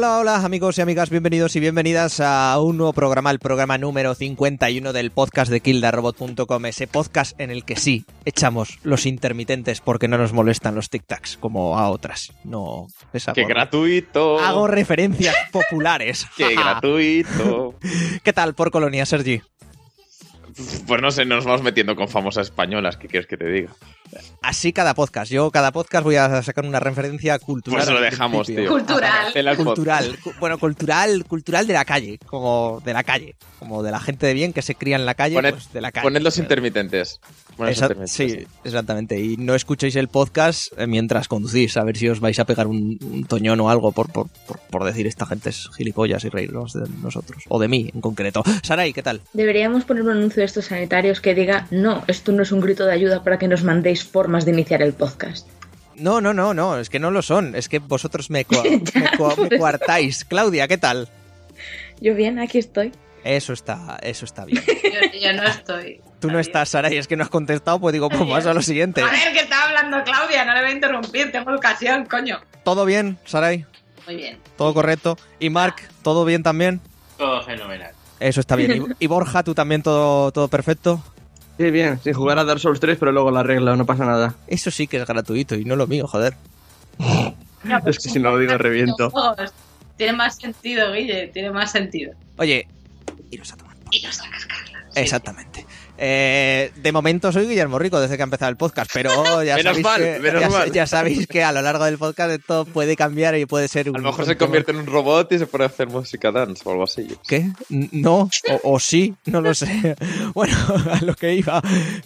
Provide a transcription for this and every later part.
Hola, hola, amigos y amigas, bienvenidos y bienvenidas a un nuevo programa, el programa número 51 del podcast de kildarobot.com, ese podcast en el que sí echamos los intermitentes porque no nos molestan los tic-tacs como a otras. No, esa ¡Qué gratuito! Hago referencias populares. ¡Qué gratuito! ¿Qué tal por Colonia, Sergi? Pues no sé, nos vamos metiendo con famosas españolas, ¿qué quieres que te diga? Así cada podcast. Yo cada podcast voy a sacar una referencia cultural. Pues lo dejamos, tío. Cultural. Cultural, cu- bueno, cultural, cultural de la calle, como de la calle, como de la gente de bien que se cría en la calle, Poned, pues de la calle. poned los intermitentes. Poned intermitentes. sí, exactamente. Y no escuchéis el podcast eh, mientras conducís, a ver si os vais a pegar un, un toñón o algo por, por, por, por decir esta gente es gilipollas y reírnos de nosotros. O de mí, en concreto. Sarai, ¿qué tal? Deberíamos poner un anuncio de estos sanitarios que diga, no, esto no es un grito de ayuda para que nos mandéis formas de iniciar el podcast. No, no, no, no, es que no lo son. Es que vosotros me, Ya, me, eso. coartáis. Claudia, ¿qué tal? Yo bien, aquí estoy. Eso está, eso está bien. Yo, yo no estoy. Tú no estás, Sarai, es que no has contestado, pues digo, pues vas a lo siguiente. A ver, que está hablando Claudia, no le voy a interrumpir, tengo ocasión, coño. ¿Todo bien, Sarai? Muy bien. ¿Todo correcto? ¿Y Mark, todo bien también? Todo fenomenal. Eso está bien. ¿Y, y Borja, tú también todo, todo perfecto? Sí, bien, sin jugar a Dark Souls 3, pero luego la arreglo, no pasa nada. Eso sí que es gratuito y no lo mío, joder. Es que si no lo digo, reviento. Tiene más sentido, Guille, tiene más sentido. Oye, iros a tomar. nos a cascarla. Exactamente. Eh, de momento soy Guillermo Rico desde que ha empezado el podcast, pero ya, Menos sabéis, mal, que, menos ya, mal. ya sabéis que a lo largo del podcast esto puede cambiar y puede ser un... A lo mejor se convierte en un robot y se a hacer música dance o algo así. qué No, o, o sí, no lo sé. Bueno, a lo que iba,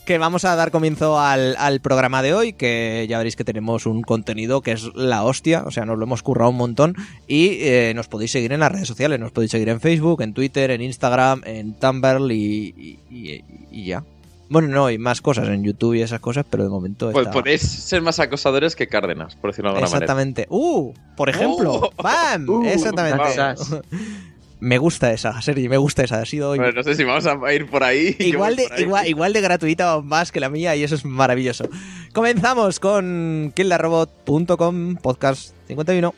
que vamos a dar comienzo al, al programa de hoy, que ya veréis que tenemos un contenido que es la hostia, o sea, nos lo hemos currado un montón y eh, nos podéis seguir en las redes sociales, nos podéis seguir en Facebook, en Twitter, en Instagram, en Tumblr y, y- y- y ya. Bueno, no, y más cosas en YouTube y esas cosas, pero de momento Pues podéis ser más acosadores que Cárdenas, por decirlo de alguna manera. Exactamente. ¡Uh! Por ejemplo. Oh. ¡Bam! Uh, Exactamente. Me gusta esa, Sergi, me gusta esa. Ha sido Bueno, no sé si vamos a ir por ahí. igual, de, por ahí. igual, igual de gratuita o más que la mía y eso es maravilloso. Comenzamos con killarobot.com podcast 51.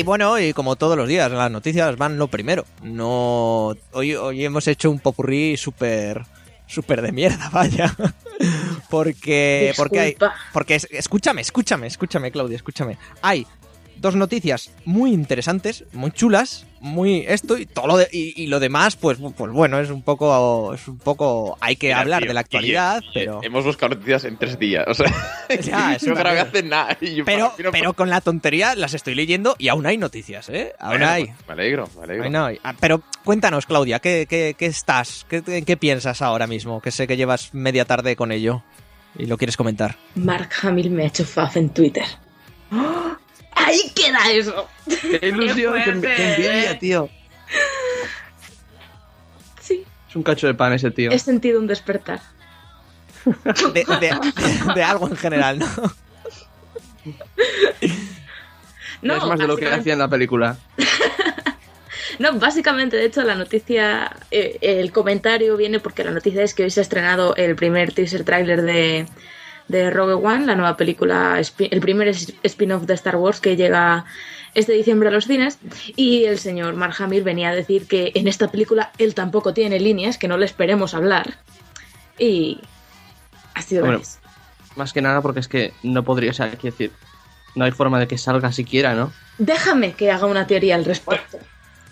Y bueno, y como todos los días, las noticias van lo primero. No. Hoy, hoy hemos hecho un popurrí súper. súper de mierda, vaya. porque. Porque hay. Porque es- escúchame, escúchame, escúchame, Claudia, escúchame. Hay dos noticias muy interesantes, muy chulas, muy esto y todo lo de- y, y lo demás, pues, pues bueno, es un poco, es un poco, hay que Mira, hablar tío, de la actualidad, Guille, pero, eh, hemos buscado noticias en tres días. O sea, Ya, grabé también. hace nada. y yo pero, para mí no- pero con la tontería las estoy leyendo y aún hay noticias, ¿eh? Aún Bueno, hay. pues me alegro, me alegro. Ay, no, ah, pero cuéntanos, Claudia, ¿qué, qué, qué estás? ¿Qué, ¿En qué piensas ahora mismo? Que sé que llevas media tarde con ello y lo quieres comentar. Mark Hamill me ha hecho faf en Twitter. ¡Oh! ¡Ahí queda eso! ¡Qué ilusión! ¡Qué, fuerte, qué envidia, eh. tío! Sí, Es un cacho de pan ese tío. he sentido un despertar. De, de- de algo en general, ¿no? No, es más de lo que hacía en la película. No, básicamente, de hecho, la noticia, eh, el comentario viene porque la noticia es que hoy se ha estrenado el primer teaser trailer de, de Rogue One, la nueva película, el primer spin-off de Star Wars que llega este diciembre a los cines. Y el señor Mark Hamill venía a decir que en esta película él tampoco tiene líneas, que no le esperemos hablar. Y ha sido Bueno. Más que nada porque es que no podría, o sea, quiero decir, No hay forma de que salga siquiera, ¿no? Déjame que haga una teoría al respecto.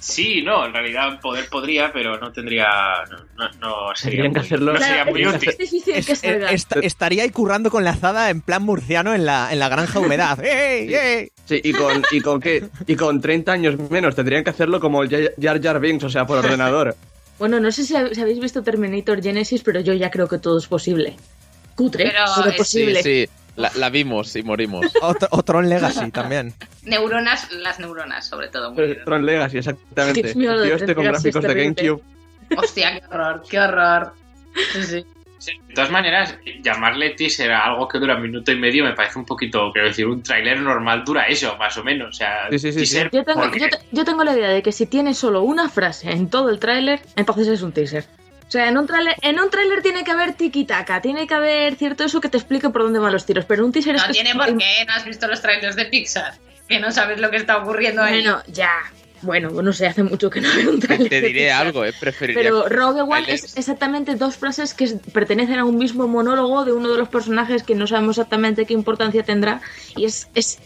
Sí, no, en realidad poder podría, pero no tendría. No, no, no sería. Tendrían que muy- hacerlo- No sería Claro, muy es, útil. es difícil Es- que salga. est- estaría ahí currando con la azada en plan murciano en la, en la granja humedad. ¡Ey, ey! Sí, y con, y con qué? Y con 30 años menos. Tendrían que hacerlo como el Jar- Jar Binks, o sea, por ordenador. Bueno, no sé si, hab- si habéis visto Terminator Genesis, pero yo ya creo que todo es posible. Cutre, Pero pero es- posible. Sí, sí. La, la vimos y morimos. Otro, otro en Legacy también. Neuronas, las neuronas, sobre todo. muy. Tron Legacy, exactamente. Dios mío, este con Tron gráficos de. GameCube. Hostia, qué horror, qué horror. Sí, sí. Sí, De todas maneras, llamarle teaser a algo que dura un minuto y medio me parece un poquito, quiero decir, un tráiler normal dura eso, más o menos. O sea, Sí, sí, sí, teaser, Yo tengo, porque- yo, te- yo tengo la idea de que si tiene solo una frase en todo el tráiler, entonces es un teaser. O sea, en un tráiler, en un tráiler tiene que haber tiki-taka, tiene que haber cierto eso que te explique por dónde van los tiros, pero un teaser es No que tiene es- por qué, no has visto los trailers de Pixar. Que no sabes lo que está ocurriendo ahí. Bueno, ya. Bueno, no sé, hace mucho que no veo un Te, tráiler. te de diré Pixar. algo, eh. Preferiría. Pero Rogue One es exactamente dos frases que es- pertenecen a un mismo monólogo de uno de los personajes que no sabemos exactamente qué importancia tendrá. Y es, es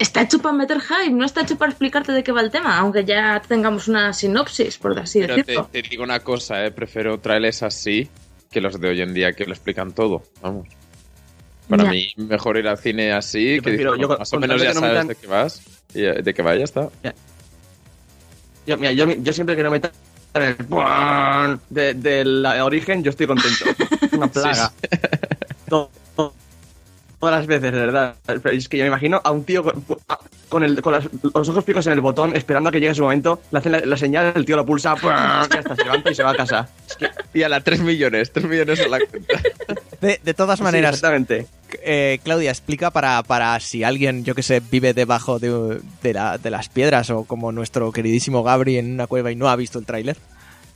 está hecho para meter hype, no está hecho para explicarte de qué va el tema, aunque ya tengamos una sinopsis, por así Pero te, decirlo. te digo una cosa, eh. Prefiero trailers así que los de hoy en día que lo explican todo. Vamos. Para Ya. mí, mejor ir al cine así, Yo que prefiero- dices, yo bueno, con- más o menos ya no sabes metan- de qué vas. Y eh, de qué va, ya está. Yo, mira, yo, yo siempre que no metan el de, del origen, yo estoy contento. Una plaga. Todo- todas las veces, de verdad. Es que yo me imagino a un tío con, con el- con las- los ojos fijos en el botón, esperando a que llegue su momento, le hacen la, la señal, el tío lo pulsa, ya está, se levanta y se va a casa. Es que, Y a la 3 millones, 3 millones a la cuenta. De, de todas sí, maneras, exactamente. eh, Claudia, explica para, para si alguien, yo que sé, vive debajo de, de la- de las piedras o como nuestro queridísimo Gabri en una cueva y no ha visto el tráiler.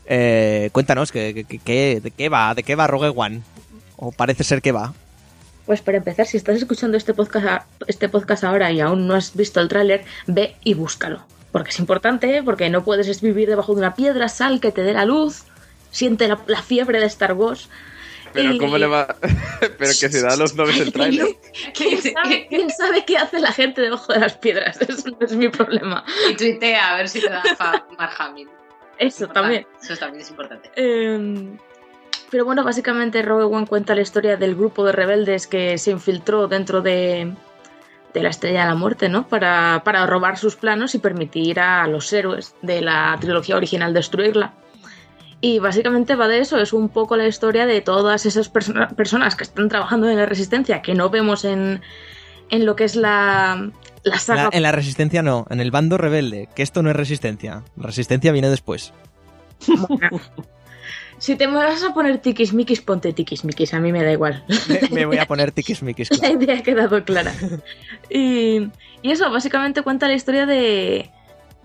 Eh, cuéntanos, que, que- que- ¿de qué va? ¿De qué va Rogue One? O parece ser que va. Pues para empezar, si estás escuchando este podcast, a- este podcast ahora y aún no has visto el tráiler, ve y búscalo. Porque es importante, porque no puedes vivir debajo de una piedra, sal que te dé la luz, siente la, la fiebre de Star Wars. Pero Y- ¿cómo le va? Pero que se da los nombres del tráiler. ¿Quién sabe, quién sabe qué hace la gente debajo de las piedras? Eso no es mi problema. Y tuitea a ver si te da Mark Hamill. Eso también. Eso también es importante. Eh, pero bueno, básicamente Rogue One cuenta la historia del grupo de rebeldes que se infiltró dentro de, de la Estrella de la Muerte, ¿no? Para, para robar sus planos y permitir a los héroes de la trilogía original destruirla. Y básicamente va de eso, es un poco la historia de todas esas persona- personas que están trabajando en la Resistencia, que no vemos en, en lo que es la, la saga La- en la resistencia no, en el bando rebelde, que esto no es resistencia. Resistencia viene después. Si te vas a poner tiquismiquis, ponte tiquismiquis, a mí me da igual. Me, me voy a poner tiquismiquis. La claro. idea ha quedado clara. Y, y eso, básicamente cuenta la historia de,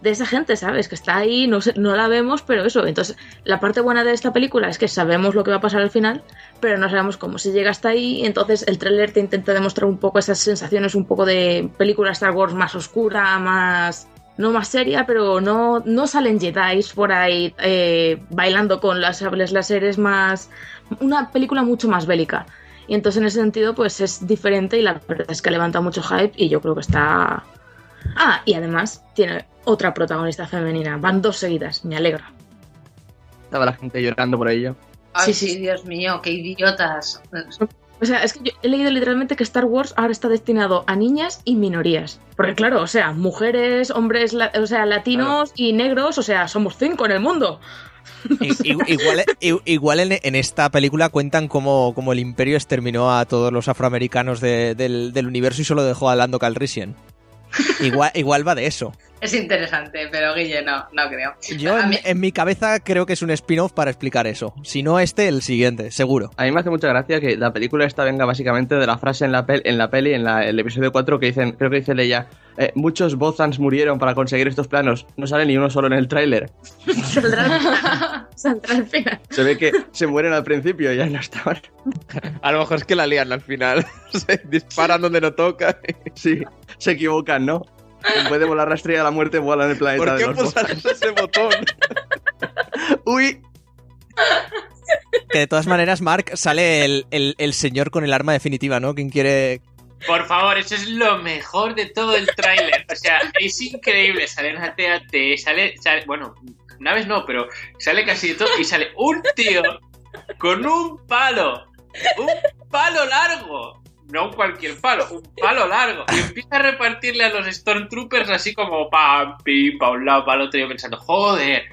de esa gente, ¿sabes? Que está ahí, no, sé- no la vemos, pero eso. Entonces, la parte buena de esta película es que sabemos lo que va a pasar al final, pero no sabemos cómo se llega hasta ahí. Entonces, el tráiler te intenta demostrar un poco esas sensaciones, un poco de película Star Wars más oscura, más. No más seria, pero no, no salen Jedi por ahí eh, bailando con las sables láseres más. Una película mucho más bélica. Y entonces en ese sentido pues es diferente y la verdad es que levanta mucho hype y yo creo que está... Ah, y además tiene otra protagonista femenina. Van dos seguidas, me alegra. Estaba la gente llorando por ello. Ay, Sí, sí, sí. Dios mío, qué idiotas. O sea, es que yo he leído literalmente que Star Wars ahora está destinado a niñas y minorías. Porque claro, o sea, mujeres, hombres, la- o sea, latinos y negros, o sea, somos cinco en el mundo. I- Igual, en, en esta película cuentan cómo, cómo el imperio exterminó a todos los afroamericanos de- del, del universo y solo dejó a Lando Calrissian. Igual, igual va de eso. Es interesante, pero Guille no, no creo. Yo en, mí- en mi cabeza creo que es un spin-off para explicar eso. Si no este, el siguiente, seguro. A mí me hace mucha gracia que la película esta venga básicamente de la frase en la, pel- en la peli, en la- el episodio 4, que dicen, creo que dice Leia, eh, muchos Bozans murieron para conseguir estos planos. No sale ni uno solo en el tráiler. Saldrá, saldrá al final. Se ve que se mueren al principio y ya no estaban. A lo mejor es que la lían al final. Se disparan donde no toca. Sí, se equivocan, ¿no? En vez de volar la estrella de la muerte, vuelan el planeta ¿Por de qué los pulsas ese botón? ¡Uy! Que de todas maneras, Mark, sale el, el- el señor con el arma definitiva, ¿no? Quien quiere, Por favor, eso es lo mejor de todo el tráiler. O sea, es increíble. Sale una TAT, sale, sale, bueno, una vez no, pero sale casi de todo y sale un tío con un palo. Un palo largo. No cualquier palo, un palo largo. Y empieza a repartirle a los Stormtroopers así como pam, pim, pa' un lado, para el otro. Y yo pensando, joder,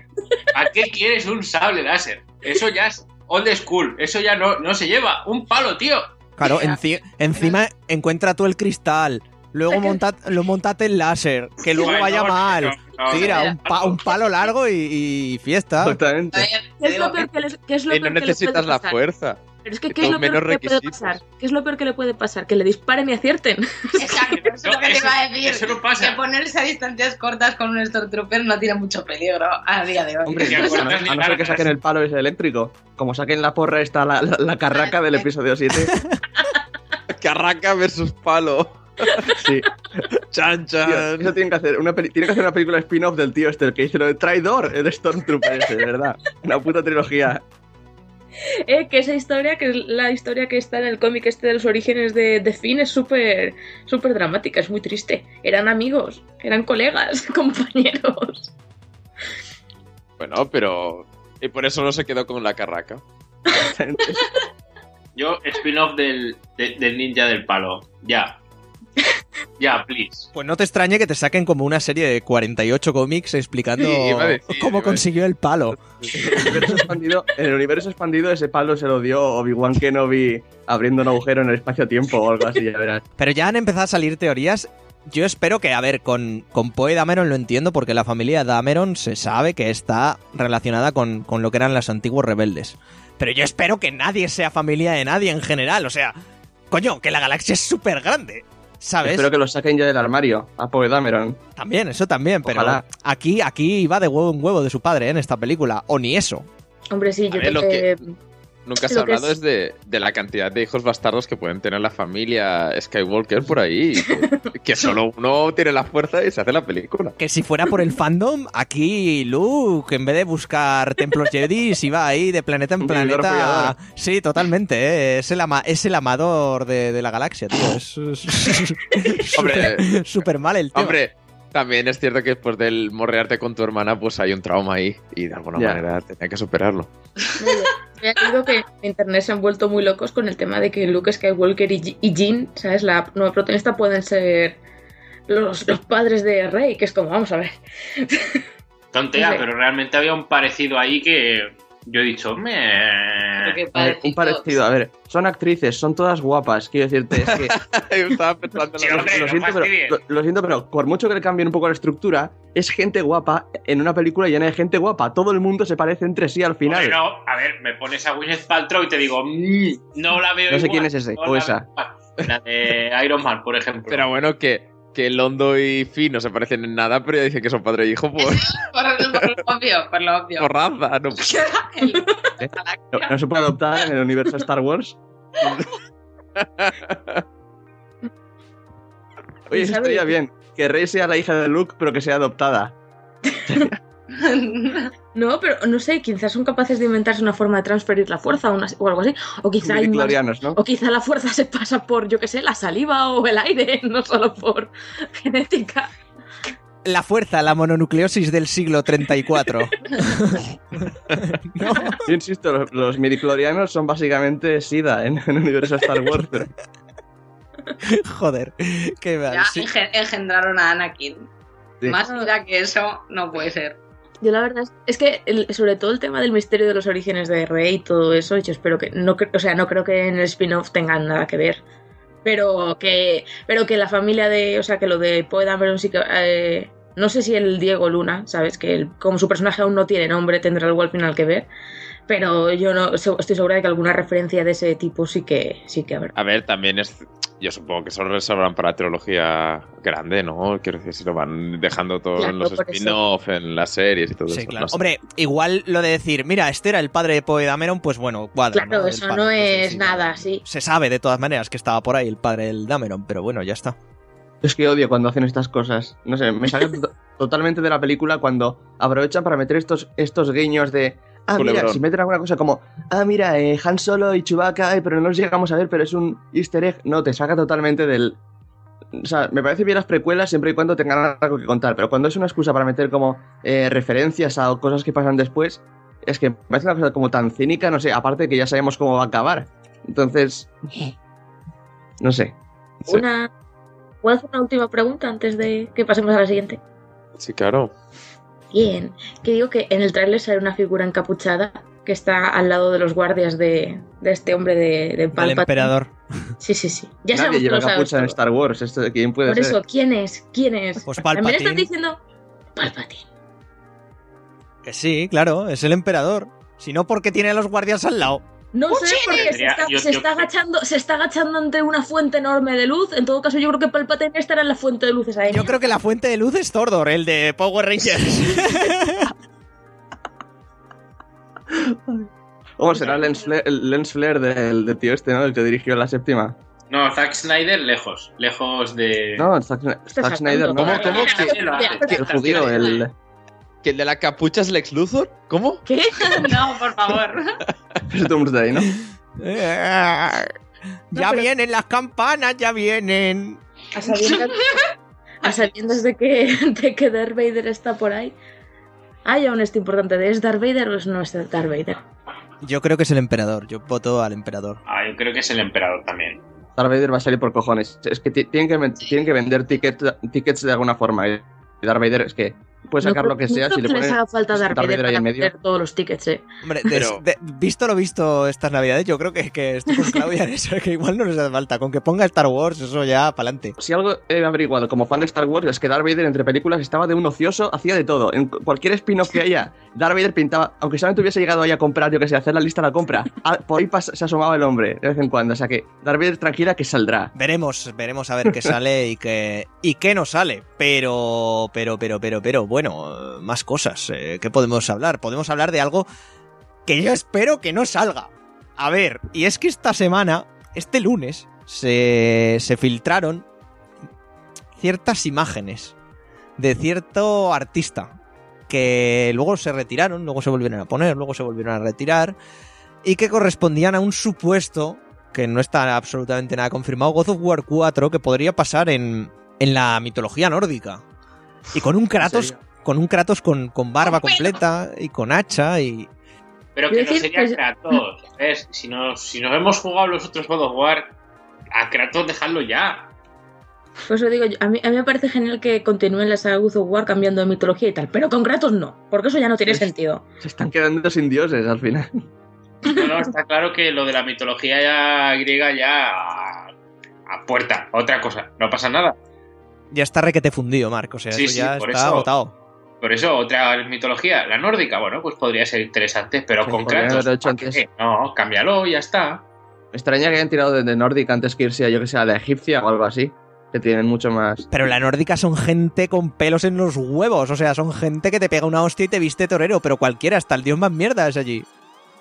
¿a qué quieres un sable láser? Eso ya es old school. Eso ya no, no se lleva. Un palo, tío. Claro, enci- encima encuentra tú el cristal. Luego monta, lo montate el láser, que luego Bueno, vaya mal. no, no, Tira, un, pa- un palo largo y, y fiesta. Exactamente. Todavía te ¿Qué es lo peor que- les- qué es lo Y no necesitas la pasar? fuerza. Pero es que, ¿qué es lo peor que le puede pasar? ¿Qué es lo peor que le puede pasar? Que le disparen y acierten. Exacto, eso es lo que te iba a decir. eso no pasa. Que ponerse a distancias cortas con un Stormtrooper no tiene mucho peligro a día de hoy. Hombre, a no, ser que saquen el palo ese eléctrico. Como saquen la porra esta, la, la, la carraca del episodio 7. Carraca versus palo. Sí. Chan, Tío, chan. eso tienen que hacer. Una peli- tienen que hacer una película spin-off del tío este, el que dice lo de traidor, el Stormtrooper ese, de verdad. Una puta trilogía. Eh, que esa historia, que es la historia que está en el cómic este de los orígenes de, de Finn, es súper súper dramática, es muy triste. Eran amigos, eran colegas, compañeros. Bueno, pero. Y por eso no se quedó con la carraca. Yo, spin-off del, de- del ninja del palo. Ya. Ya, please. Pues no te extrañe que te saquen como una serie de 48 cómics explicando Sí, decir, cómo consiguió el palo. En el universo expandido, el universo expandido ese palo se lo dio Obi-Wan Kenobi abriendo un agujero en el espacio-tiempo o algo así, ya verás. Pero ya han empezado a salir teorías. Yo espero que, a ver, con, con Poe Dameron lo entiendo porque la familia Dameron se sabe que está relacionada con, con lo que eran los antiguos rebeldes. Pero yo espero que nadie sea familia de nadie en general. O sea, coño, que la galaxia es súper grande. ¿Sabes? Espero que lo saquen ya del armario, a Poe Dameron. También, eso también. Pero Ojalá. aquí, aquí va de huevo en huevo de su padre ¿eh? en esta película. O ni eso. Hombre, sí, yo ver, creo que... Nunca se Lo ha hablado es- de, de la cantidad de hijos bastardos que pueden tener la familia Skywalker por ahí. Que, que solo uno tiene la fuerza y se hace la película. Que si fuera por el fandom, aquí Luke, en vez de buscar templos Jedi, se iba ahí de planeta en planeta. Sí, totalmente, ¿eh? es, el ama- es el amador de, de la galaxia, tío. Es, es- Hombre. súper- súper mal el tío. Hombre, también es cierto que después del morrearte con tu hermana, pues hay un trauma ahí y de alguna Ya. manera tenía que superarlo. Ya digo que en internet se han vuelto muy locos con el tema de que Luke Skywalker y, y Jean, ¿sabes? La nueva protagonista pueden ser los, los padres de Rey, que es como, vamos a ver. Tontea, Sí. pero realmente había un parecido ahí que yo he dicho, me. A ver, un parecido, a ver, son actrices, son todas guapas, quiero decirte, es que Yo estaba pensando en Sí, lo hombre, lo, no siento, pero, lo, lo siento, pero por mucho que le cambien un poco la estructura, es gente guapa en una película llena de gente guapa. Todo el mundo se parece entre sí al final. Hombre, no, a ver, me pones a Gwyneth Paltrow y te digo, "Mm, no la veo No sé igual, quién es ese, no o la esa. veo igual". La de Iron Man, por ejemplo. Pero bueno, que, que Londo y Finn no se parecen en nada, pero ya dicen que son padre e hijo por, Por, por lo obvio, por lo obvio. por raza. No, El- No, no se puede adoptar en el universo Star Wars. Oye, estaría bien. Que Rey sea la hija de Luke, pero que sea adoptada. No, pero no sé, quizás son capaces de inventarse una forma de transferir la fuerza o, una- o algo así. O quizá hay más- Midichlorianos, ¿no? O quizá la fuerza se pasa por, yo qué sé, la saliva o el aire, no solo por genética. La fuerza, la mononucleosis del siglo 34. no. Yo insisto, los, los son básicamente SIDA en, en el universo Star Wars. pero- Joder, qué mal. ya sí. engendraron a Anakin. Sí. Más vida que eso no puede ser. Yo la verdad es, que el- sobre todo el tema del misterio de los orígenes de Rey y todo eso, yo espero que no, o sea, no creo que en el spin-off tengan nada que ver. Pero que, pero que la familia de, o sea, que lo de Poe Dameron sí que, eh, no sé si el Diego Luna, sabes, que como su personaje aún no tiene nombre, tendrá algo al final que ver. Pero yo no estoy segura de que alguna referencia de ese tipo sí que, sí que habrá. A ver, también es. Yo supongo que eso lo reservan para trilogía grande, ¿no? Quiero decir, si lo van dejando todo Claro, en los spin-off, en las series y todo Sí, eso. claro. no sé. Hombre, igual lo de decir, mira, este era el padre de Poe Dameron, pues bueno, cuadra. Claro, eso padre, no es sí, nada, sí. Se sabe de todas maneras que estaba por ahí el padre del Dameron, pero bueno, ya está. Es que odio cuando hacen estas cosas. No sé, me to- totalmente de la película cuando aprovechan para meter estos, estos guiños de. Ah, mira, si meten alguna cosa como, ah, mira, eh, Han Solo y Chewbacca, eh, pero no los llegamos a ver, pero es un easter egg. No, te saca totalmente del... O sea, me parece bien las precuelas siempre y cuando tengan algo que contar, pero cuando es una excusa para meter como eh, referencias a cosas que pasan después, es que me parece una cosa como tan cínica, no sé, aparte de que ya sabemos cómo va a acabar. Entonces, no sé. Sí. Una... ¿Puedo hacer una última pregunta antes de que pasemos a la siguiente? Sí, claro. Bien, que digo que en el tráiler sale una figura encapuchada que está al lado de los guardias de, de este hombre de, de Palpatine. emperador. Sí, sí, sí. Ya Nadie sabemos que lleva lo sabes capucha en. Star Wars, esto de quién puede Por ser. eso, ¿quién es? ¿Quién es? Pues También Palpatine. están diciendo Palpatine. Que sí, claro, es el emperador. Si no, porque tiene a los guardias al lado. No sé, porque se Tendría- está, yo- se yo- está agachando, se está agachando ante una fuente enorme de luz. En todo caso, yo creo que Palpatine estará en la fuente de luces ahí. Yo creo que la fuente de luz es Tordor, el de Power Rangers. ¿Cómo será el lens flare, el lens flare del, del tío este, ¿no? El que dirigió la séptima. No, Zack Snyder lejos, lejos de... No, Zack, Zack Snyder, ¿no? ¿Cómo, cómo? Hace. El judío, el... ¿Que el de la capucha es Lex Luthor? ¿Cómo? ¿Qué? No, por favor. el Doomsday, ¿no? ya pero- vienen las campanas, ya vienen. A sabiendas, a sabiendas de, que, de que Darth Vader está por ahí. Hay aún esto importante. ¿Es Darth Vader o es no es Darth Vader? Yo creo que es el emperador. Yo voto al emperador. Ah, yo creo que es el emperador también. Darth Vader va a salir por cojones. Es que ti- tienen que, tienen que vender tickets, tickets de alguna forma. Y Darth Vader es que puede sacar No lo que sea no si le creo que pones les haga falta ahí para en medio. vender todos los tickets, eh. Hombre, de- Pero- de- visto lo visto estas navidades, yo creo que, que estoy con Claudia en eso, que igual no les hace falta. Con que ponga Star Wars, eso ya pa'lante. Si algo he averiguado como fan de Star Wars es que Darth Vader entre películas estaba de un ocioso, hacía de todo. En cu- cualquier spin-off que haya, Darth Vader pintaba, aunque solamente hubiese llegado ahí a comprar, yo que sé, hacer la lista de la compra, por ahí pas- se asomaba el hombre de vez en cuando. O sea que Darth Vader tranquila que saldrá. Veremos, veremos a ver qué sale y qué, y qué no sale. Pero, pero, pero, pero, pero, bueno, más cosas. Eh, ¿Qué podemos hablar? Podemos hablar de algo que yo espero que no salga. A ver, y es que esta semana, este lunes, se, se filtraron ciertas imágenes de cierto artista que luego se retiraron, luego se volvieron a poner, luego se volvieron a retirar y que correspondían a un supuesto que no está absolutamente nada confirmado, God of War 4 que podría pasar en, en la mitología nórdica. Y con un Kratos, con un Kratos con, con barba completa y con hacha y Pero que no sería pues- Kratos. ¿ves? Si nos, si nos hemos jugado los otros God of War, a Kratos dejadlo ya. Por eso digo, yo- a mí, a mí me parece genial que continúen la saga God of War cambiando de mitología y tal, pero con Kratos no, porque eso ya no tiene sentido. Se están quedando sin dioses al final. No, no, está claro que lo de la mitología ya griega ya a, a puerta, otra cosa, no pasa nada. ya está requete fundido, Marco. O sea, Sí, eso sí, ya por está eso. agotado. Por eso, otra mitología, la nórdica, bueno, pues podría ser interesante, pero Sí, con Kratos, no, cámbialo y ya está. Me extraña que hayan tirado de, de Nordic antes que irse a, yo que sé, a la egipcia o algo así. Que tienen mucho más. Pero la nórdica son gente con pelos en los huevos. O sea, son gente que te pega una hostia y te viste torero. Pero cualquiera, hasta el dios más mierda es allí.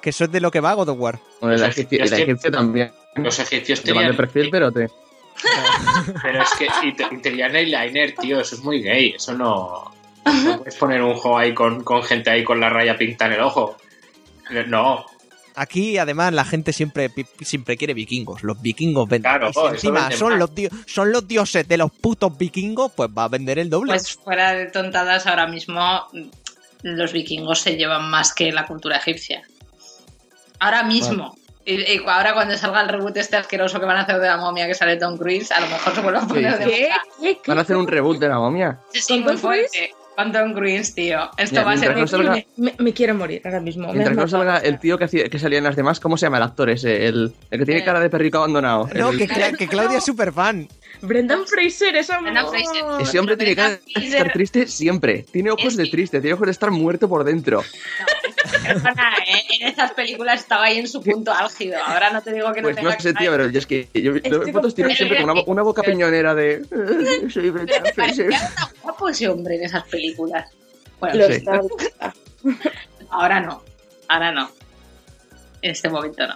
Que eso es de lo que va God of War. Bueno, tienen- egipcia también. Los egipcios Te van de perfil, pero te. Pero es que y, te- y tenían eyeliner, tío, eso es muy gay, eso no... No puedes poner un juego ahí con, con gente ahí con la raya pinta en el ojo. No, Aquí, además, la gente siempre, siempre quiere vikingos. Los vikingos venden. Claro, y si encima son los, son los dioses de los putos vikingos, pues va a vender el doble. Pues fuera de tontadas, ahora mismo los vikingos se llevan más que la cultura egipcia. Ahora mismo. Y, y ahora cuando salga el reboot este asqueroso que van a hacer de la momia que sale Tom Cruise, a lo mejor se vuelve a poner de ¿Qué? moda. ¿Qué? ¿Qué? Van a hacer un reboot de la momia. Sí, sí, ¿Con muy fuerte. Con Tom Cruise, tío. Esto Mira, va a ser no muy salga- Me, me quiero morir ahora mismo. Mientras no salga el tío que, hacía- que salía en las demás, ¿cómo se llama el actor ese? El, el que tiene cara de perrico abandonado. no, El- que, que Claudia es súper fan. Brendan Fraser, esa Brendan Fraser. Ese hombre tiene cara de estar triste siempre. Tiene ojos Es de que- triste, tiene ojos de estar muerto por dentro. Perdona, ¿eh? En esas películas estaba ahí en su punto álgido. Ahora no te digo que no Pues no tenga sé, tío, pero yo es que yo Este lo veo fotos siempre con una, bo- una boca piñonera de. Soy Brendan Fraser. parecía tan guapo ese hombre en esas películas. Bueno, Lo Sí. está- ahora no. Ahora no. En este momento no.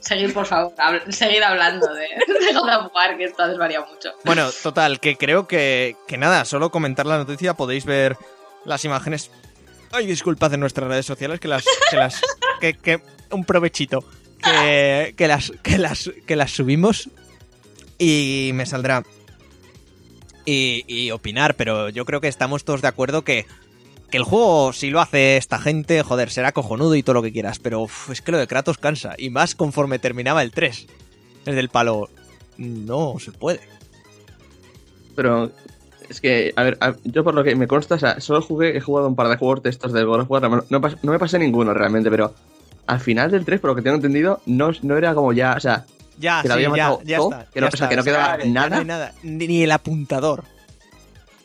Seguid, por favor. habl- seguid hablando de, de God of War, que esto ha desvariado mucho. Bueno, total, que creo que, que nada, solo comentar la noticia, podéis ver las imágenes Ay, disculpad en nuestras redes sociales que las. Que las que, un provechito. Que, que las, que, las, que las subimos y me saldrá. Y, y opinar, pero yo creo que estamos todos de acuerdo que, que el juego, si lo hace esta gente, joder, será cojonudo y todo lo que quieras, pero uf, es que lo de Kratos cansa. Y más conforme terminaba el 3. Desde el palo. No se puede. Pero es que, a ver, a- yo por lo que me consta, o sea, solo jugué, he jugado un par de juegos de estos del God of War, no, no me pasé ninguno realmente, pero al final del 3, por lo que tengo entendido, no, no era como ya, o sea, Ya, Que lo sí, había matado ya todo, está. que no- ya o sea, que no quedaba nada. hay nada. Ni, ni el apuntador.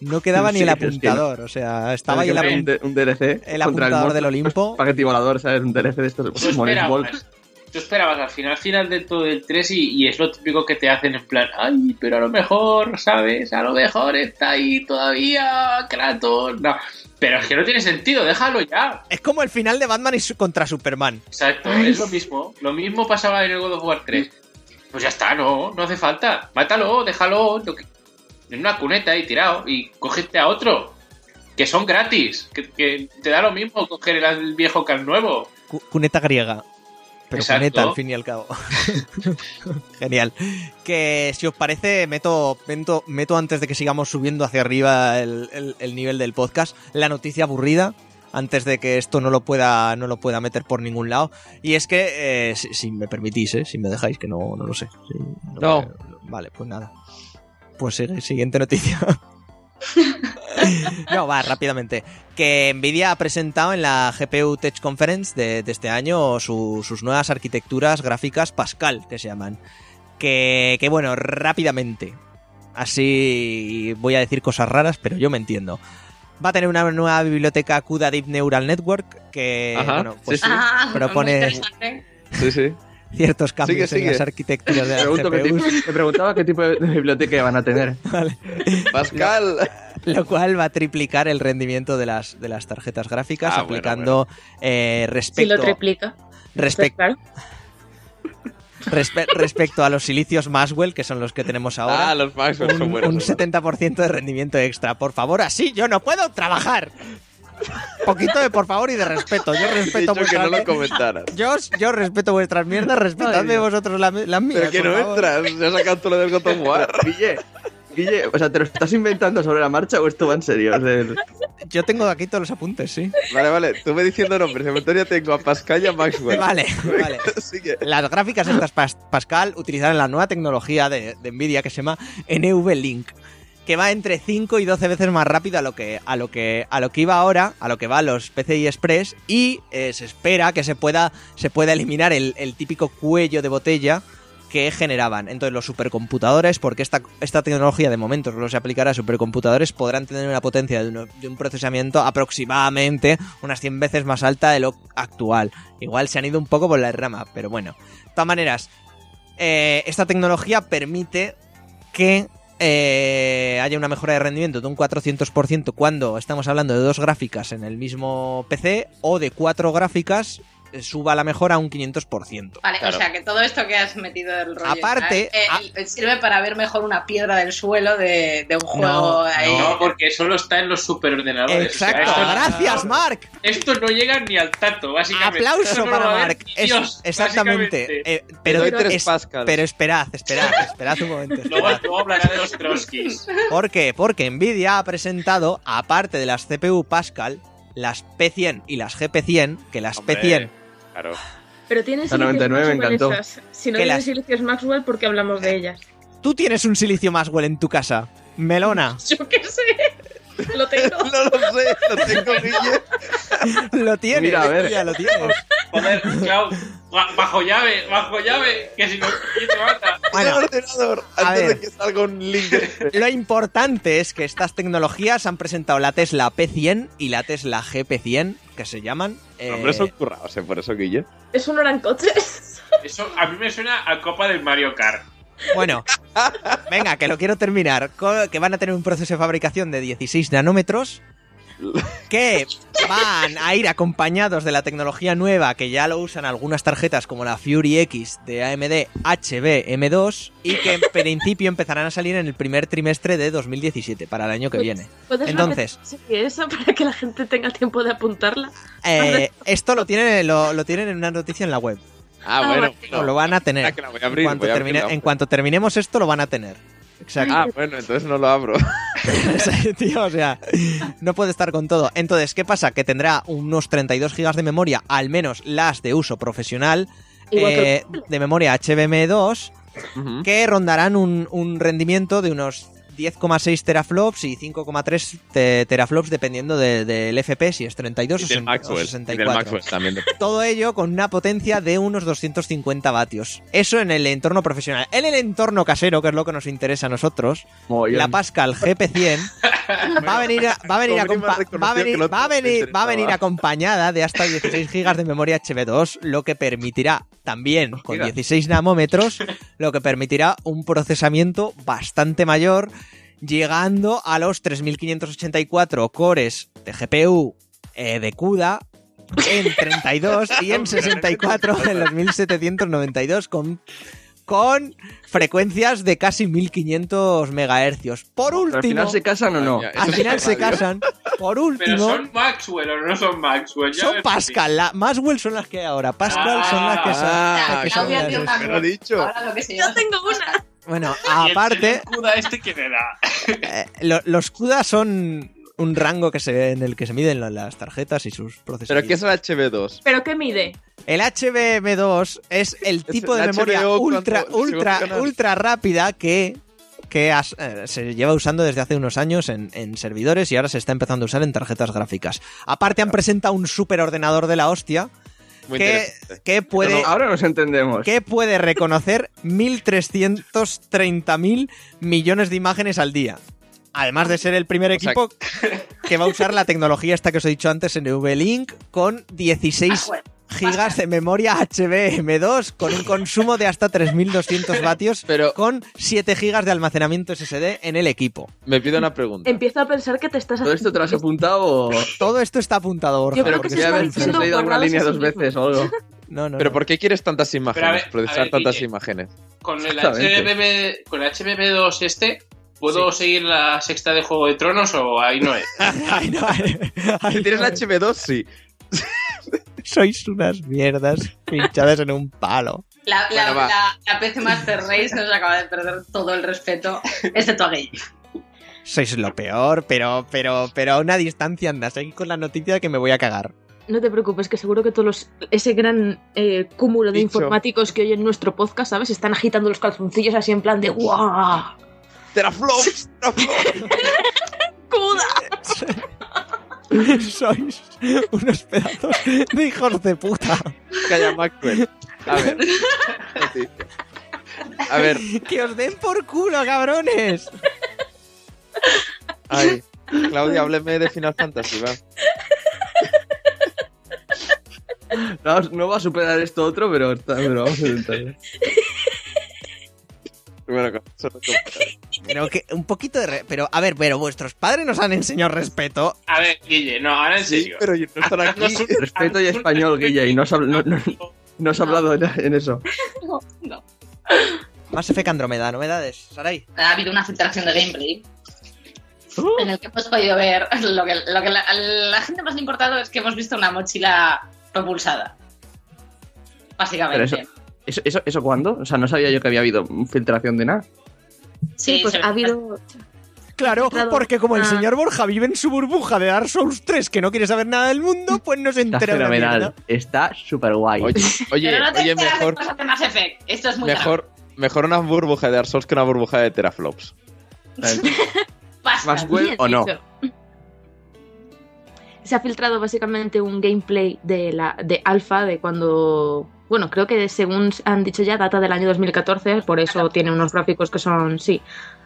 No quedaba ni Sí, el es que no. apuntador. O sea, estaba ahí el, que apun- un, de- un DLC el apuntador monstruo, del Olimpo. Paquete volador, ¿sabes? Un DLC de estos. Tú esperabas, tú esperabas al final, final de todo el 3 y, y es lo típico que te hacen en plan, ay, pero a lo mejor, ¿sabes? A lo mejor está ahí todavía Kratos. No, pero es que no tiene sentido, déjalo ya. Es como el final de Batman y su- contra Superman. Exacto, Ay. es lo mismo. Lo mismo pasaba en el God of War 3. Pues ya está, no, no hace falta. Mátalo, déjalo lo que- en una cuneta y tirado y cógete a otro. Que son gratis, que, que te da lo mismo coger el, el viejo que al nuevo. Cu- Cuneta griega. Pero Exacto. cuneta, al fin y al cabo. Genial. Que si os parece, meto, meto, meto antes de que sigamos subiendo hacia arriba el, el- el nivel del podcast, la noticia aburrida. Antes de que esto no lo pueda, no lo pueda meter por ningún lado. Y es que, eh, si, si me permitís, eh, si me dejáis, que no, no lo sé. No. me- vale, pues nada. Pues sigue, siguiente noticia. No, va, rápidamente. Que Nvidia ha presentado en la GPU Tech Conference de, de este año su- sus nuevas arquitecturas gráficas Pascal, que se llaman. Que, que bueno, rápidamente. Así voy a decir cosas raras, pero yo me entiendo. Va a tener una nueva biblioteca CUDA Deep Neural Network que Ajá, bueno, pues sí, sí. Ah, Propone- muy interesante. Sí, sí. Ciertos cambios Sigue, en las arquitecturas de las tipo- me preguntaba qué tipo de, biblioteca van a tener. Pascal. lo cual va a triplicar el rendimiento de las, de las tarjetas gráficas, Ah, bueno, aplicando eh, Si respecto, lo triplica. respec- Claro. respe- respecto a los silicios Maxwell, que son los que tenemos ahora. Ah, los Maxwell son un, buenos. un son buenos. 70% de rendimiento extra. Por favor, así yo no puedo trabajar. Poquito de por favor y de respeto. Yo respeto vuestras no lo mier- comentaras. yo, yo respeto vuestras mierdas, respetadme vosotros la- las mías. Pero que por no favor. entras. Se ha sacado todo lo del of War. Guille, Guille, o sea, ¿te lo estás inventando sobre la marcha o esto va en serio? O sea, Yo tengo aquí todos los apuntes, sí. Vale, vale. Tú me diciendo nombres. En inventario tengo a Pascal y a Maxwell. Vale, vale. Sigue. Las gráficas estas Pas- Pascal utilizarán la nueva tecnología de, de Nvidia que se llama NVLink, que va entre 5 y 12 veces más rápido a lo que a lo que a lo que iba ahora, a lo que va los PCI Express y eh, se espera que se pueda se pueda eliminar el, el típico cuello de botella que generaban. Entonces los supercomputadores, porque esta, esta tecnología de momento solo se aplicará a supercomputadores, podrán tener una potencia de, un procesamiento aproximadamente unas 100 veces más alta de lo actual.Igual se han ido un poco por la rama, pero bueno. De todas maneras, eh, esta tecnología permite que eh, haya una mejora de rendimiento de un 400% cuando estamos hablando de dos gráficas en el mismo PC o de cuatro gráficas eh, suba la mejora a un 500%. Vale, Claro. o sea que todo esto que has metido del rollo Aparte, ¿sabes? Eh, sirve para ver mejor una piedra del suelo de, de un juego No, ahí. No, porque solo está en los superordenadores. O sea, Exacto, esto, gracias Mark. esto no llega ni al tato, básicamente. Aplauso no para ver Mark. Dios, exactamente. Eh, pero, doy tres es- Pascals. pero esperad, esperad, esperad un momento. Luego, esperad. luego hablará de los Trotskis. ¿Por qué? Porque Nvidia ha presentado, aparte de las CPU Pascal, las P100 y las GP100, que las Hombre, P100 Claro. Pero tienen La silicios 99 me encantó. Si no las- silicios Maxwell, ¿por qué hablamos de ellas? Tú tienes un silicio Maxwell en tu casa. Melona. Yo qué sé. Lo tengo. No lo sé, lo tengo, Guille. Lo tienes. Mira, a ver. ya lo tienes. Joder, Clau, ba- bajo llave, bajo llave, que si no, ¿quién te mata? Bueno, el ordenador a antes ver. de que salga un link. lo importante es que estas tecnologías han presentado la Tesla P100 y la Tesla GP100, que se llaman. eh, Nombres son currados, ¿eh? Por eso, Guille. Eso no eran coches. Eso a mí me suena a copa del Mario Kart. Bueno, venga, que lo quiero terminar. Que van a tener un proceso de fabricación de 16 nanómetros que van a ir acompañados de la tecnología nueva que ya lo usan algunas tarjetas como la Fury X de AMD HBM2 y que en principio empezarán a salir en el primer trimestre de 2017 para el año que viene. ¿Puedes Entonces, eso para que la gente tenga tiempo de apuntarla? eh, esto lo tienen, lo, lo tienen en una noticia en la web. Ah, Ah, bueno. No, lo van a tener. Abrir, cuanto termine- en cuanto terminemos esto, lo van a tener. Exacto. Ah, bueno, entonces no lo abro. Sí, tío, o sea, no puede estar con todo. Entonces, ¿qué pasa? Que tendrá unos 32 GB de memoria, al menos las de uso profesional, eh, de memoria HBM2, Ujú. que rondarán un, un rendimiento de unos 10,6 teraflops y 5,3 te- teraflops dependiendo de- del FP, si es 32 Y o del 60 o Maxwell. Y del 64. Maxwell también. Todo ello con una potencia de unos 250 vatios. Eso en el entorno profesional. En el entorno casero, que es lo que nos interesa a nosotros, la Pascal GP100 va a venir a- va a venir, va a venir, lo va a otro me venir, va a interesaba. venir acompañada de hasta 16 GB de memoria HB2, lo que permitirá también con gigas. 16 nanómetros, lo que permitirá un procesamiento bastante mayor, llegando a los 3584 cores de GPU eh, de CUDA en 32 y en 64 en los 1792 con con frecuencias de casi 1500 megahercios. Por Pero al último, final se casan o no. Al final se radio. casan. Por Pero último, son Maxwell o no son Maxwell. Ya son Pascal. La, Maxwell son las que hay ahora. Pascal son las que son. Ah, las que son Claudia las tiene esas. una- Me lo he dicho. Ahora lo que se Yo llama. tengo una. Bueno, Y el aparte, este que le da. eh, lo- los CUDA son un rango que se, en el que se miden la- las tarjetas y sus procesos. ¿Pero qué es el HB2? ¿Pero qué mide? El HBM2 es el tipo de el memoria HBO ultra, cuando- ultra, ultra rápida que, que has- eh, se lleva usando desde hace unos años en, en servidores y ahora se está empezando a usar en tarjetas gráficas. Aparte han presentado un superordenador de la hostia Muy que puede... Ahora nos entendemos. que puede reconocer 1.330.000 millones de imágenes al día. Además de ser el primer O sea- equipo que va a usar la tecnología esta que os he dicho antes, NV-Link, con 16 Ah, bueno. Gigas de memoria HBM2, con un consumo de hasta 3.200 vatios, Pero con 7 gigas de almacenamiento SSD en el equipo. me pido una pregunta. Empiezo a pensar que te estás ¿Todo esto te lo has apuntado o...? Todo esto está apuntado, Borja. Yo creo que porque se está diciendo leído guarradas línea dos veces o algo. No, no, ¿Pero no. por qué quieres tantas imágenes? ver, Procesar a ver, tantas imágenes. Con el Exactamente. HBB, con el HBB2 este, ¿puedo seguir la sexta de Juego de Tronos o ahí no es? Ay, no, ay, ay, Si tienes no. la HB2, sí. Sois unas mierdas pinchadas en un palo. La, la, Bueno, la, la PC Master Race nos acaba de perder todo el respeto, excepto a Gay. Sois lo peor, pero, pero, pero a una distancia andas aquí con la noticia de que me voy a cagar. No te preocupes, que seguro que todos los, ese gran eh, cúmulo de Dicho. informáticos que oyen nuestro podcast, ¿sabes? Están agitando los calzoncillos así en plan de ¡guau! Teraflops, teraflops. Sois unos pedazos de hijos de puta. Calla Maxwell. A ver. A ver. Que os den por culo, cabrones. Ay. Claudia, hábleme de Final Fantasy, va. No, no va a superar esto otro, pero, está- pero vamos a intentar. No. Pero que un poquito de... re- Pero, a ver, pero vuestros padres nos han enseñado respeto. A ver, Guille, no, ahora en Sí, serio. pero yo no están aquí. Respeto y español, Guille, y no has, habl- no, no- no has hablado en, en eso. No. Más Effect Andromeda, novedades. Sarai. Ha habido una filtración de gameplay en el que hemos podido ver lo que, lo que la, a la gente más le ha importado es que hemos visto una mochila propulsada. Básicamente. Pero ¿Eso, eso, ¿Eso cuándo? O sea, no sabía yo que había habido filtración de nada. Sí, pues ha habido... Claro, porque como el Ah. señor Borja vive en su burbuja de Dark Souls 3 que no quiere saber nada del mundo, pues no se Está entera de una fenomenal. Está súper guay. Oye, oye, Pero no te oye, mejor, cosas de Mass Effect. Esto es muy mejor, mejor una burbuja de Dark Souls que una burbuja de teraflops. Bien o no. dicho. Se ha filtrado básicamente un gameplay de la de alfa de cuando bueno, creo que según han dicho ya data del año 2014, por eso tiene unos gráficos que son sí,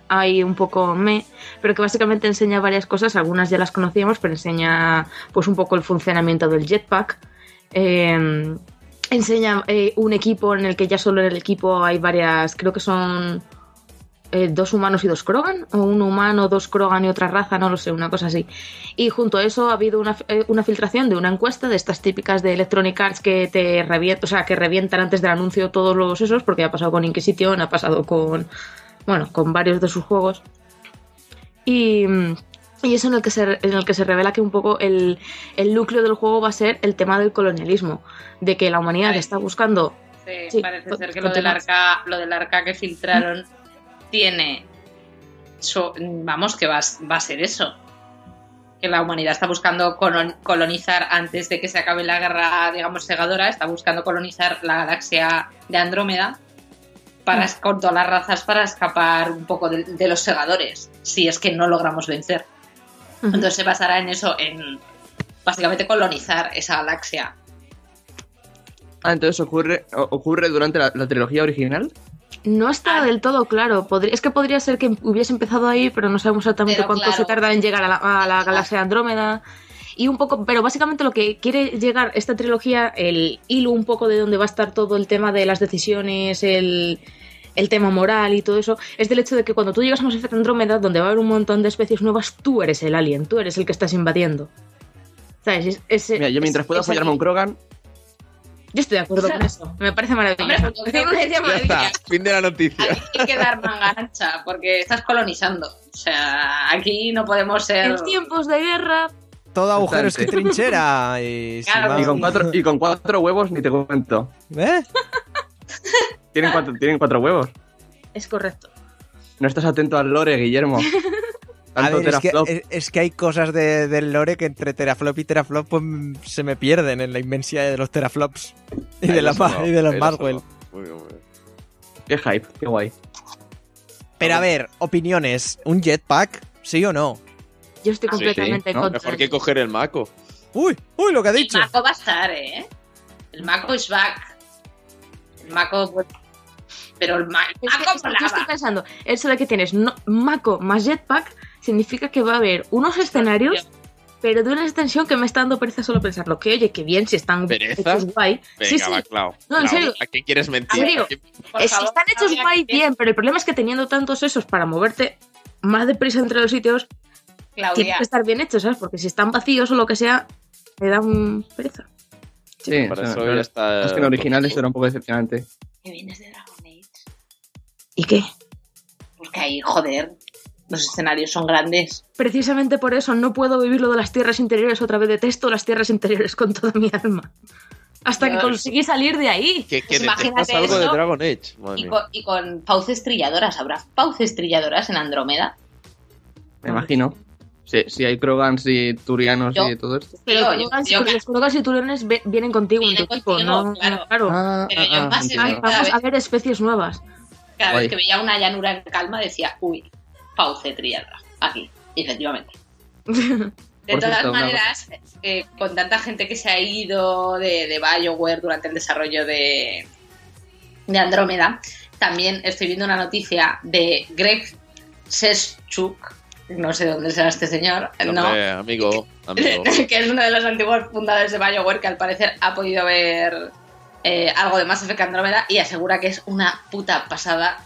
hay un poco me, pero que básicamente enseña varias cosas, algunas ya las conocíamos, pero enseña pues un poco el funcionamiento del jetpack. eh, enseña eh, un equipo en el que ya solo en el equipo hay varias, creo que son eh, dos humanos y dos Krogan, o un humano, dos Krogan y otra raza, no lo sé, una cosa así. Y junto a eso ha habido una, eh, una filtración de una encuesta de estas típicas de Electronic Arts que te revientan, o sea, que revientan antes del anuncio todos los esos, porque ha pasado con Inquisition, ha pasado con, bueno, con varios de sus juegos. Y, y eso en el que se, en el que se revela que un poco el, el núcleo del juego va a ser el tema del colonialismo, de que la humanidad Ay. está buscando Sí, Sí, parece ser que lo del, arca, lo del arca que filtraron tiene. so- vamos, que va, a- va a ser eso. Que la humanidad está buscando colon- colonizar antes de que se acabe la guerra, digamos, segadora, está buscando colonizar la galaxia de Andrómeda para, con todas las razas para escapar un poco de, de los segadores, si es que no logramos vencer. Entonces se basará en eso, en básicamente colonizar esa galaxia. Ah, entonces ocurre, ocurre durante la, la trilogía original. No está Ah. del todo claro. Podría- es que podría ser que hubiese empezado ahí, pero no sabemos exactamente Pero cuánto claro. se tarda en llegar a la, a la galaxia de Andrómeda. Y un poco, pero básicamente lo que quiere llegar esta trilogía, el hilo un poco de donde va a estar todo el tema de las decisiones, el, el tema moral y todo eso, es del hecho de que cuando tú llegas a Mass Effect Andrómeda, donde va a haber un montón de especies nuevas, tú eres el alien, tú eres el que estás invadiendo. ¿Sabes? Es- es- Mira, yo es- mientras pueda follarme un. Krogan, Yo estoy de acuerdo con eso. Me parece Hombre, maravilloso. pues, me parece Ya está, fin de la noticia. Aquí hay que dar manga ancha porque estás colonizando. O sea, aquí no podemos ser. En tiempos de guerra, Todo agujeros que Bastante. trinchera. Y Claro. y con cuatro, y con cuatro huevos ni te cuento. ¿Eh? Tienen cuatro, tienen cuatro huevos. es correcto. No estás atento al lore, Guillermo. A Tanto ver, es que, es, es hay cosas de- del lore que entre teraflop y teraflop pues, se me pierden en la inmensidad de los teraflops y de, la, y de los Maxwell. sonó. Muy bien, muy bien. Qué hype, qué guay. Pero a ver, opiniones. ¿Un jetpack? ¿Sí o no? Yo estoy Ah, completamente sí, en ¿no? contra. Mejor que coger el maco. Uy, uy, lo que ha El dicho. Mako va a estar, ¿eh? El Mako is back. El Mako. pues, Pero el Es Mako es que yo estoy pensando, eso de que tienes no, Mako más jetpack significa que va a haber unos escenarios, pero de una extensión que me está dando pereza solo pensarlo. Que oye, que bien, si están ¿Pereza? hechos guay. Venga, sí, sí. va, Clau. No, en Clau, serio. ¿A quién quieres mentir? ¿En serio? ¿A quién- Por Eh, si favor, están hechos guay, que- bien, pero el problema es que teniendo tantos esos para moverte más deprisa entre los sitios, tienen Claudia, que estar bien hechos, ¿sabes? Porque si están vacíos o lo que sea, me da un pereza. Sí, Para o sea, eso ya está. es que en original esto era un poco decepcionante. que vienes de Dragon Age. ¿Y qué? Porque ahí, joder, los escenarios son grandes. Precisamente por eso no puedo vivir lo de las tierras interiores otra vez. Detesto las tierras interiores con toda mi alma. Hasta que conseguí salir de ahí. Que, que Pues imagínate algo de eso. Dragon Age. Madre Y con, y con fauces trilladoras. ¿Habrá fauces trilladoras en Andrómeda? Me imagino. Sí, sí hay Krogans y Turianos Yo- y todo esto. Pero yo- yo- los Krogas y ve- vienen contigo en tu equipo, ¿no? claro. Ah, Pero ah, yo ah, más entiendo. Ay, vamos a ver especies nuevas. Cada Guay. vez que veía una llanura en calma decía, uy, fauce trilladora. Aquí, efectivamente. De Por todas cierto, maneras, eh, con tanta gente que se ha ido de, de BioWare durante el desarrollo de, de Andrómeda, también estoy viendo una noticia de Greg Seschuk, no sé dónde será este señor, no, amigo, amigo. que es uno de los antiguos fundadores de BioWare que al parecer ha podido ver eh, algo de Mass Effect Andrómeda y asegura que es una puta pasada.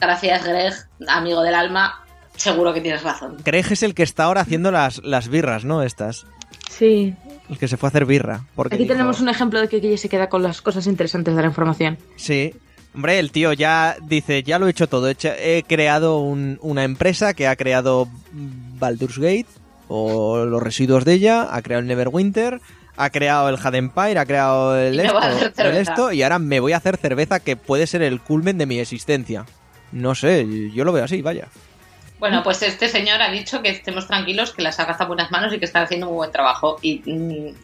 Gracias, Greg, amigo del alma. Seguro que tienes razón. Greg es el que está ahora haciendo las, las birras, ¿no? Estas. Sí. El que se fue a hacer birra. Porque Aquí dijo- tenemos un ejemplo de que Guille se queda con las cosas interesantes de la información. Sí. Hombre, el tío ya dice, ya lo he hecho todo. He, hecho- he creado un- una empresa que ha creado Baldur's Gate o los residuos de ella, ha creado el Neverwinter, ha creado el Had Empire, ha creado el Y esto, y ahora me voy a hacer cerveza que puede ser el culmen de mi existencia. No sé, yo lo veo así, vaya. Bueno, pues este señor ha dicho que estemos tranquilos, que la saga está en buenas manos y que está haciendo muy buen trabajo. Y mm,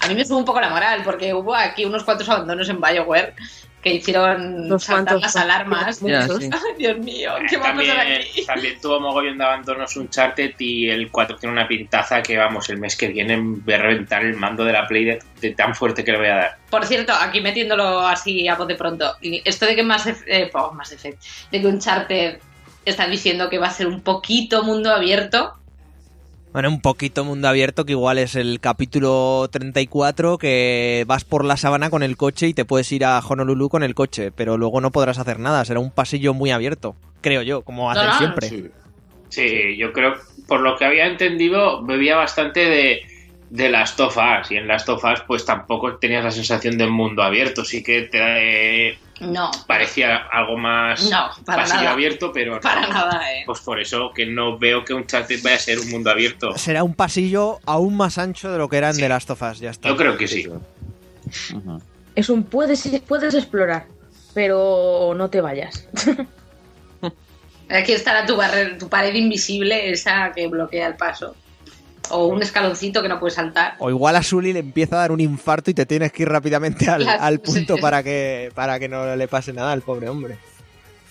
a mí me sube un poco la moral, porque hubo aquí unos cuantos abandonos en BioWare que hicieron Los saltar las alarmas. Sí. Dios mío, ¿qué va a pasar También, aquí? también tuvo mogollón de abandonos Uncharted y el 4 tiene una pintaza que, vamos, el mes que viene voy a reventar el mando de la Play de, de tan fuerte que le voy a dar. Por cierto, aquí metiéndolo así a voz de pronto, esto de que más, eh, oh, Mass Effect, de que Uncharted están diciendo que va a ser un poquito mundo abierto, Bueno, un poquito mundo abierto que igual es el capítulo 34 que vas por la sabana con el coche y te puedes ir a Honolulu con el coche, pero luego no podrás hacer nada, será un pasillo muy abierto, creo yo, como hacen no, siempre. Sí. Sí, yo creo, por lo que había entendido, bebía bastante de, de Last of Us. Y en Last of Us, pues tampoco tenías la sensación de mundo abierto. Sí que te eh, No, parecía algo más No, para pasillo nada. abierto, pero no. para nada, eh. Pues por eso que no veo que un chat vaya a ser un mundo abierto. Será un pasillo aún más ancho de lo que era en Sí. The Last of Us, ya está. Yo creo que sí. Es un puedes, puedes explorar, pero no te vayas. Aquí estará tu, barre- tu pared invisible, esa que bloquea el paso. O un escaloncito que no puedes saltar. O igual a Sully le empieza a dar un infarto y te tienes que ir rápidamente al, Claro, al punto sí. para que, para que no le pase nada al pobre hombre.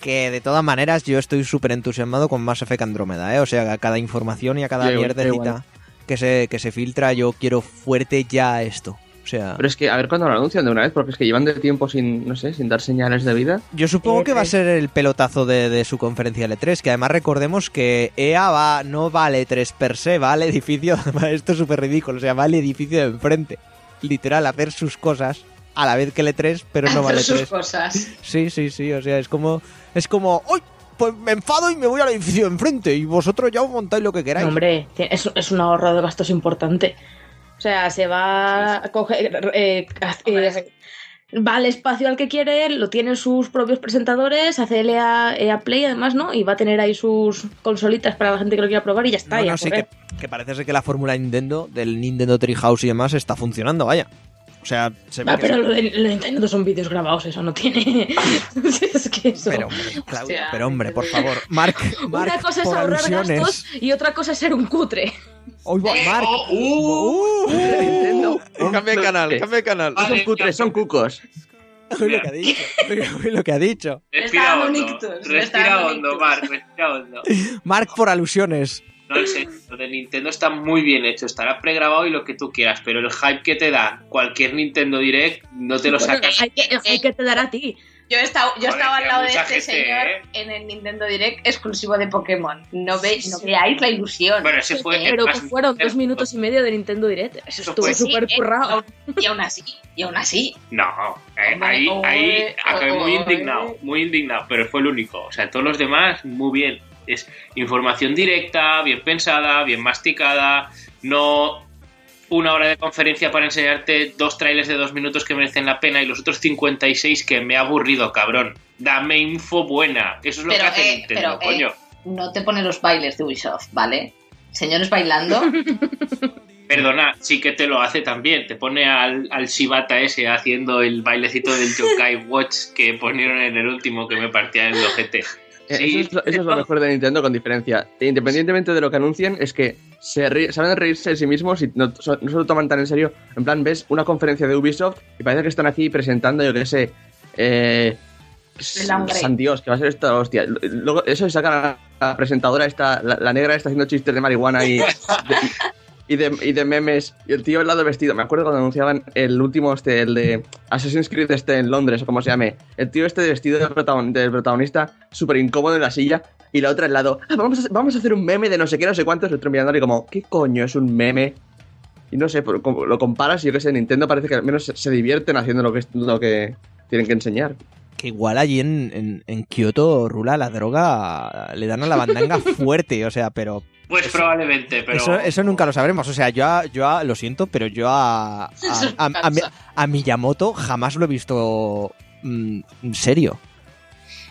Que de todas maneras yo estoy súper entusiasmado con Mass Effect Andrómeda, ¿eh? O sea, a cada información y a cada mierdecita que se, que se filtra, yo quiero fuerte ya esto. O sea, Pero es que a ver cuándo lo anuncian de una vez, porque es que llevan de tiempo sin, no sé, sin dar señales de vida. yo supongo Eh, que va a eh. ser el pelotazo de, de su conferencia L3, que además recordemos que EA va, no va al E3 per se, va al edificio, esto es súper ridículo, o sea, va al edificio de enfrente. Literal, hacer sus cosas a la vez que el E3, pero no vale Hacer sus 3. cosas. Sí, sí, sí, o sea, es como, es como, ¡Uy! Pues me enfado y me voy al edificio de enfrente y vosotros ya os montáis lo que queráis. No, hombre, es, es un ahorro de gastos importante. O sea, se va a coger. eh, eh, va al espacio al que quiere, lo tienen sus propios presentadores, hace EA, EA Play además, ¿no? Y va a tener ahí sus consolitas para la gente que lo quiera probar y ya está. No, no, sí, que, que parece ser que la fórmula Nintendo, del Nintendo Treehouse y demás, está funcionando, vaya. O sea, se ve Ah, que pero lo de, lo de Nintendo son vídeos grabados, eso no tiene. es que eso. Pero hombre, Claudia, Hostia. pero hombre, por favor, Mark, Mark Una cosa es ahorrar alusiones. gastos y otra cosa es ser un cutre. Hoy va, Mark. Oh, uh, Uh, Nintendo. Cambia de canal, Eh, cambia de canal. Ah, Son cutres, son cucos. Oye lo que ha dicho. Oye, oye lo que ha dicho. Respira hondo. Respira hondo. Mark, respira hondo. Mark por alusiones. No, en serio, lo de Nintendo está muy bien hecho, estará pregrabado y lo que tú quieras, pero el hype que te da cualquier Nintendo Direct no te lo sacas. hay, que, hay que te dar a ti. Yo he estado, yo estaba al lado de este gente, señor ¿eh? en el Nintendo Direct exclusivo de Pokémon. No, veis, no veáis la ilusión. Bueno, ese fue el Pero que fueron dos minutos y medio de Nintendo Direct. Eso Eso estuvo fue- súper Sí, eh, currado. Y aún así, y aún así. No, eh, Hombre, ahí, ahí acabé muy indignado, muy indignado, pero fue el único. O sea, todos los demás, muy bien. Es información directa, bien pensada, bien masticada, no una hora de conferencia para enseñarte dos trailers de dos minutos que merecen la pena y los otros 56 que me ha aburrido, cabrón. Dame info buena. Eso es lo Pero, que hace eh, Nintendo, pero, eh, coño. No te pone los bailes de Ubisoft, ¿vale? Señores bailando. Perdona, sí que te lo hace también. Te pone al, al Shibata ese haciendo el bailecito del Yokai Watch que ponieron en el último que me partía el ojete. Eh, Sí, eso, es lo, eso es lo mejor de Nintendo con diferencia. Independientemente de lo que anuncien, es que se saben reírse de sí mismos y no, so- no se lo toman tan en serio. En plan, ves una conferencia de Ubisoft y parece que están aquí presentando, yo qué sé, eh. San Dios, que va a ser esta hostia. Luego, eso sacan a la presentadora, esta, la, la negra, está haciendo chistes de marihuana y, de, y, de, y de memes. Y el tío al lado vestido. Me acuerdo cuando anunciaban el último, este, el de Assassin's Creed este en Londres, o como se llame. El tío este vestido del protagonista, súper incómodo en la silla. Y la otra al lado, "Ah, vamos, a, vamos a hacer un meme de no sé qué, no sé cuántos. El otro mirándole como, ¿qué coño es un meme? Y no sé, lo comparas y yo que sé, Nintendo parece que al menos se, divierten haciendo lo que, lo que tienen que enseñar. Que igual allí en, en, en Kioto rula la droga, le dan a la bandanga fuerte, o sea, pero Pues probablemente, pero. eso, eso nunca lo sabremos. O sea, yo, a- yo a- lo siento, pero yo a, a, a- a Mi- a Miyamoto jamás lo he visto mm, en serio.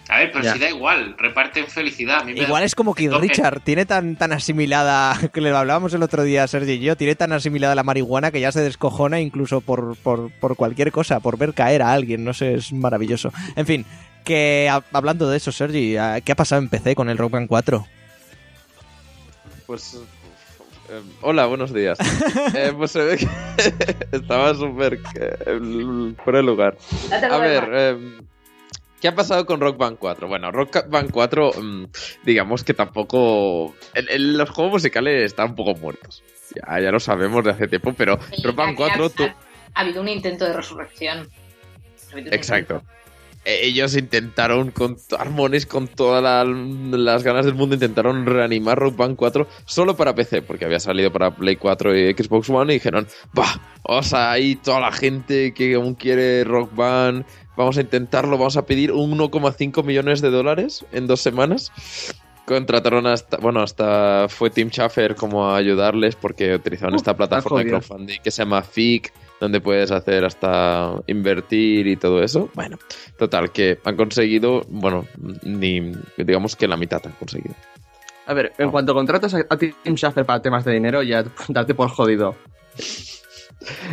A ver, pero Ya. si da igual, reparten felicidad. A mí me Igual es como que Toque. Richard tiene tan, tan asimilada, que le hablábamos el otro día Sergio y yo, tiene tan asimilada la marihuana que ya se descojona incluso por, por, por cualquier cosa, por ver caer a alguien, no sé, es maravilloso. En fin, que hablando de eso, Sergi, ¿a- ¿qué ha pasado en PC con el Rock Band 4? Pues. eh, hola, buenos días. Eh, pues se ve que estaba súper eh, fuera de lugar. A ver, eh, ¿qué ha pasado con Rock Band 4? Bueno, Rock Band 4, mm, digamos que tampoco. el- el- los juegos musicales están un poco muertos. Ya, ya lo sabemos de hace tiempo, pero Sí, Rock Band aquí ha- 4. tú- ha, ha habido un intento de resurrección. Exacto. intento. Eh, ellos intentaron, con Armones, con todas la- las ganas del mundo, intentaron reanimar Rock Band 4 solo para PC, porque había salido para Play 4 y Xbox One, y dijeron, va, o sea, ahí toda la gente que aún quiere Rock Band, vamos a intentarlo, vamos a pedir 1,5 millones de dólares en dos semanas. Contrataron hasta, bueno, hasta fue Tim Schafer como a ayudarles porque utilizaban esta plataforma de crowdfunding que se llama FIC, donde puedes hacer hasta invertir y todo eso. Bueno, total, que han conseguido, bueno, ni digamos que la mitad han conseguido. A ver, en cuanto contratas a, Tim Schafer para temas de dinero, ya date por jodido.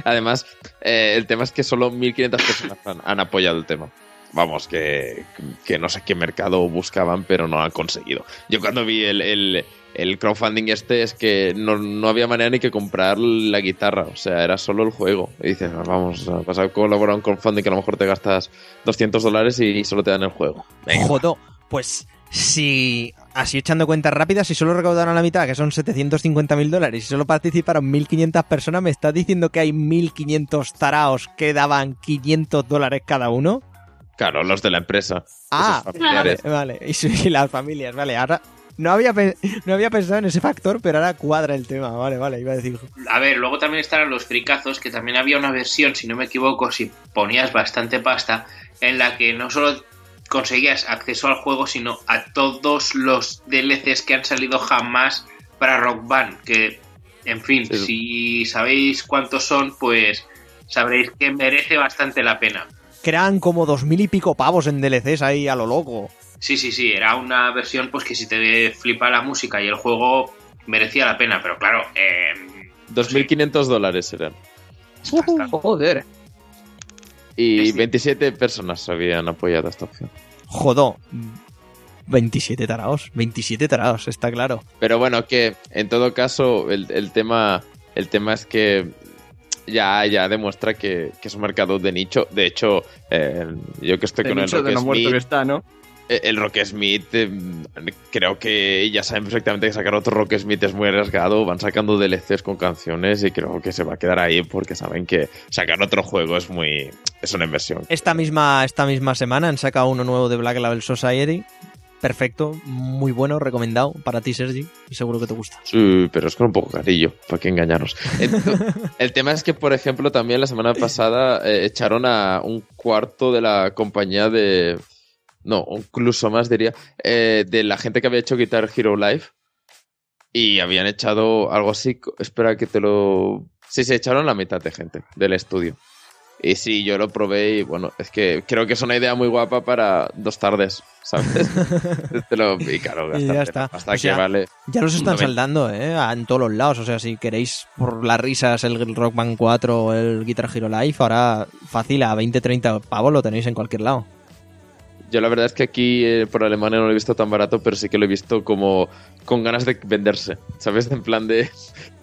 Además, eh, el tema es que solo 1.500 personas han, han apoyado el tema. Vamos, que, que no sé qué mercado buscaban, pero no han conseguido. Yo cuando vi el, el- el crowdfunding este es que no, no había manera ni que comprar la guitarra, o sea, era solo el juego. Y dices, vamos, vas a colaborar un crowdfunding que a lo mejor te gastas 200 dólares y solo te dan el juego. Venga. Jodo, pues si así echando cuentas rápidas, si solo recaudaron la mitad, que son 750 mil dólares, y solo participaron 1.500 personas, ¿me estás diciendo que hay 1.500 taraos que daban 500 dólares cada uno? Claro, los de la empresa. Ah. Vale, y, su- y las familias, vale, ahora... No había, no había pensado en ese factor, pero ahora cuadra el tema, vale, vale, iba a decir... A ver, luego también estarán los fricazos, que también había una versión, si no me equivoco, si ponías bastante pasta, en la que no solo conseguías acceso al juego, sino a todos los DLCs que han salido jamás para Rock Band, que, en fin, Sí. si sabéis cuántos son, pues sabréis que merece bastante la pena. Que eran como dos mil y pico pavos en DLCs ahí a lo loco. Sí, sí, sí, era una versión pues que si te flipa la música y el juego merecía la pena, pero claro, eh, 2.500 dólares eran. Joder. Y Sí. 27 personas habían apoyado esta opción. Jodó. 27 taraos, 27 taraos, está claro. Pero bueno, que en todo caso, el, el tema. El tema es que ya, ya demuestra que, que es un mercado de nicho. De hecho, eh, yo que estoy con el Rock. Eh, el Rock Smith, eh, creo que ya saben perfectamente que sacar otro Rock Smith es muy arriesgado. Van sacando DLCs con canciones y creo que se va a quedar ahí porque saben que sacar otro juego es muy. es una inversión. Esta misma, esta misma semana han sacado uno nuevo de Black Label Society. Perfecto, muy bueno, recomendado para ti, Sergi. Seguro que te gusta. Sí, pero es con un poco carillo, para que engañaros. Ento- el tema es que, por ejemplo, también la semana pasada eh, echaron a un cuarto de la compañía de. No, incluso más diría. eh, de la gente que había hecho Guitar Hero Live. Y habían echado algo así. Espera que te lo. Sí, se echaron la mitad de gente del estudio. Y sí, yo lo probé y bueno, es que creo que es una idea muy guapa para dos tardes, ¿sabes? Te lo- y claro, Y ya está. Hasta O que vale. Ya los están saldando, ¿eh? En todos los lados. O sea, si queréis por las risas el Rock Band 4 o el Guitar Hero Live, ahora fácil a 20-30 pavos lo tenéis en cualquier lado. Yo la verdad es que aquí eh, por Alemania no lo he visto tan barato, pero sí que lo he visto como con ganas de venderse, ¿sabes? En plan de,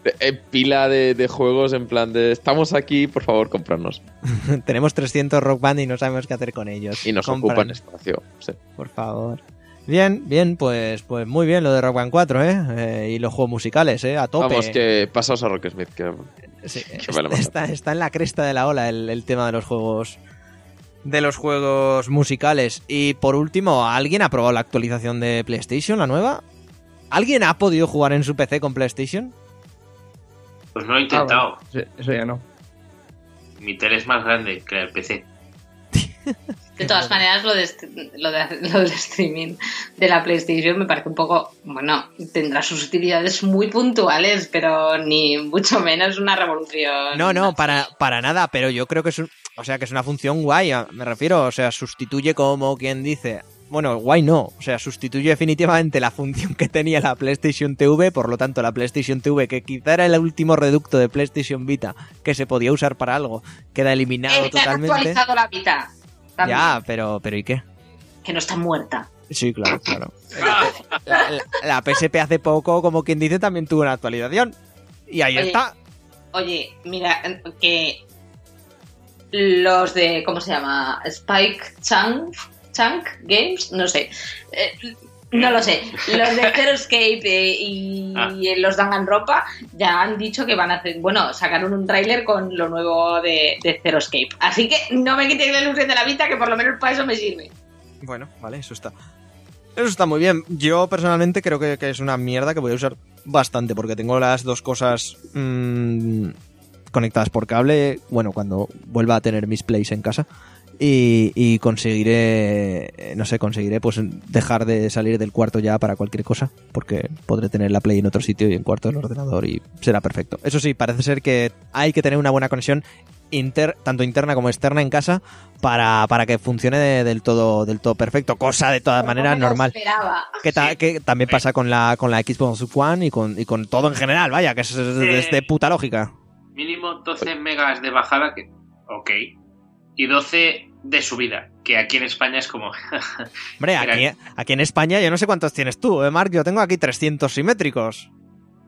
de- eh, pila de, de juegos, en plan de estamos aquí, por favor, comprarnos. Tenemos 300 Rock Band y no sabemos qué hacer con ellos. Y nos Compran, ocupan espacio. sí. Por favor. Bien, bien, pues, pues muy bien lo de Rock Band 4, ¿eh? Eh, y los juegos musicales, ¿eh? A tope. Vamos, que pasaos a Rocksmith, que Sí, que vale está, está en la cresta de la ola el, el tema de los juegos de los juegos musicales. Y por último, ¿alguien ha probado la actualización de PlayStation, la nueva? ¿Alguien ha podido jugar en su PC con PlayStation? pues no lo he intentado. Sí, eso ya no. Mi tele es más grande que el PC. De todas maneras, lo de, lo, de, lo del streaming de la PlayStation me parece un poco. Bueno, tendrá sus utilidades muy puntuales, pero ni mucho menos una revolución. No, no, para, para nada, pero yo creo que es, un- o sea, que es una función guay, a- me refiero, o sea, sustituye como quien dice, bueno, guay no, o sea, sustituye definitivamente la función que tenía la PlayStation TV, por lo tanto, la PlayStation TV, que quizá era el último reducto de PlayStation Vita que se podía usar para algo, queda eliminado han totalmente. actualizado la mitad. También, Ya, pero, pero ¿y qué? Que no está muerta. Sí, claro, claro. La, la- la PSP hace poco, como quien dice, también tuvo una actualización. Y ahí Oye, está. Oye, mira, que los de, ¿cómo se llama? Spike Chunk, Chunk Games, no sé. Eh, No lo sé. Los de Zero Escape eh, y Ah. los Danganronpa ya han dicho que van a hacer. Bueno, sacaron un tráiler con lo nuevo de, de Zero Escape. Así que no me quitéis la ilusión de la vista, que por lo menos para eso me sirve. Bueno, vale, eso está. Eso está muy bien. Yo personalmente creo que, que es una mierda que voy a usar bastante porque tengo las dos cosas mm, conectadas por cable. Bueno, cuando vuelva a tener mis plays en casa. Y, y conseguiré, no sé, conseguiré pues dejar de salir del cuarto ya para cualquier cosa, porque podré tener la Play en otro sitio y en cuarto del ordenador y será perfecto. Eso sí, parece ser que hay que tener una buena conexión inter, tanto interna como externa en casa para, para que funcione de- del todo del todo perfecto, cosa de todas maneras normal. Esperaba. Que, ta- que también pasa con la, con la Xbox One y con, y con todo en general, vaya, que es, es de puta lógica. Mínimo 12 megas de bajada, que. Ok. Y 12 de subida, que aquí en España es como. Hombre, aquí, aquí en España yo no sé cuántos tienes tú, ¿eh, Mark? Yo tengo aquí 300 simétricos.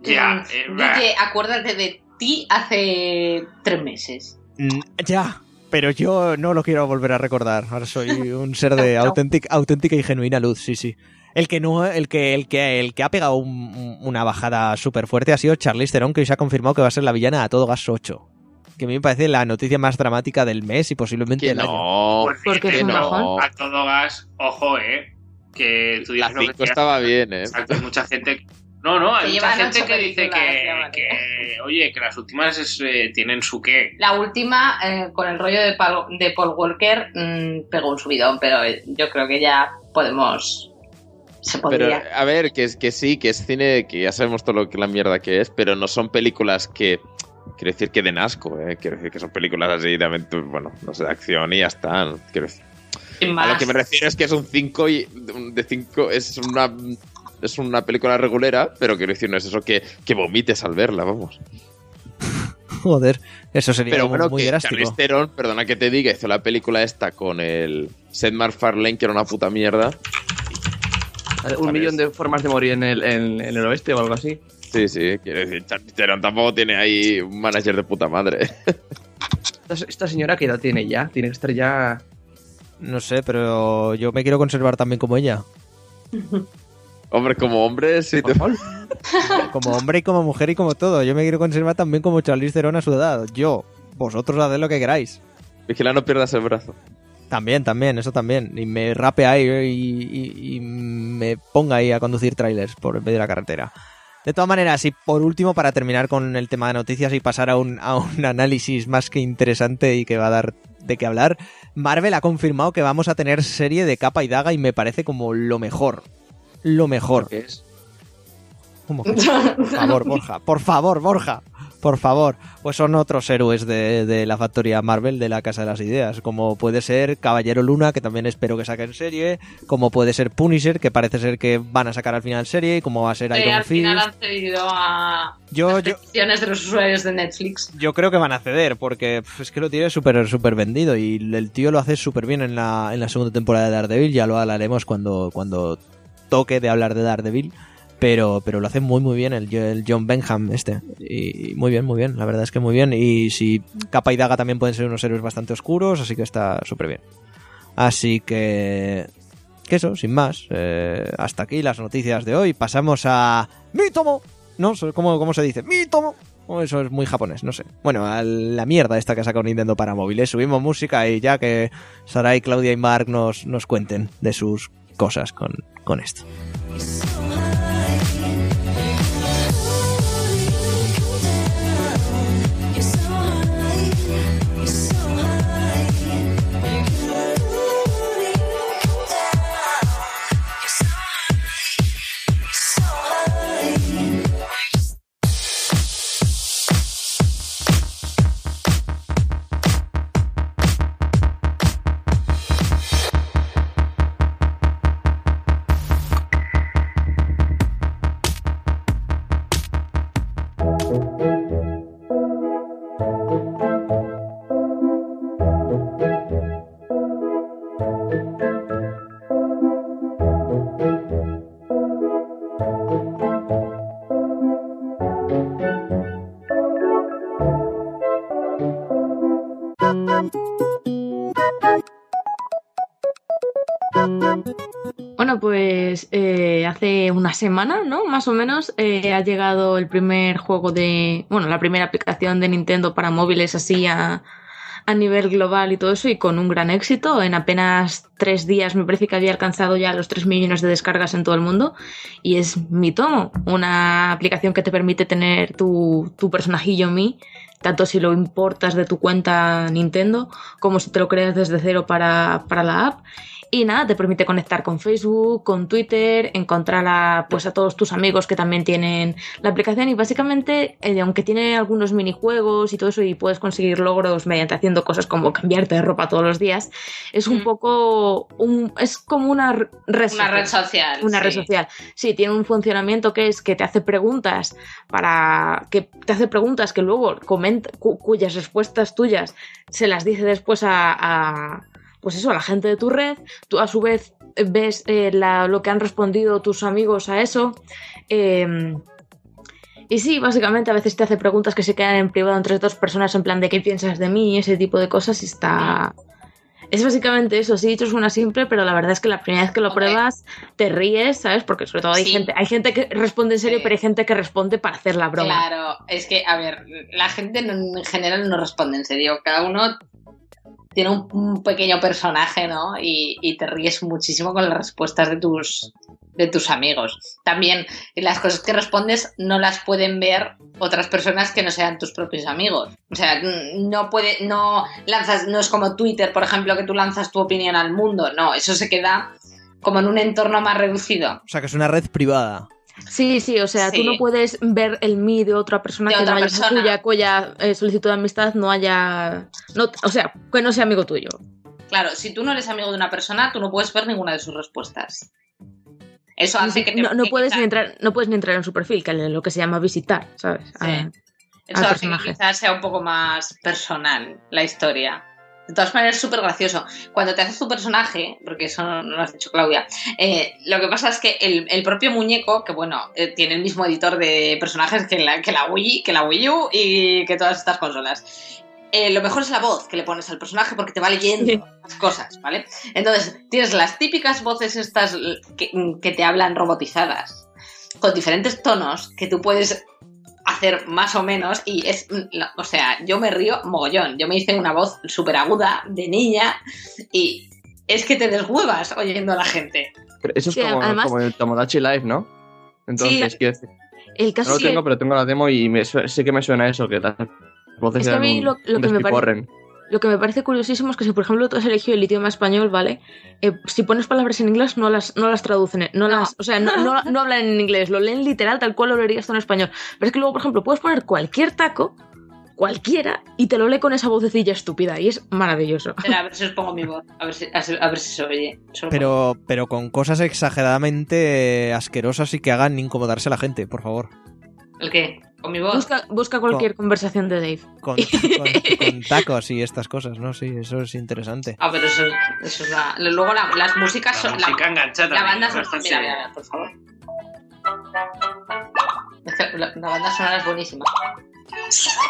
ya. eh. Oye, acuérdate de ti hace tres meses. Mm, ya, pero yo no lo quiero volver a recordar. Ahora soy un ser de No, auténtica, auténtica y genuina luz, sí, sí. El que no, el que, el que, el que ha pegado un- un- una bajada súper fuerte ha sido Charlize Theron, que hoy se ha confirmado que va a ser la villana a todo gas 8. Que a mí me parece la noticia más dramática del mes y posiblemente del año. no. Pues Porque es un no, bajón. A todo gas, ojo, eh. Que tú La dices que 5 quieras. estaba bien, ¿eh? Exacto, hay mucha gente. No, no, hay mucha gente que dice que, ya vale. que, oye, que las últimas es, eh, tienen su qué. La última, eh, con el rollo de, Pal- de Paul Walker, mm, pegó un subidón, pero eh, yo creo que ya podemos. Se Pero, podría. a ver, que, es, que sí, que es cine, que ya sabemos todo lo que la mierda que es, pero no son películas que. Quiero decir que den asco, ¿eh? Quiero decir que son películas así de aventura, bueno, no sé, de acción y ya están. Quiero decir. A lo que me refiero es que es un 5 y. De 5 es una. Es una película regulera, pero quiero decir, no es eso que, que vomites al verla, vamos. Joder, eso sería Pero muy, bueno, muy que drástico. Charlize Theron, perdona que te diga, hizo la película esta con el Seth MacFarlane, que era una puta mierda. Un millón de formas de morir en el, en, en el oeste o algo así. Sí, sí, quiero decir, Charlize Theron tampoco tiene ahí un manager de puta madre. Esta, esta señora que edad tiene ya, tiene que estar ya. No sé, pero yo me quiero conservar también como ella. Hombre, como hombre, sí te... Como hombre y como mujer y como todo. Yo me quiero conservar también como Charlize Theron a su edad. Yo, vosotros haced lo que queráis. Vigila, no pierdas el brazo. También, también, eso también. Y me rape ahí y, y- y me ponga ahí a conducir trailers por vez de la carretera. De todas maneras, y por último, para terminar con el tema de noticias y pasar a un, a un análisis más que interesante y que va a dar de qué hablar, Marvel ha confirmado que vamos a tener serie de capa y daga y me parece como lo mejor. Lo mejor. ¿Qué es? ¿Cómo que? Por favor, Borja. Por favor, Borja. Por favor. Pues son otros héroes de, de la factoría Marvel de la Casa de las Ideas. Como puede ser Caballero Luna, que también espero que saquen serie. Como puede ser Punisher, que parece ser que van a sacar al final serie. Como va a ser Iron al final Fist. han cedido a Yo, las yo, de los usuarios de Netflix. yo creo que van a ceder, porque es que lo tiene súper súper vendido. Y el tío lo hace súper bien en la, en la segunda temporada de Daredevil. Ya lo hablaremos cuando, cuando toque de hablar de Daredevil. Pero, pero lo hace muy muy bien el, John Benham este. Y muy bien, muy bien. La verdad es que muy bien. Y si Capa y Daga también pueden ser unos héroes bastante oscuros, así que está súper bien. Así que... Que eso, sin más. eh, hasta aquí las noticias de hoy. Pasamos a... ¡Mitomo! ¿No? ¿Cómo, cómo se dice? ¡Mitomo! Oh, eso es muy japonés, no sé. Bueno, a la mierda esta que sacado Nintendo para móviles. Subimos música y ya que Sarai, Claudia y Mark nos, nos cuenten de sus cosas con, con esto. Semana, ¿no? Más o menos, eh, ha llegado el primer juego de, bueno, la primera aplicación de Nintendo para móviles así a, a nivel global y todo eso y con un gran éxito. En apenas tres días me parece que había alcanzado ya los 3 millones de descargas en todo el mundo y es Mi Tomo, una aplicación que te permite tener tu, tu personajillo Mi, tanto si lo importas de tu cuenta Nintendo como si te lo creas desde cero para, para la app. Y nada, te permite conectar con Facebook, con Twitter, encontrar a, pues, a todos tus amigos que también tienen la aplicación y básicamente, eh, aunque tiene algunos minijuegos y todo eso y puedes conseguir logros mediante haciendo cosas como cambiarte de ropa todos los días, es un Mm. poco, un, es como una red Una social. red social. Una red social. Sí, tiene un funcionamiento que es que te hace preguntas para. que te hace preguntas que luego comenta, cu- cuyas respuestas tuyas se las dice después a, a, Pues eso, a la gente de tu red. Tú a su vez ves eh, la- lo que han respondido tus amigos a eso. Eh, y sí, básicamente a veces te hace preguntas que se quedan en privado entre dos personas en plan de qué piensas de mí y ese tipo de cosas y está... Es básicamente eso, sí, dicho suena simple, pero la verdad es que la primera vez que lo pruebas te ríes, ¿sabes? Porque sobre todo hay Sí. gente, hay gente que responde en serio, Sí. pero hay gente que responde para hacer la broma. Claro, es que, a ver, la gente no- en general no responde en serio. Cada uno tiene un, pequeño personaje, ¿no? Y, y te ríes muchísimo con las respuestas de tus, de tus amigos. También las cosas que respondes no las pueden ver otras personas que no sean tus propios amigos. O sea, no puede, no lanzas, no es como Twitter, por ejemplo, que tú lanzas tu opinión al mundo. No, eso se queda como en un entorno más reducido. O sea, que es una red privada. Sí, sí, o sea, tú Sí. no puedes ver el mí de otra persona De que otra no haya, persona. cuya, cuya eh, solicitud de amistad no haya... No, o sea, que no sea amigo tuyo. Claro, si tú no eres amigo de una persona, tú no puedes ver ninguna de sus respuestas. Eso hace que te no, no que puedes quizá- ni entrar, no puedes ni entrar en su perfil, que es lo que se llama visitar, ¿sabes? Sí. Eso hace que quizás sea un poco más personal la historia. De todas maneras, es súper gracioso. Cuando te haces tu personaje, porque eso no lo has dicho Claudia, eh, lo que pasa es que el, el propio muñeco, que bueno, eh, tiene el mismo editor de personajes que la, que la Wii, que la Wii U y que todas estas consolas. Eh, lo mejor es la voz que le pones al personaje porque te va leyendo Sí. las cosas, ¿vale? Entonces, tienes las típicas voces estas que, que te hablan robotizadas, con diferentes tonos que tú puedes hacer más o menos y es, no, o sea, yo me río mogollón. Yo me hice una voz súper aguda de niña y es que te deshuevas oyendo a la gente. Pero eso es Sí, como, además- como el Tomodachi Live, ¿no? Entonces, Sí. quiero decir, El no caso lo que- tengo, pero tengo la demo y me sí que me suena eso, que las voces Es que a eran mí un, lo- lo un que me parece-. Lo que me parece curiosísimo es que si, por ejemplo, tú has elegido el idioma español, ¿vale? Eh, si pones palabras en inglés, no las, no las traducen, eh, no, No. las, o sea, no, no, no hablan en inglés, lo leen literal tal cual lo leerías tú en español. Pero es que luego, por ejemplo, puedes poner cualquier taco, cualquiera, y te lo lee con esa vocecilla estúpida, y es maravilloso. A ver si os pongo mi voz, a ver si, a ver- si se oye. Solo Pero, pero con cosas exageradamente asquerosas y que hagan incomodarse a la gente, por favor. ¿El qué? ¿Con mi voz? Busca, busca cualquier conversación de Dave. Con, con- con tacos y estas cosas, ¿no? Sí, eso es interesante. Ah, pero eso, eso es la... Luego la- las músicas La son... la- música engancha La banda sonora, mira, mira, mira, por favor. La, la banda sonora es buenísima. Según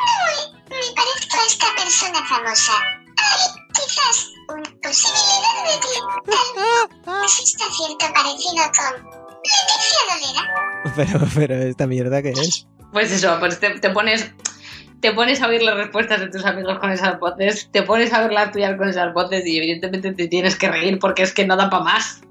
me, me parezco a esta persona famosa. Hay quizás una posibilidad de que tal vez exista cierto parecido con Leticia Dolera. Pero, pero esta mierda que es. Pues eso, pues te, pones te pones a oír las respuestas de tus amigos con esas voces, te pones a ver tuyas con esas voces y evidentemente te tienes que reír porque es que no da para más.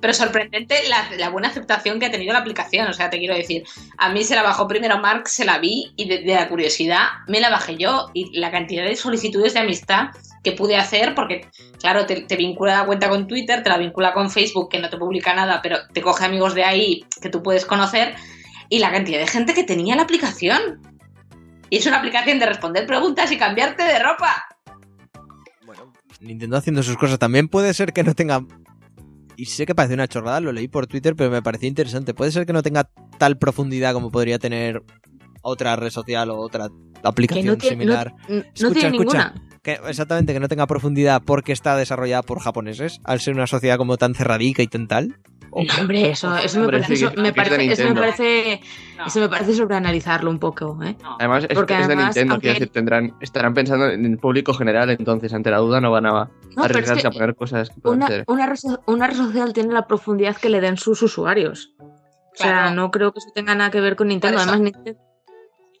Pero sorprendente la, buena aceptación que ha tenido la aplicación, o sea, te quiero decir, a mí se la bajó primero Mark, se la vi y de la curiosidad me la bajé yo y la cantidad de solicitudes de amistad que pude hacer, porque claro, te, te vincula la cuenta con Twitter, te la vincula con Facebook, que no te publica nada, pero te coge amigos de ahí que tú puedes conocer, y la cantidad de gente que tenía la aplicación. Y es una aplicación de responder preguntas y cambiarte de ropa. Nintendo haciendo sus cosas. También puede ser que no tenga. Y sé que parece una chorrada, lo leí por Twitter, pero me pareció interesante. Puede ser que no tenga tal profundidad como podría tener otra red social o otra Que aplicación no tiene, no, similar. no Escucha, tiene escucha. ninguna. Que, exactamente, que no tenga profundidad porque está desarrollada por japoneses, al ser una sociedad como tan cerradica y tan tal. Hombre, eso, eso, me parece, sí, me eso me parece, No, eso me parece sobreanalizarlo un poco, ¿eh? no. Además, es, Porque es de Nintendo, aunque- quiero decir, tendrán, estarán pensando en el público general, entonces ante la duda no van a No, pero es arriesgarse que a poner cosas que una, una, red, una red social tiene la profundidad que le den sus usuarios. O sea, no creo que eso tenga nada que ver con Nintendo. Además, Nintendo-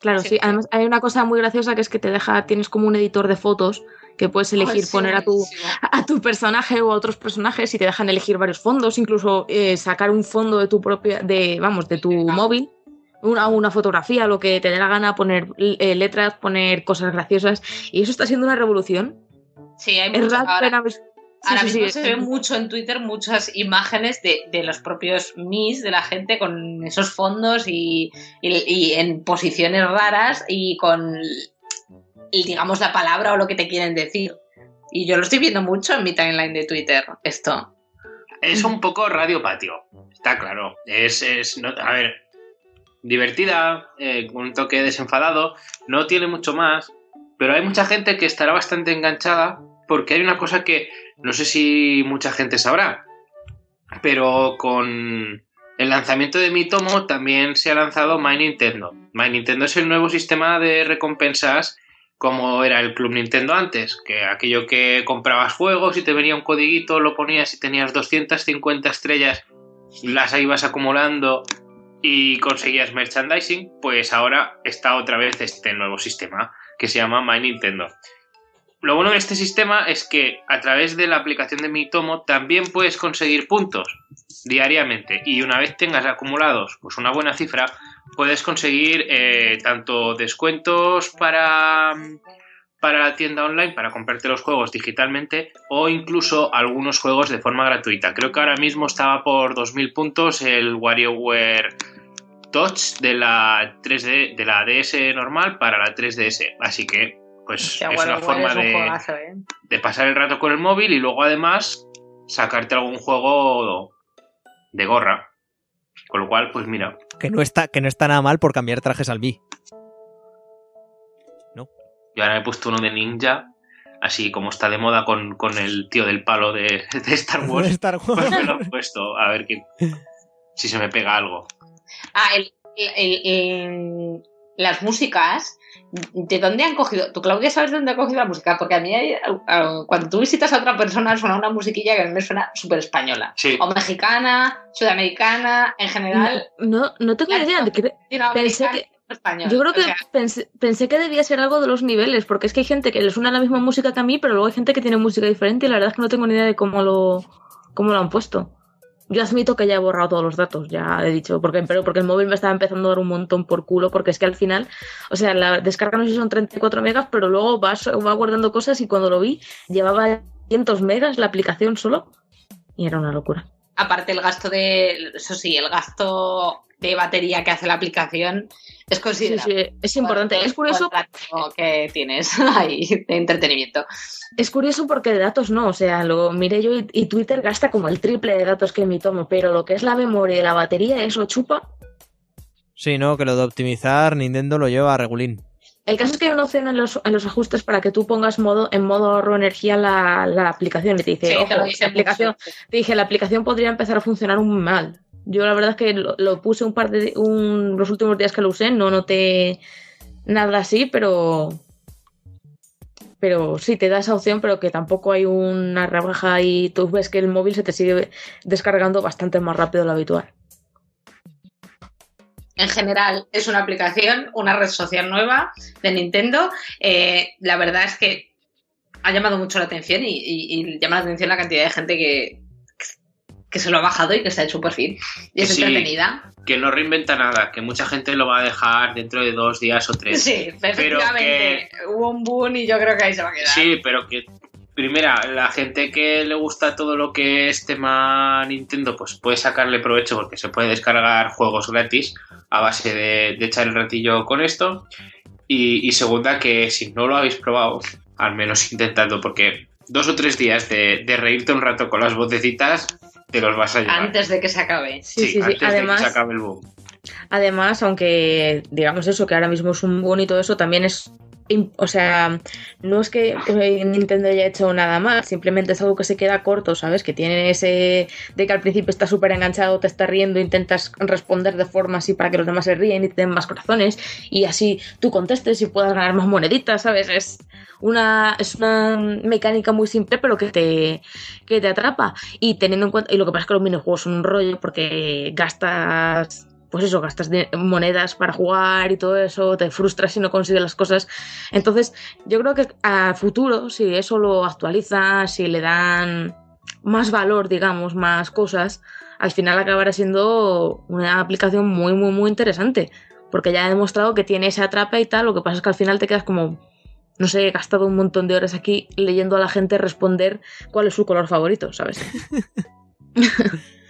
Claro, Sí. Además, hay una cosa muy graciosa que es que te deja, tienes como un editor de fotos que puedes elegir sí, poner a tu, a tu personaje o a otros personajes y te dejan elegir varios fondos, incluso eh, sacar un fondo de tu propia, de, vamos, de tu Ah. móvil, una, una fotografía, lo que te dé la gana, poner eh, letras, poner cosas graciosas. Y eso está siendo una revolución. Sí, hay mucho- ahora- Ahora sí, mismo sí, se ve mucho en Twitter muchas imágenes de, de los propios Mis de la gente con esos fondos y, y- y en posiciones raras y con, y digamos, la palabra o lo que te quieren decir. Y yo lo estoy viendo mucho en mi timeline de Twitter, esto. Es un poco radio patio, está claro. Es, es no- a ver, divertida, eh, con un toque desenfadado, no tiene mucho más, pero hay mucha gente que estará bastante enganchada porque hay una cosa que no sé si mucha gente sabrá, pero con el lanzamiento de mi tomo también se ha lanzado My Nintendo. My Nintendo es el nuevo sistema de recompensas como era el Club Nintendo antes, que aquello que comprabas juegos y te venía un codiguito, lo ponías y tenías 250 estrellas, las ibas acumulando y conseguías merchandising, pues ahora está otra vez este nuevo sistema que se llama My Nintendo. Lo bueno de este sistema es que a través de la aplicación de Mi Tomo también puedes conseguir puntos diariamente y una vez tengas acumulados pues una buena cifra puedes conseguir eh, tanto descuentos para para la tienda online para comprarte los juegos digitalmente o incluso algunos juegos de forma gratuita. Creo que ahora mismo estaba por 2000 puntos el WarioWare Touch de la 3D de la DS normal para la 3DS, así que pues es una forma es un de, juegazo, ¿eh? de pasar el rato con el móvil y luego además sacarte algún juego de gorra. Con lo cual, pues mira, Que no está, que no está nada mal por cambiar trajes al B. yo ahora me he puesto uno de ninja, así como está de moda con, con el tío del palo de, de Star Wars. Star Pues Wars. me lo he puesto, a ver qué, si se me pega algo. Ah, el- el- el- las músicas, ¿de dónde han cogido? ¿Tú, Claudia, sabes de dónde ha cogido la música? Porque a mí, hay- a- cuando tú visitas a otra persona, suena una musiquilla que a mí me suena súper española. Sí, O mexicana, sudamericana, en general. No, no tengo ni idea. de qué- pensé que- Español. Yo creo que O sea, pensé, pensé que debía ser algo de los niveles, porque es que hay gente que le suena la misma música que a mí, pero luego hay gente que tiene música diferente y la verdad es que no tengo ni idea de cómo lo, cómo lo han puesto. Yo admito que ya he borrado todos los datos, ya he dicho, porque, pero porque el móvil me estaba empezando a dar un montón por culo, porque es que al final, o sea, la descarga no sé si son 34 megas, pero luego va, va guardando cosas y cuando lo vi llevaba cientos megas la aplicación solo y era una locura. aparte el gasto de, eso sí, el gasto de batería que hace la aplicación es considerable. sí, es importante. Es curioso que tienes ahí de entretenimiento. Es curioso porque de datos no, o sea, lo miré yo y, y Twitter gasta como el triple de datos que mi tomo, pero lo que es la memoria y la batería, eso chupa. Sí, no, que lo de optimizar Nintendo lo lleva a regulín. El caso es que hay una opción en los, en los ajustes para que tú pongas modo, en modo ahorro energía la, la aplicación y te dice, Sí, ojo, te lo dice la aplicación, te dije, la aplicación podría empezar a funcionar muy mal. Yo la verdad es que lo, puse un par de un, los últimos días que lo usé, no noté nada así, pero pero sí te da esa opción, pero que tampoco hay una rebaja y tú ves que el móvil se te sigue descargando bastante más rápido de lo habitual. En general, es una aplicación, una red social nueva de Nintendo. Eh, la verdad es que ha llamado mucho la atención y llama la atención la cantidad de gente que, que se lo ha bajado y que se ha hecho un perfil. Y es Sí. entretenida. que no reinventa nada, que mucha gente lo va a dejar dentro de dos días o tres. Sí, efectivamente. Hubo un boom y yo creo que ahí se va a quedar. Sí, pero que primera, la gente que le gusta todo lo que es tema Nintendo, pues puede sacarle provecho porque se puede descargar juegos gratis a base de, de echar el ratillo con esto. Y, y segunda, que si no lo habéis probado, al menos intentando, porque dos o tres días de, de reírte un rato con las vocecitas, te los vas a llevar. Antes de que se acabe. Sí, sí, sí. antes Además, de que se acabe el boom. Además, aunque digamos eso, que ahora mismo es un bonito eso, también es o sea, no es que Nintendo haya hecho nada mal, simplemente es algo que se queda corto, ¿sabes? Que tiene ese de que al principio estás súper enganchado, te estás riendo, intentas responder de forma así para que los demás se ríen y te den más corazones y así tú contestes y puedas ganar más moneditas, ¿sabes? Es una, es una mecánica muy simple pero que te, que te atrapa y teniendo en cuenta, y lo que pasa es que los minijuegos son un rollo porque gastas pues eso, gastas de- monedas para jugar y todo eso, te frustras si no consigues las cosas. Entonces, yo creo que a futuro, si eso lo actualizan, si le dan más valor, digamos, más cosas, al final acabará siendo una aplicación muy, muy, muy interesante. Porque ya ha demostrado que tiene esa atrapa y tal, lo que pasa es que al final te quedas como, no sé, he gastado un montón de horas aquí leyendo a la gente responder cuál es su color favorito, ¿sabes?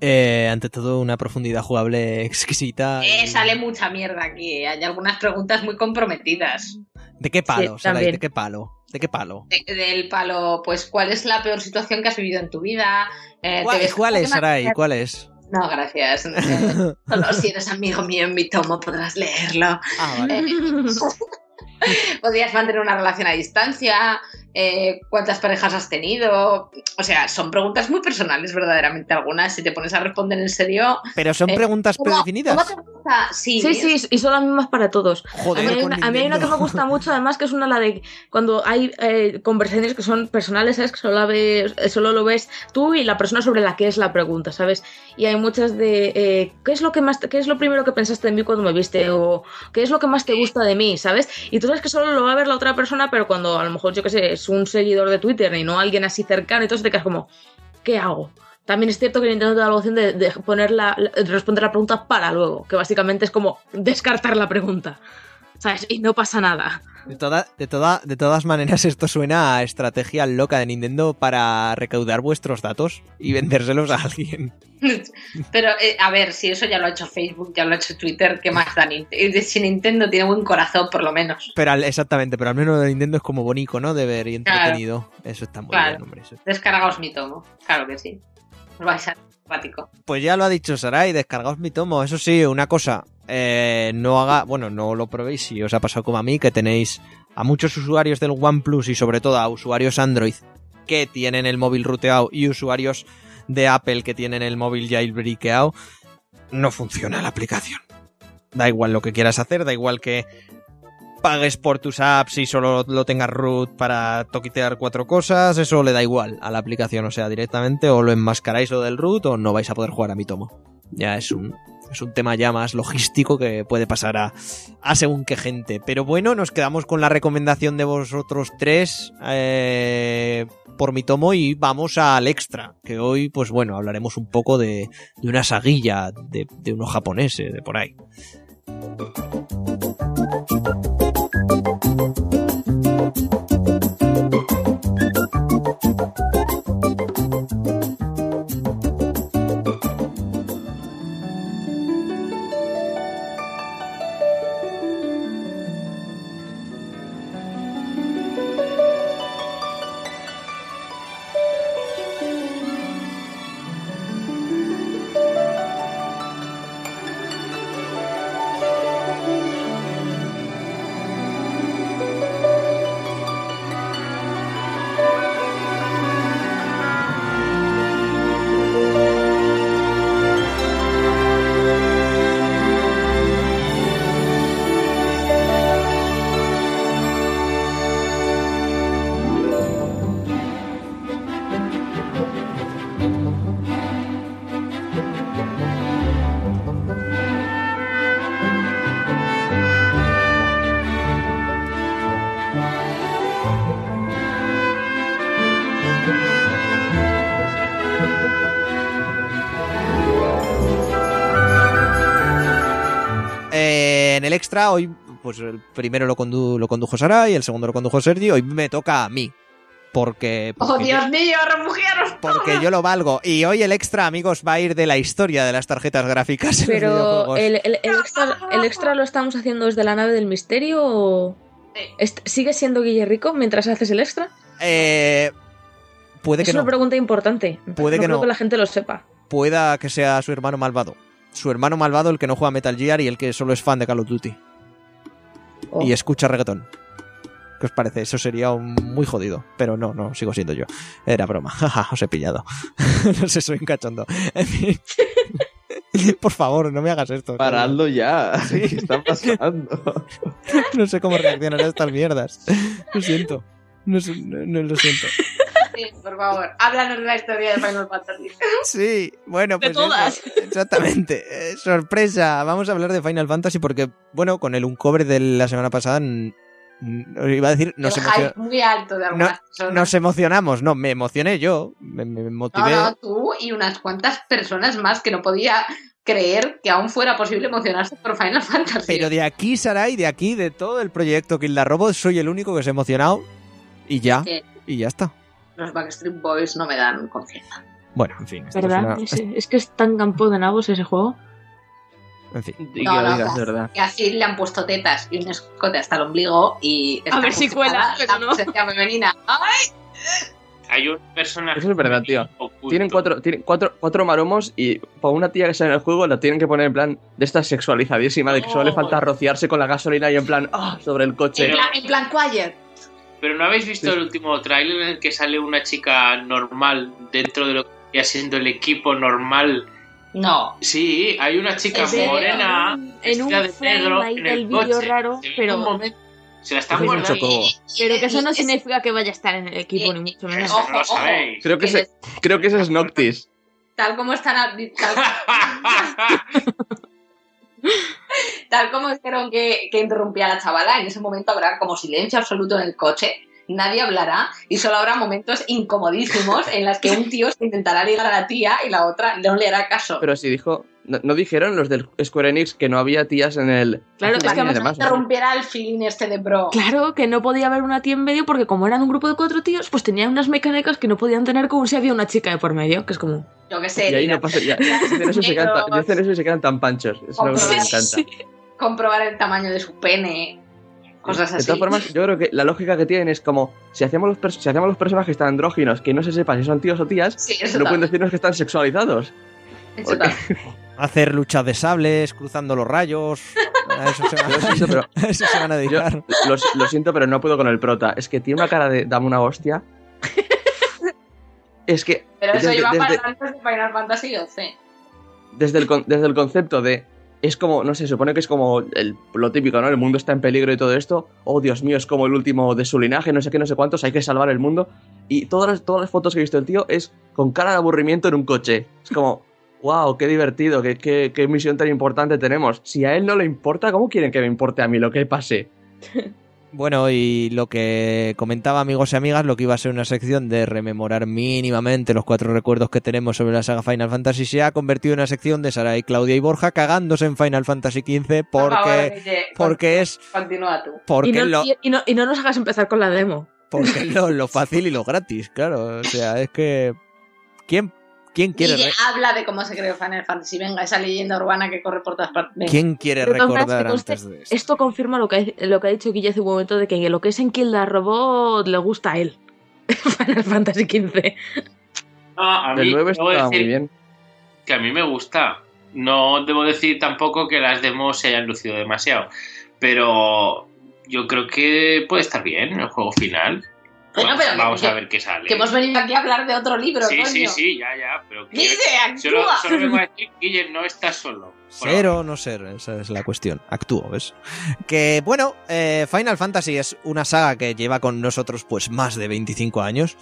Eh, ante todo, una profundidad jugable exquisita. y- Eh, sale mucha mierda aquí. Hay algunas preguntas muy comprometidas. ¿De qué palo, Sí, Sarai? ¿De qué palo? ¿De qué palo? De- del palo, pues, ¿cuál es la peor situación que has vivido en tu vida? Eh, ¿te ¿Cuál, ves cuál como es, Sarai? ¿Cuál es? No, gracias. Eh, Solo si eres amigo mío en mi tomo podrás leerlo. Ah, vale. ¿Podrías mantener una relación a distancia? Eh, ¿Cuántas parejas has tenido? O sea, son preguntas muy personales, verdaderamente, algunas. Si te pones a responder en serio. Pero son Eh, preguntas ¿cómo- predefinidas. ¿Cómo te gusta? Sí, Sí, sí, y son las mismas para todos. Joder, a, mí hay una, a mí hay una que me gusta mucho, además, que es una la de cuando hay eh, conversaciones que son personales, ¿sabes? Que solo, la ves- solo lo ves tú y la persona sobre la que es la pregunta, ¿sabes? Y hay muchas de eh, ¿qué es lo que más, qué es lo primero que pensaste de mí cuando me viste? O ¿qué es lo que más te gusta de mí? ¿Sabes? Y tú sabes que solo lo va a ver la otra persona, pero cuando a lo mejor, yo qué sé, es un seguidor de Twitter y no alguien así cercano, entonces te quedas como, ¿qué hago? También es cierto que Nintendo te da la opción de, de de responder la pregunta para luego, que básicamente es como descartar la pregunta. ¿Sabes? Y no pasa nada. De, toda- de, toda- de todas maneras, esto suena a estrategia loca de Nintendo para recaudar vuestros datos y vendérselos a alguien. Pero, eh, a ver, si eso ya lo ha hecho Facebook, ya lo ha hecho Twitter, ¿qué más da Nintendo? Si Nintendo tiene buen corazón, por lo menos. Pero al- exactamente, pero al menos de Nintendo es como bonito, ¿no? De ver y entretenido. Eso está muy Claro. bien, hombre. eso- Descargaos mi tomo. Claro que sí. Os vais a Pues ya lo ha dicho Sarai, descargaos mi tomo. Eso sí, una cosa, eh, no haga, bueno, no lo probéis si os ha pasado como a mí, que tenéis a muchos usuarios del OnePlus y sobre todo a usuarios Android que tienen el móvil ruteado y usuarios de Apple que tienen el móvil jailbreakeado, no funciona la aplicación. Da igual lo que quieras hacer, da igual que pagues por tus apps y solo lo tengas root para toquitear cuatro cosas, eso le da igual a la aplicación, o sea, directamente o lo enmascaráis lo del root o no vais a poder jugar a mi tomo. Ya es un, es un tema ya más logístico que puede pasar a, a según qué gente. Pero bueno, nos quedamos con la recomendación de vosotros tres eh, por mi tomo y vamos al extra, que hoy, pues bueno, hablaremos un poco de, de una saguilla de, de unos japoneses, de por ahí. Thank you. Hoy, pues el primero lo, condu- lo condujo Sara y el segundo lo condujo Sergi. Hoy me toca a mí. Porque, ¡Oh, Dios mío, refugiaros! porque yo lo valgo. Y hoy el extra, amigos, va a ir de la historia de las tarjetas gráficas en los Pero el, el- el extra, ¿el extra lo estamos haciendo desde la nave del misterio o Sí. est- sigue siendo Guillerrico mientras haces el extra? Eh, puede Es que una no. pregunta importante. Puede no que creo no. que la gente lo sepa. Pueda que sea su hermano malvado. Su hermano malvado, el que no juega Metal Gear y el que solo es fan de Call of Duty. Oh. Y escucha reggaetón. ¿Qué os parece? Eso sería un- muy jodido. Pero no, no, sigo siendo yo. Era broma. Jaja, os he pillado. no sé, soy un cachondo. En fin. Por favor, no me hagas esto. Paradlo ya. ¿Qué está pasando? No sé cómo reaccionar a estas mierdas. Lo siento. No- no lo siento. Por favor, háblanos de la historia de Final Fantasy. Sí, bueno, De pues todas. eso, exactamente. Eh, sorpresa. Vamos a hablar de Final Fantasy porque, bueno, con el uncover de la semana pasada, iba a decir, nos, emocion- muy alto de algunas personas. nos emocionamos. No, me emocioné yo. Me, me No, motivé. no, tú y unas cuantas personas más que no podía creer que aún fuera posible emocionarse por Final Fantasy. Pero de aquí, Sarai, de aquí, de todo el proyecto Kill the Robot, soy el único que se ha emocionado. Y ya. Y ya está. Los Backstreet Boys no me dan confianza. Bueno, en fin. esto es ¿Verdad? una- Es, es que es tan campo de nabos ese juego. En fin. No, no, digas, verdad. Que así le han puesto tetas y un escote hasta el ombligo y... está ver si cuela, pero la no. presencia femenina. ¡Ay! Hay un personaje. Eso es verdad, tío. oculto. Tienen cuatro, tienen cuatro, cuatro maromos y para una tía que sale en el juego la tienen que poner en plan de esta sexualizadísima, de que solo le falta rociarse con la gasolina y en plan, ah, sobre el En coche. plan, en plan quiet. Pero ¿no habéis visto Sí. el último tráiler en el que sale una chica normal dentro de lo que ya siendo el equipo normal? No. Sí, hay una chica ¿En serio? morena En un vestida de frame negro ahí en del el vídeo coche. raro, Se pero- un momento- se la están Es un guardando. Pero que eso no Es- significa que vaya a estar en el equipo, ni mucho menos. Eso no lo sabéis. Creo que ese, creo que ese es Noctis. Tal como están... a- Tal, tal como dijeron que, que interrumpía a la chavala, en ese momento habrá como silencio absoluto en el coche. Nadie hablará y solo habrá momentos incomodísimos en las que un tío se intentará ligar a la tía y la otra no le hará caso. Pero sí dijo, no, no dijeron los del Square Enix que no había tías en el... Claro, es que además interrumpiera el feeling este de bro. Claro que no podía haber una tía en medio porque como eran un grupo de cuatro tíos, pues tenían unas mecánicas que no podían tener como si había una chica de por medio, que es como... Yo que sé, Y ahí no pasa, ya, dicen eso y se quedan tan- dicen eso y se quedan tan panchos. Es una cosa que me encanta. Sí. comprobar el tamaño de su pene, cosas De todas formas, yo creo que la lógica que tienen es como, si hacemos los, si hacemos los personajes tan andróginos que no se sepa si son tíos o tías, sí, eso no pueden decirnos que están sexualizados. eso. Hacer luchas de sables, cruzando los rayos. A eso se van sí, pero a, eso se van a yo dedicar. lo, lo siento, pero no puedo con el prota. Es que tiene una cara de dame una hostia. es que Pero eso desde- lleva desde- para antes de Final Fantasy XII. desde el, desde el concepto de. Es como, no sé, se supone que es como el- lo típico, ¿no? El mundo está en peligro y todo esto. Oh, Dios mío, es como el último de su linaje, no sé qué, no sé cuántos, hay que salvar el mundo. Y todas las, todas las fotos que he visto del tío es con cara de aburrimiento en un coche. Es como, wow, qué divertido, qué, qué, qué misión tan importante tenemos. Si a él no le importa, ¿cómo quieren que me importe a mí lo que pase? Bueno, y lo que comentaba amigos y amigas, lo que iba a ser una sección de rememorar mínimamente los cuatro recuerdos que tenemos sobre la saga Final Fantasy se ha convertido en una sección de Sarai, Claudia y Borja cagándose en Final Fantasy XV porque, porque es Continúa tú. porque Y no, lo, y- y no- y no nos hagas empezar con la demo. porque es lo, lo fácil y lo gratis, claro. O sea, es que ¿quién, quién quiere Guille, re- habla de cómo se creó Final Fantasy. Venga, esa leyenda urbana que corre por todas partes. Venga. quién quiere Pero recordar conste- antes de esto? Esto confirma lo que, ha- lo que ha dicho Guille hace un momento de que lo que es en Kill the Robot le gusta a él. Final Fantasy XV. No, a mí El 9 debo estaba muy bien. que a mí me gusta. No debo decir tampoco que las demos se hayan lucido demasiado. Pero yo creo que puede estar bien el juego final. Bueno, Vamos- pero vamos que- a ver qué sale. Que hemos venido aquí a hablar de otro libro, sí, coño. sí, sí, ya, ya. Pero que- Guille, solo, solo vengo a decir, Guille, no estás solo. Ser o no ser, esa es la cuestión. Actúo, ¿ves? Que bueno, eh, Final Fantasy es una saga que lleva con nosotros pues más de 25 años,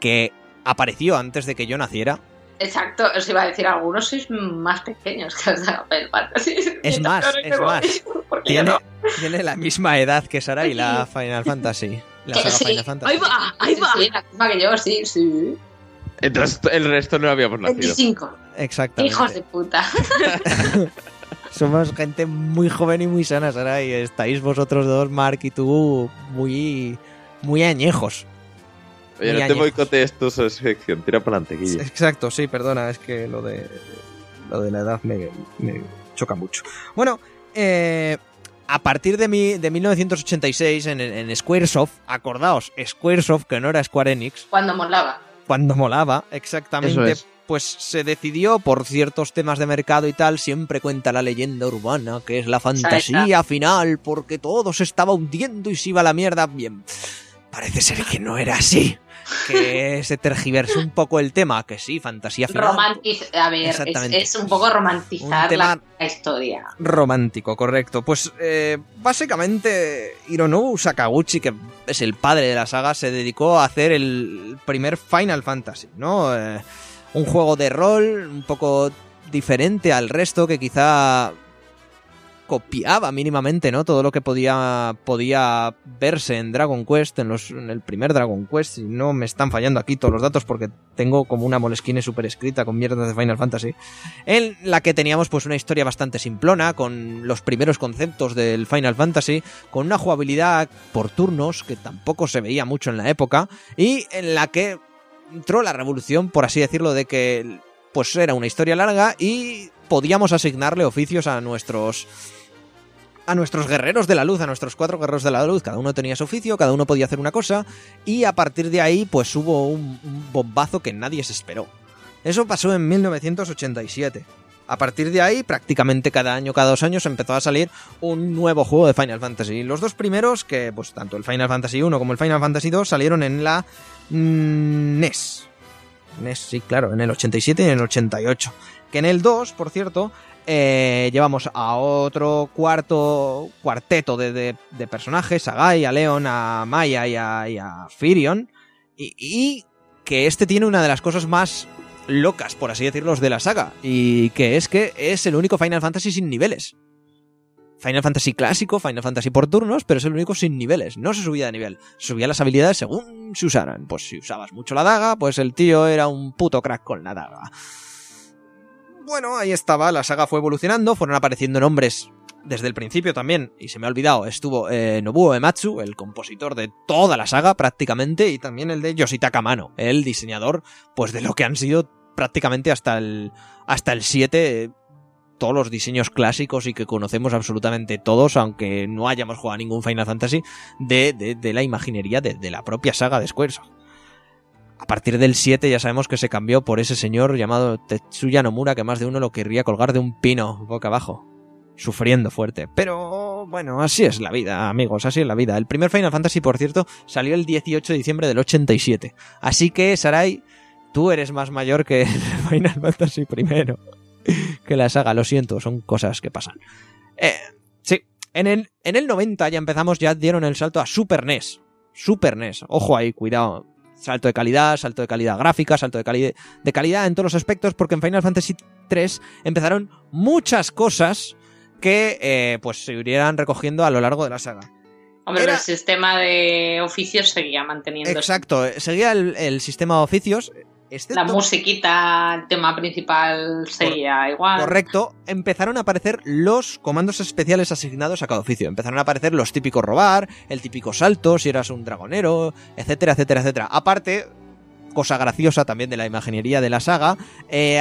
que apareció antes de que yo naciera. Exacto, os iba a decir, algunos sois más pequeños que los de Final Fantasy. Es más, es más. Tiene, no. tiene la misma edad que Sara y la Final Fantasy. La saga sí. Final Fantasy. ¡Ahí va! ¡Ahí va! sí, la misma que yo, sí, sí. Entonces el resto no habíamos nacido. 25. Exactamente. Hijos de puta. Somos gente muy joven y muy sana, Sara, y estáis vosotros dos, Mark y tú, muy, muy añejos. Oye, Muy no te boicotees tu sección, tira para adelante, Guille. Exacto, sí, perdona, es que lo de lo de la edad me, me choca mucho. Bueno, eh, a partir de, mi, de 1986 en, en Squaresoft, acordaos, Squaresoft, que no era Square Enix, Cuando molaba. cuando molaba, exactamente, Eso es. pues se decidió por ciertos temas de mercado y tal, siempre cuenta la leyenda urbana, que es la fantasía final, porque todo se estaba hundiendo y se iba a la mierda. Bien, parece ser que no era así. Que se tergiversó un poco el tema, que sí, fantasía final. Romantiz a ver, es, un poco romantizar Un tema- la, la historia. Romántico, correcto. Pues eh, básicamente Hironobu Sakaguchi, que es el padre de la saga, se dedicó a hacer el primer Final Fantasy, ¿no? Eh, un juego de rol un poco diferente al resto, que quizá copiaba mínimamente, ¿no? Todo lo que podía, podía verse en Dragon Quest, en, los, en el primer Dragon Quest, y no me están fallando aquí todos los datos porque tengo como una molesquine super escrita con mierdas de Final Fantasy en la que teníamos pues una historia bastante simplona, con los primeros conceptos del Final Fantasy, con una jugabilidad por turnos que tampoco se veía mucho en la época, y en la que entró la revolución, por así decirlo, de que pues era una historia larga y podíamos asignarle oficios a nuestros a nuestros guerreros de la luz, a nuestros cuatro guerreros de la luz, cada uno tenía su oficio, cada uno podía hacer una cosa, y a partir de ahí pues hubo un, bombazo que nadie se esperó. Eso pasó en 1987. A partir de ahí, prácticamente cada año, cada dos años, empezó a salir un nuevo juego de Final Fantasy. Los dos primeros, que pues tanto el Final Fantasy 1 como el Final Fantasy 2, salieron en la mm, NES. NES, sí, claro, en el 87 y en el 88. Que en el 2, por cierto, eh, llevamos a otro cuarto cuarteto de, de- personajes, a Guy, a Leon, a Maya y a, Firion. Y, que este tiene una de las cosas más locas, por así decirlo, de la saga. Y que es que es el único Final Fantasy sin niveles. Final Fantasy clásico, Final Fantasy por turnos, pero es el único sin niveles. No se subía de nivel. Subía las habilidades según se usaran. Pues si usabas mucho la daga, pues el tío era un puto crack con la daga. Bueno, ahí estaba, la saga fue evolucionando, fueron apareciendo nombres desde el principio también, y se me ha olvidado, estuvo eh, Nobuo Ematsu, el compositor de toda la saga prácticamente, y también el de Yoshitaka Mano, el diseñador, pues de lo que han sido prácticamente hasta el, hasta el 7, eh, todos los diseños clásicos y que conocemos absolutamente todos, aunque no hayamos jugado ningún Final Fantasy, de, de- la imaginería de, de la propia saga de Squaresoft. A partir del 7 ya sabemos que se cambió por ese señor llamado Tetsuya Nomura que más de uno lo querría colgar de un pino boca abajo. Sufriendo fuerte. Pero bueno, así es la vida, amigos, así es la vida. El primer Final Fantasy, por cierto, salió el 18 de diciembre del 87. Así que, Sarai, tú eres más mayor que Final Fantasy primero. Que la saga, lo siento, son cosas que pasan. Eh, sí, en el, en el 90 ya empezamos, ya dieron el salto a Super NES. Super NES, ojo ahí, cuidado. Salto de calidad, salto de calidad gráfica, salto de, cali- de calidad en todos los aspectos, porque en Final Fantasy 3 empezaron muchas cosas que eh, pues se irían recogiendo a lo largo de la saga. Hombre, Era- el sistema de oficios seguía manteniendo Exacto, eh, seguía el, el sistema de oficios. Excepto- la musiquita, el tema principal seguía igual. Correcto, empezaron a aparecer los comandos especiales asignados a cada oficio. Empezaron a aparecer los típicos robar, el típico salto, si eras un dragonero, etcétera, etcétera, etcétera. Aparte, cosa graciosa también de la imaginería de la saga, eh,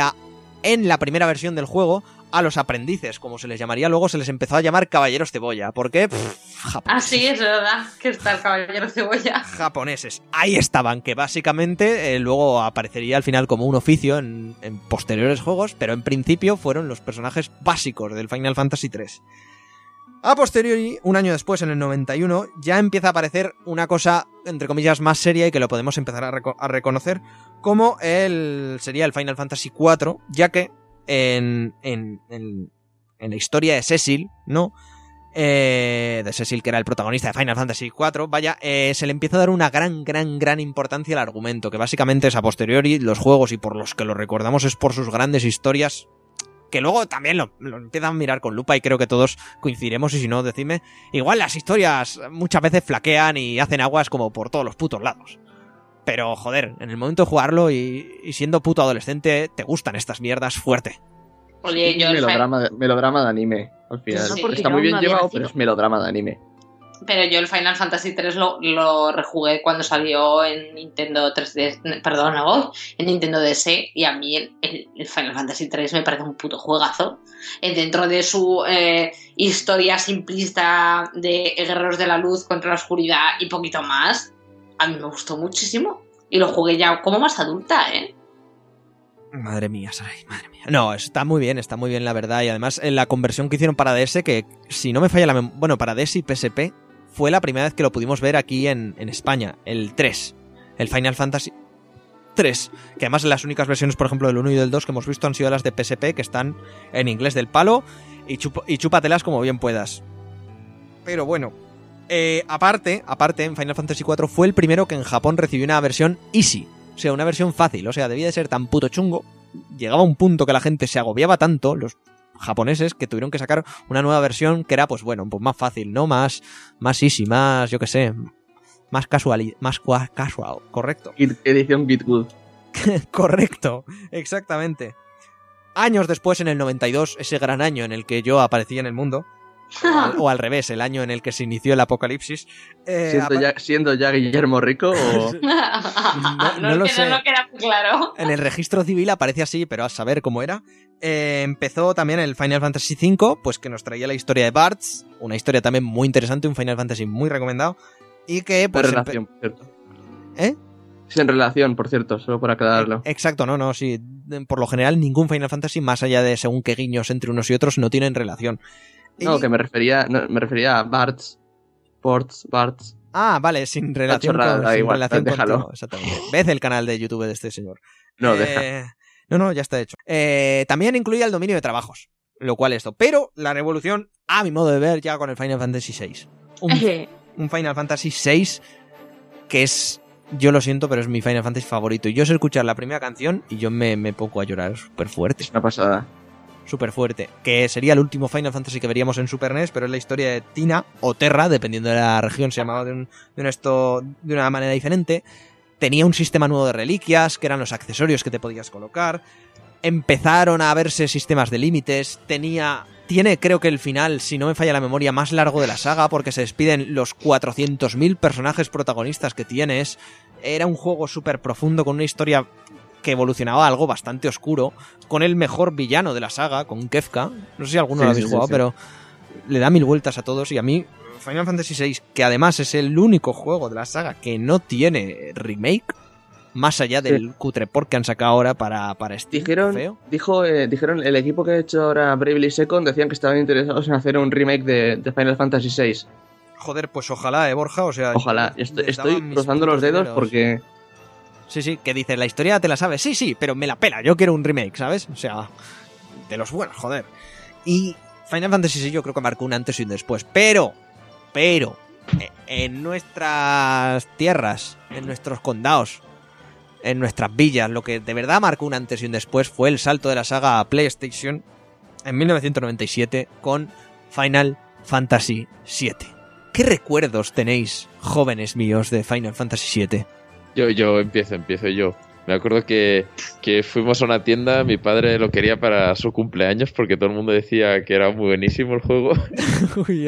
en la primera versión del juego, a los aprendices, como se les llamaría luego, se les empezó a llamar caballeros cebolla. ¿Por qué? Pff, Ah, sí, es verdad, que está el caballero cebolla. japoneses. Ahí estaban, que básicamente eh, luego aparecería al final como un oficio en, en posteriores juegos, pero en principio fueron los personajes básicos del Final Fantasy III. A posteriori, un año después, en el 91, ya empieza a aparecer una cosa, entre comillas, más seria y que lo podemos empezar a, reco- a reconocer como el sería el Final Fantasy IV, ya que en, en, en- la historia de Cecil, ¿no? eh, de Cecil, que era el protagonista de Final Fantasy IV, vaya, eh, se le empieza a dar una gran, gran, gran importancia al argumento, que básicamente es a posteriori los juegos y por los que lo recordamos es por sus grandes historias, que luego también lo, lo empiezan a mirar con lupa y creo que todos coincidiremos y si no, decidme, igual las historias muchas veces flaquean y hacen aguas como por todos los putos lados. Pero joder, en el momento de jugarlo y, y siendo puto adolescente, te gustan estas mierdas fuerte. Oye, yo melodrama, de, melodrama de anime, al final. Sí, Está muy bien no llevado, pero es melodrama de anime. Pero yo el Final Fantasy 3 lo, lo rejugué cuando salió en Nintendo 3D, perdón, ¿no? en Nintendo DS y a mí el, el- el Final Fantasy 3 me parece un puto juegazo. Eh, dentro de su eh, historia simplista de guerreros de la luz contra la oscuridad y poquito más, a mí me gustó muchísimo. Y lo jugué ya como más adulta, ¿eh? Madre mía, Sarai, madre mía. No, está muy bien, está muy bien la verdad. Y además la conversión que hicieron para DS, que si no me falla la memoria, bueno, para DS y PSP, fue la primera vez que lo pudimos ver aquí en, en España, el 3, el Final Fantasy 3. Que además las únicas versiones, por ejemplo, del 1 y del 2 que hemos visto han sido las de PSP, que están en inglés del palo, y, chup- y chúpatelas como bien puedas. Pero bueno, eh, aparte, aparte, en Final Fantasy IV fue el primero que en Japón recibió una versión easy. O sea, una versión fácil. O sea, debía de ser tan puto chungo. Llegaba a un punto que la gente se agobiaba tanto, los japoneses, que tuvieron que sacar una nueva versión que era, pues bueno, pues más fácil, ¿no? Más, más easy, más, yo qué sé, más casual, más casual, correcto. Edición Bitwood. Correcto, exactamente. Años después, en el 92, ese gran año en el que yo aparecí en el mundo, o al, o al revés, el año en el que se inició el apocalipsis, eh, Siendo ya, siendo ya Guillermo Rico o... no no, lo es que sé. no queda muy claro. en el registro civil aparece así, pero a saber cómo era. Eh, empezó también el Final Fantasy V, pues que nos traía la historia de Bartz, una historia también muy interesante, un Final Fantasy muy recomendado, y que pues... empe- relación, por cierto. ¿Eh? Sin relación, por cierto, solo para aclararlo. Exacto, no, no, sí. Por lo general, ningún Final Fantasy, más allá de según qué guiños entre unos y otros, no tienen relación. No, Y- que me refería, no, me refería a Barts, Ports, Barts. Ah, vale, sin relación chorrada, con, da sin igual, relación déjalo. contigo, exactamente. Ved el canal de YouTube de este señor. No, Eh, deja. No, no, ya está hecho. Eh, también incluía el dominio de trabajos, lo cual esto. Pero la revolución, a mi modo de ver, ya con el Final Fantasy VI. Un, un Final Fantasy VI que es, yo lo siento, pero es mi Final Fantasy favorito. Y yo sé escuchar la primera canción y yo me, me pongo a llorar súper fuerte. Es una pasada. Súper fuerte, que sería el último Final Fantasy que veríamos en Super NES, pero es la historia de Tina o Terra, dependiendo de la región, se llamaba de, un- de un esto, de una manera diferente. Tenía un sistema nuevo de reliquias, que eran los accesorios que te podías colocar. Empezaron a verse sistemas de límites. Tenía. Tiene, creo que el final, si no me falla la memoria, más largo de la saga, porque se despiden los 400.000 personajes protagonistas que tienes. Era un juego súper profundo, con una historia que evolucionaba a algo bastante oscuro, con el mejor villano de la saga, con Kefka. No sé si alguno Sí, lo sí, habéis sí, jugado, sí. pero le da mil vueltas a todos. Y a mí, Final Fantasy VI, que además es el único juego de la saga que no tiene remake, más allá del cutre port que han sacado ahora para, para Steam. Dijeron, feo. dijo, eh, dijeron, el equipo que ha hecho ahora Bravely Second decían que estaban interesados en hacer un remake de, de Final Fantasy VI. Joder, pues ojalá, eh, Borja, o sea... Ojalá. Estoy, estoy cruzando los dedos porque Sí, sí, que dice, la historia te la sabes. Sí, sí, pero me la pela, yo quiero un remake, ¿sabes? O sea, de los buenos, joder. Y Final Fantasy VI yo creo que marcó un antes y un después. Pero, pero, en nuestras tierras, en nuestros condados, en nuestras villas, lo que de verdad marcó un antes y un después fue el salto de la saga a PlayStation en 1997 con Final Fantasy VII. ¿Qué recuerdos tenéis, jóvenes míos, de Final Fantasy VII? Yo, yo empiezo, empiezo yo. Me acuerdo que, que fuimos a una tienda, mi padre lo quería para su cumpleaños porque todo el mundo decía que era muy buenísimo el juego. Uy,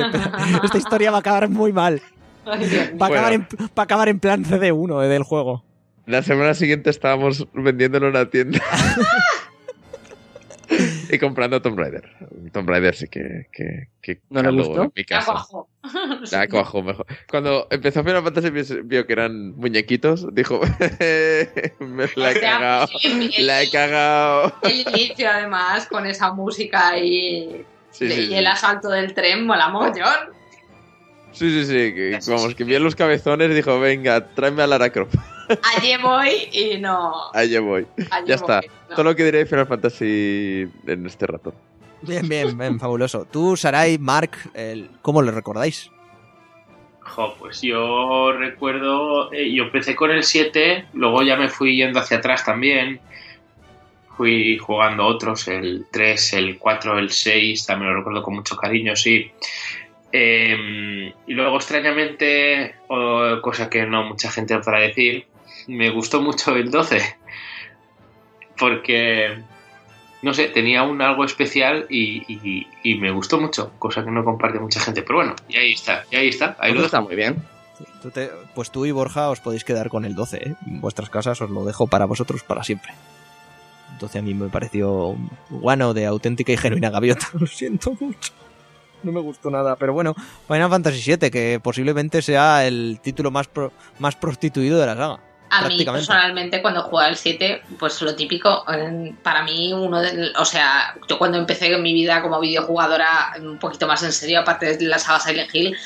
esta historia va a acabar muy mal. Ay. Va a, Bueno. acabar, en, va a acabar en plan CD1 eh, del juego. La semana siguiente estábamos vendiéndolo en una tienda. y comprando Tomb Raider. Tomb Raider sí que, que, que ¿No le caló gustó? en mi casa. Ya cuajó mejor. Cuando empezó Final Fantasy vio- vio que eran muñequitos, dijo, me la he cagado. La he cagado. El inicio, además, con esa música y, Sí, sí, y sí. el asalto del tren, mola mogollón. Sí, sí, sí. Que, vamos, que vio los cabezones y dijo, venga, tráeme a Lara Croft. Allí voy y no. Allí voy. allí Ya está. no. Todo lo que diré de Final Fantasy en este rato. Bien, bien, bien, fabuloso. Tú, Sarai, Mark, el- ¿cómo lo recordáis? Jo, pues yo recuerdo, eh, yo empecé con el 7, luego ya me fui yendo hacia atrás también. Fui jugando otros, el 3, el 4, el 6, también lo recuerdo con mucho cariño, sí. Eh, y luego, extrañamente, cosa que no mucha gente podrá decir, me gustó mucho el 12. Porque, no sé, tenía un algo especial y, y- y me gustó mucho, cosa que no comparte mucha gente. Pero bueno, y ahí está, y ahí está, ahí lo Pues dejo. está muy bien. Tú te- pues tú y Borja os podéis quedar con el 12, ¿eh? En vuestras casas os lo dejo para vosotros para siempre. Entonces a mí me pareció guano de auténtica y genuina gaviota. Lo siento mucho. No me gustó nada, pero bueno, Final Fantasy VII, que posiblemente sea el título más, pro- más prostituido de la saga. A mí personalmente cuando jugaba el 7, pues lo típico, para mí uno de, o sea, yo cuando empecé en mi vida como videojugadora un poquito más en serio, aparte de la saga Silent Hill,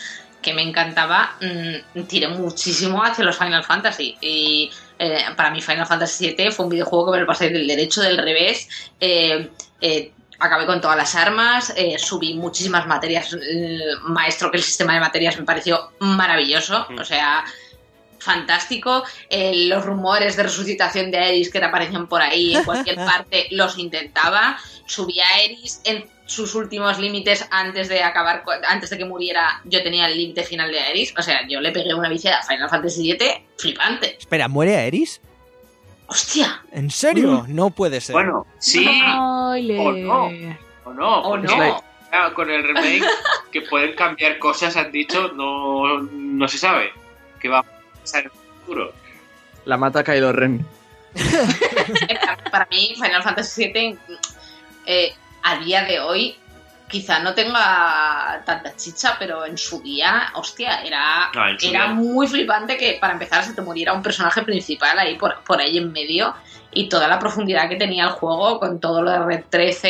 que me encantaba, mm, tiré muchísimo hacia los Final Fantasy. Y eh, para mí Final Fantasy 7 fue un videojuego que me lo pasé del derecho, del revés, eh, eh, acabé con todas las armas, eh, subí muchísimas materias, el maestro que el sistema de materias me pareció maravilloso, Mm. o sea, fantástico. Eh, los rumores de resucitación de Aeris que te aparecían por ahí en cualquier parte los intentaba. Subí a Aeris en sus últimos límites antes de acabar, antes de que muriera. Yo tenía el límite final de Aeris. O sea, yo le pegué una viciada a Final Fantasy VII flipante. Espera, ¿muere Aeris? ¡Hostia! ¿En serio? No puede ser. Bueno, sí o no. o no. ¿O no? Con el remake que pueden cambiar cosas, han dicho, no, no se sabe qué va a pasar en el futuro. La mata Kylo Ren. Para mí, Final Fantasy VII eh, a día de hoy quizá no tenga tanta chicha, pero en su día, hostia, era, Ah, era día. muy flipante que para empezar se te muriera un personaje principal ahí por, por ahí en medio y toda la profundidad que tenía el juego con todo lo de Red 13,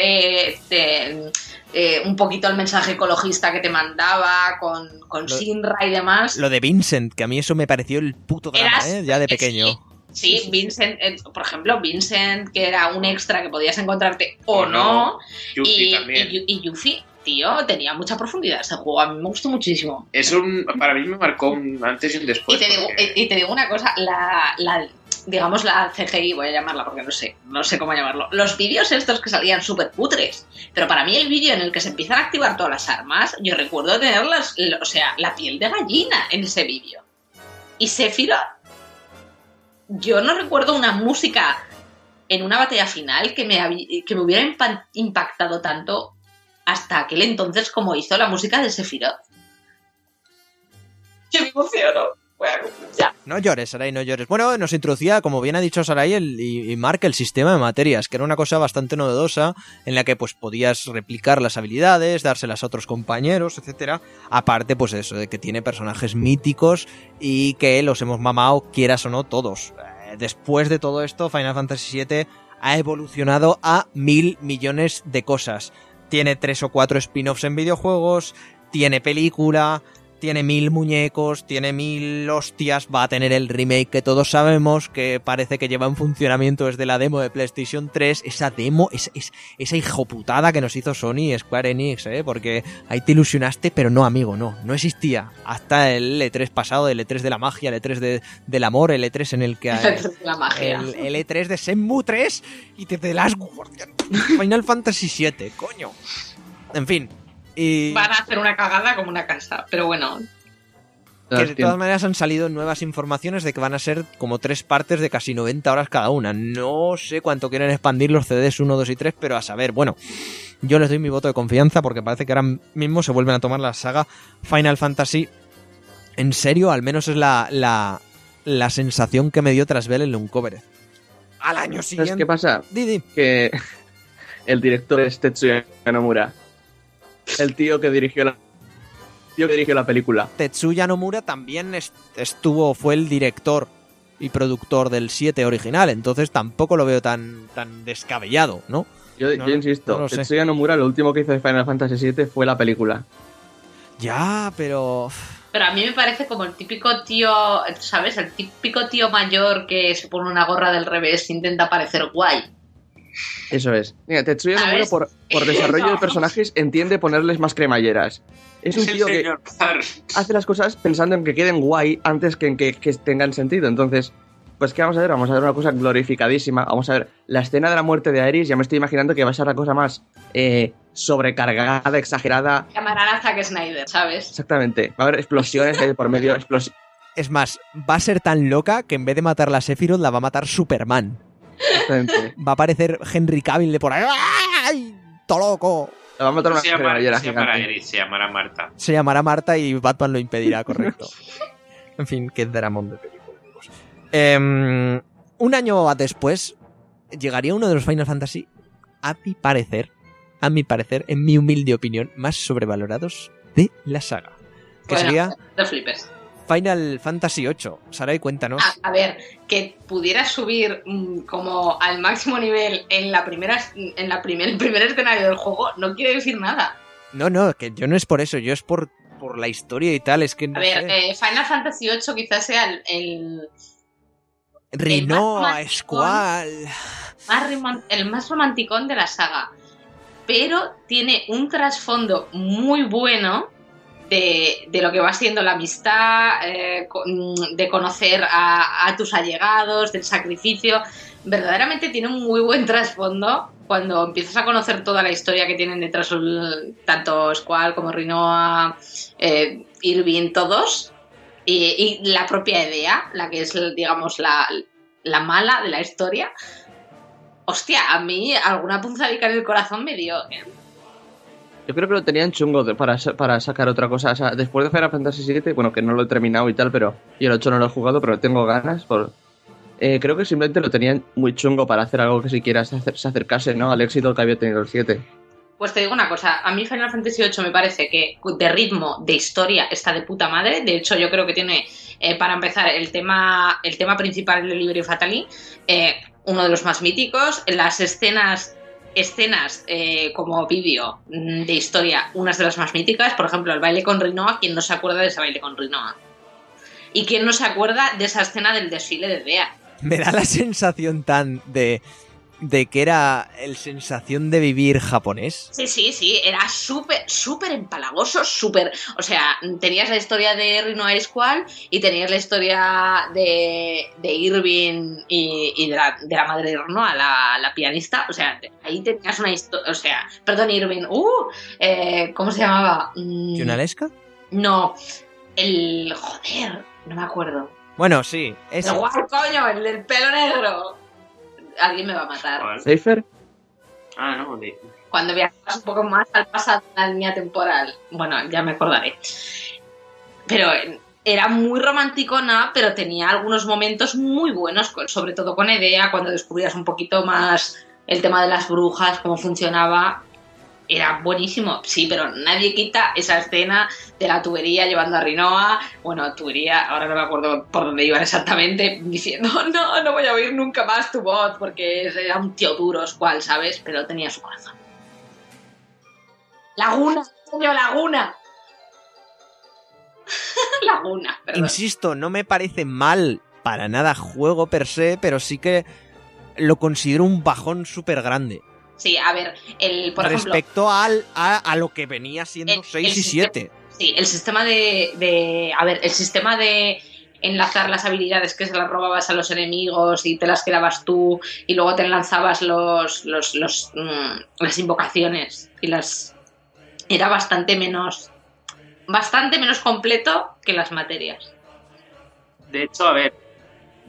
de, eh, un poquito el mensaje ecologista que te mandaba con, con Lo- Sinra y demás. Lo de Vincent, que a mí eso me pareció el puto drama, Eras- ¿eh? Ya de pequeño. Sí, sí, Vincent, eh, por ejemplo, Vincent, que era un extra que podías encontrarte o, O no. no. Yuffie y, también. y Yu- y Yuffie, tío, tenía mucha profundidad ese juego. A mí me gustó muchísimo. Es un, para mí me marcó un antes y un después. y, te digo, porque- y- y te digo una cosa, la, la- digamos la CGI, voy a llamarla porque no sé, no sé cómo llamarlo. Los vídeos estos que salían súper putres, pero para mí el vídeo en el que se empiezan a activar todas las armas, yo recuerdo tener las, o sea, la piel de gallina en ese vídeo. Y Sephiroth, yo no recuerdo una música en una batalla final que me, que me hubiera impa- impactado tanto hasta aquel entonces como hizo la música de Sephiroth. Me emociono. Bueno, ya. No llores, Sarai, no llores. Bueno, nos introducía, como bien ha dicho Sarai el, y, y Mark, el sistema de materias, que era una cosa bastante novedosa, en la que pues podías replicar las habilidades, dárselas a otros compañeros, etcétera. Aparte, pues eso, de que tiene personajes míticos y que los hemos mamado, quieras o no, todos. Eh, Después de todo esto, Final Fantasy VII ha evolucionado a mil millones de cosas. Tiene tres o cuatro spin-offs en videojuegos, tiene película, tiene mil muñecos, tiene mil hostias, va a tener el remake que todos sabemos, que parece que lleva en funcionamiento desde la demo de PlayStation 3. Esa demo, es, es- esa hijoputada que nos hizo Sony y Square Enix, ¿eh? Porque ahí te ilusionaste, pero no, amigo, no, no existía. Hasta el E3 pasado, el E3 de la magia, el E3 de- del amor, el E3 en el que... la magia. El, el E3 de Shenmue 3 y te de las Final Fantasy 7, coño. En fin. Y Van a hacer una cagada como una casa, pero bueno. que de todas maneras han salido nuevas informaciones de que van a ser como tres partes de casi 90 horas cada una. No sé cuánto quieren expandir los CDs 1, 2 y 3, pero a saber, bueno, yo les doy mi voto de confianza porque parece que ahora mismo se vuelven a tomar la saga Final Fantasy en serio, al menos es la, la, la sensación que me dio tras ver el Uncovered. Al año ¿Sabes siguiente. qué pasa? Didi. Que el director es Tetsuya Nomura. El tío que dirigió la, tío que dirigió la película. Tetsuya Nomura también est- estuvo, fue el director y productor del 7 original, entonces tampoco lo veo tan, tan descabellado, ¿no? Yo, No, yo insisto, no. Tetsuya Nomura lo último que hizo de Final Fantasy VII fue la película. Ya, pero... Pero a mí me parece como el típico tío, ¿sabes? El típico tío mayor que se pone una gorra del revés e intenta parecer guay. Eso es. Mira, Tetsuya por, por desarrollo de personajes entiende ponerles más cremalleras. Es un tío que hace las cosas pensando en que queden guay antes que en que, que tengan sentido. Entonces, pues ¿qué vamos a ver? Vamos a ver una cosa glorificadísima. Vamos a ver la escena de la muerte de Aeris. Ya me estoy imaginando que va a ser la cosa más eh, sobrecargada, exagerada. Llamarán a Zack Snyder, ¿sabes? Exactamente. Va a haber explosiones ahí por medio. explos- Es más, va a ser tan loca que en vez de matarla a Sephiroth la va a matar Superman. Exactamente. Va a aparecer Henry Cavill de por ahí. ¡Ay! ¡Todo loco! La va a matar una se, llamará se llamará Marta. Se llamará Marta y Batman lo impedirá, correcto. en fin, qué dramón de película. Em, un año después, llegaría uno de los Final Fantasy, a mi parecer, a mi parecer, en mi humilde opinión, más sobrevalorados de la saga. Que Bueno. sería No flipes. Final Fantasy VIII. Sarai, cuéntanos. A, a ver, que pudieras subir mm, como al máximo nivel en la primera en la primer, el primer escenario del juego no quiere decir nada. No, no, que yo no es por eso, yo es por, por la historia y tal, es que no A ver, eh, Final Fantasy VIII quizás sea el, el Rinoa, rimon- el más romanticón de la saga. Pero tiene un trasfondo muy bueno de, lo que va siendo la amistad, eh, de conocer a, tus allegados, del sacrificio. Verdaderamente tiene un muy buen trasfondo cuando empiezas a conocer toda la historia que tienen detrás tanto Squall como Rinoa, eh, Irving, todos. Y, y la propia idea, la que es, digamos, la, la mala de la historia. Hostia, a mí alguna punzadica en el corazón me dio. ¿eh? Yo creo que lo tenían chungo de- para, para sacar otra cosa. O sea, después de Final Fantasy VII, bueno, que no lo he terminado y tal, pero. Y el 8 no lo he jugado, pero tengo ganas. por eh, Creo que simplemente lo tenían muy chungo para hacer algo que siquiera se, acer- se acercase ¿no? al éxito que había tenido el 7. Pues te digo una cosa, a mí Final Fantasy VIII me parece que de ritmo, de historia, está de puta madre. De hecho, yo creo que tiene, eh, para empezar, el tema, el tema principal de Libre Fatali, eh, uno de los más míticos. Las escenas, escenas eh, como vídeo mm, de historia, unas de las más míticas. Por ejemplo, el baile con Rinoa, ¿quién no se acuerda de ese baile con Rinoa? ¿Y quién no se acuerda de esa escena del desfile de Dea? Me da la sensación tan de, de que era el sensación de vivir japonés. Sí, sí, sí, era súper, súper empalagoso, súper... O sea, tenías la historia de Rinoa Squall y tenías la historia de, de Irving y, y de, la, de la madre de Rinoa, la, la pianista. O sea, ahí tenías una historia... O sea, perdón, Irving. ¡Uh! Eh, ¿Cómo se llamaba? Mm, ¿Yunalesca? No, el... Joder, no me acuerdo. Bueno, sí, ese. El guau, coño, el del pelo negro. Alguien me va a matar. ¿Safer? Ah, no, de- cuando viajas un poco más al pasado en la línea temporal. Bueno, ya me acordaré. Pero eh, era muy romanticona, pero tenía algunos momentos muy buenos, con- sobre todo con Edea, cuando descubrías un poquito más el tema de las brujas, cómo funcionaba. Era buenísimo, sí, pero nadie quita esa escena de la tubería llevando a Rinoa. Bueno, tubería, ahora no me acuerdo por dónde iban exactamente, diciendo, no, no voy a oír nunca más tu voz, porque era un tío duro, cual, ¿sabes? Pero tenía su corazón. Laguna, coño, Laguna. Laguna, perdón. Insisto, no me parece mal para nada juego per se, pero sí que lo considero un bajón súper grande. Sí, a ver, el, por ejemplo, respecto al, a, a lo que venía siendo El- 6 el y sistema- 7. sí, el sistema de, de, a ver, el sistema de enlazar las habilidades que se las robabas a los enemigos y te las quedabas tú y luego te lanzabas los, los, los, mm, las invocaciones y las era bastante menos bastante menos completo que las materias. De hecho, a ver,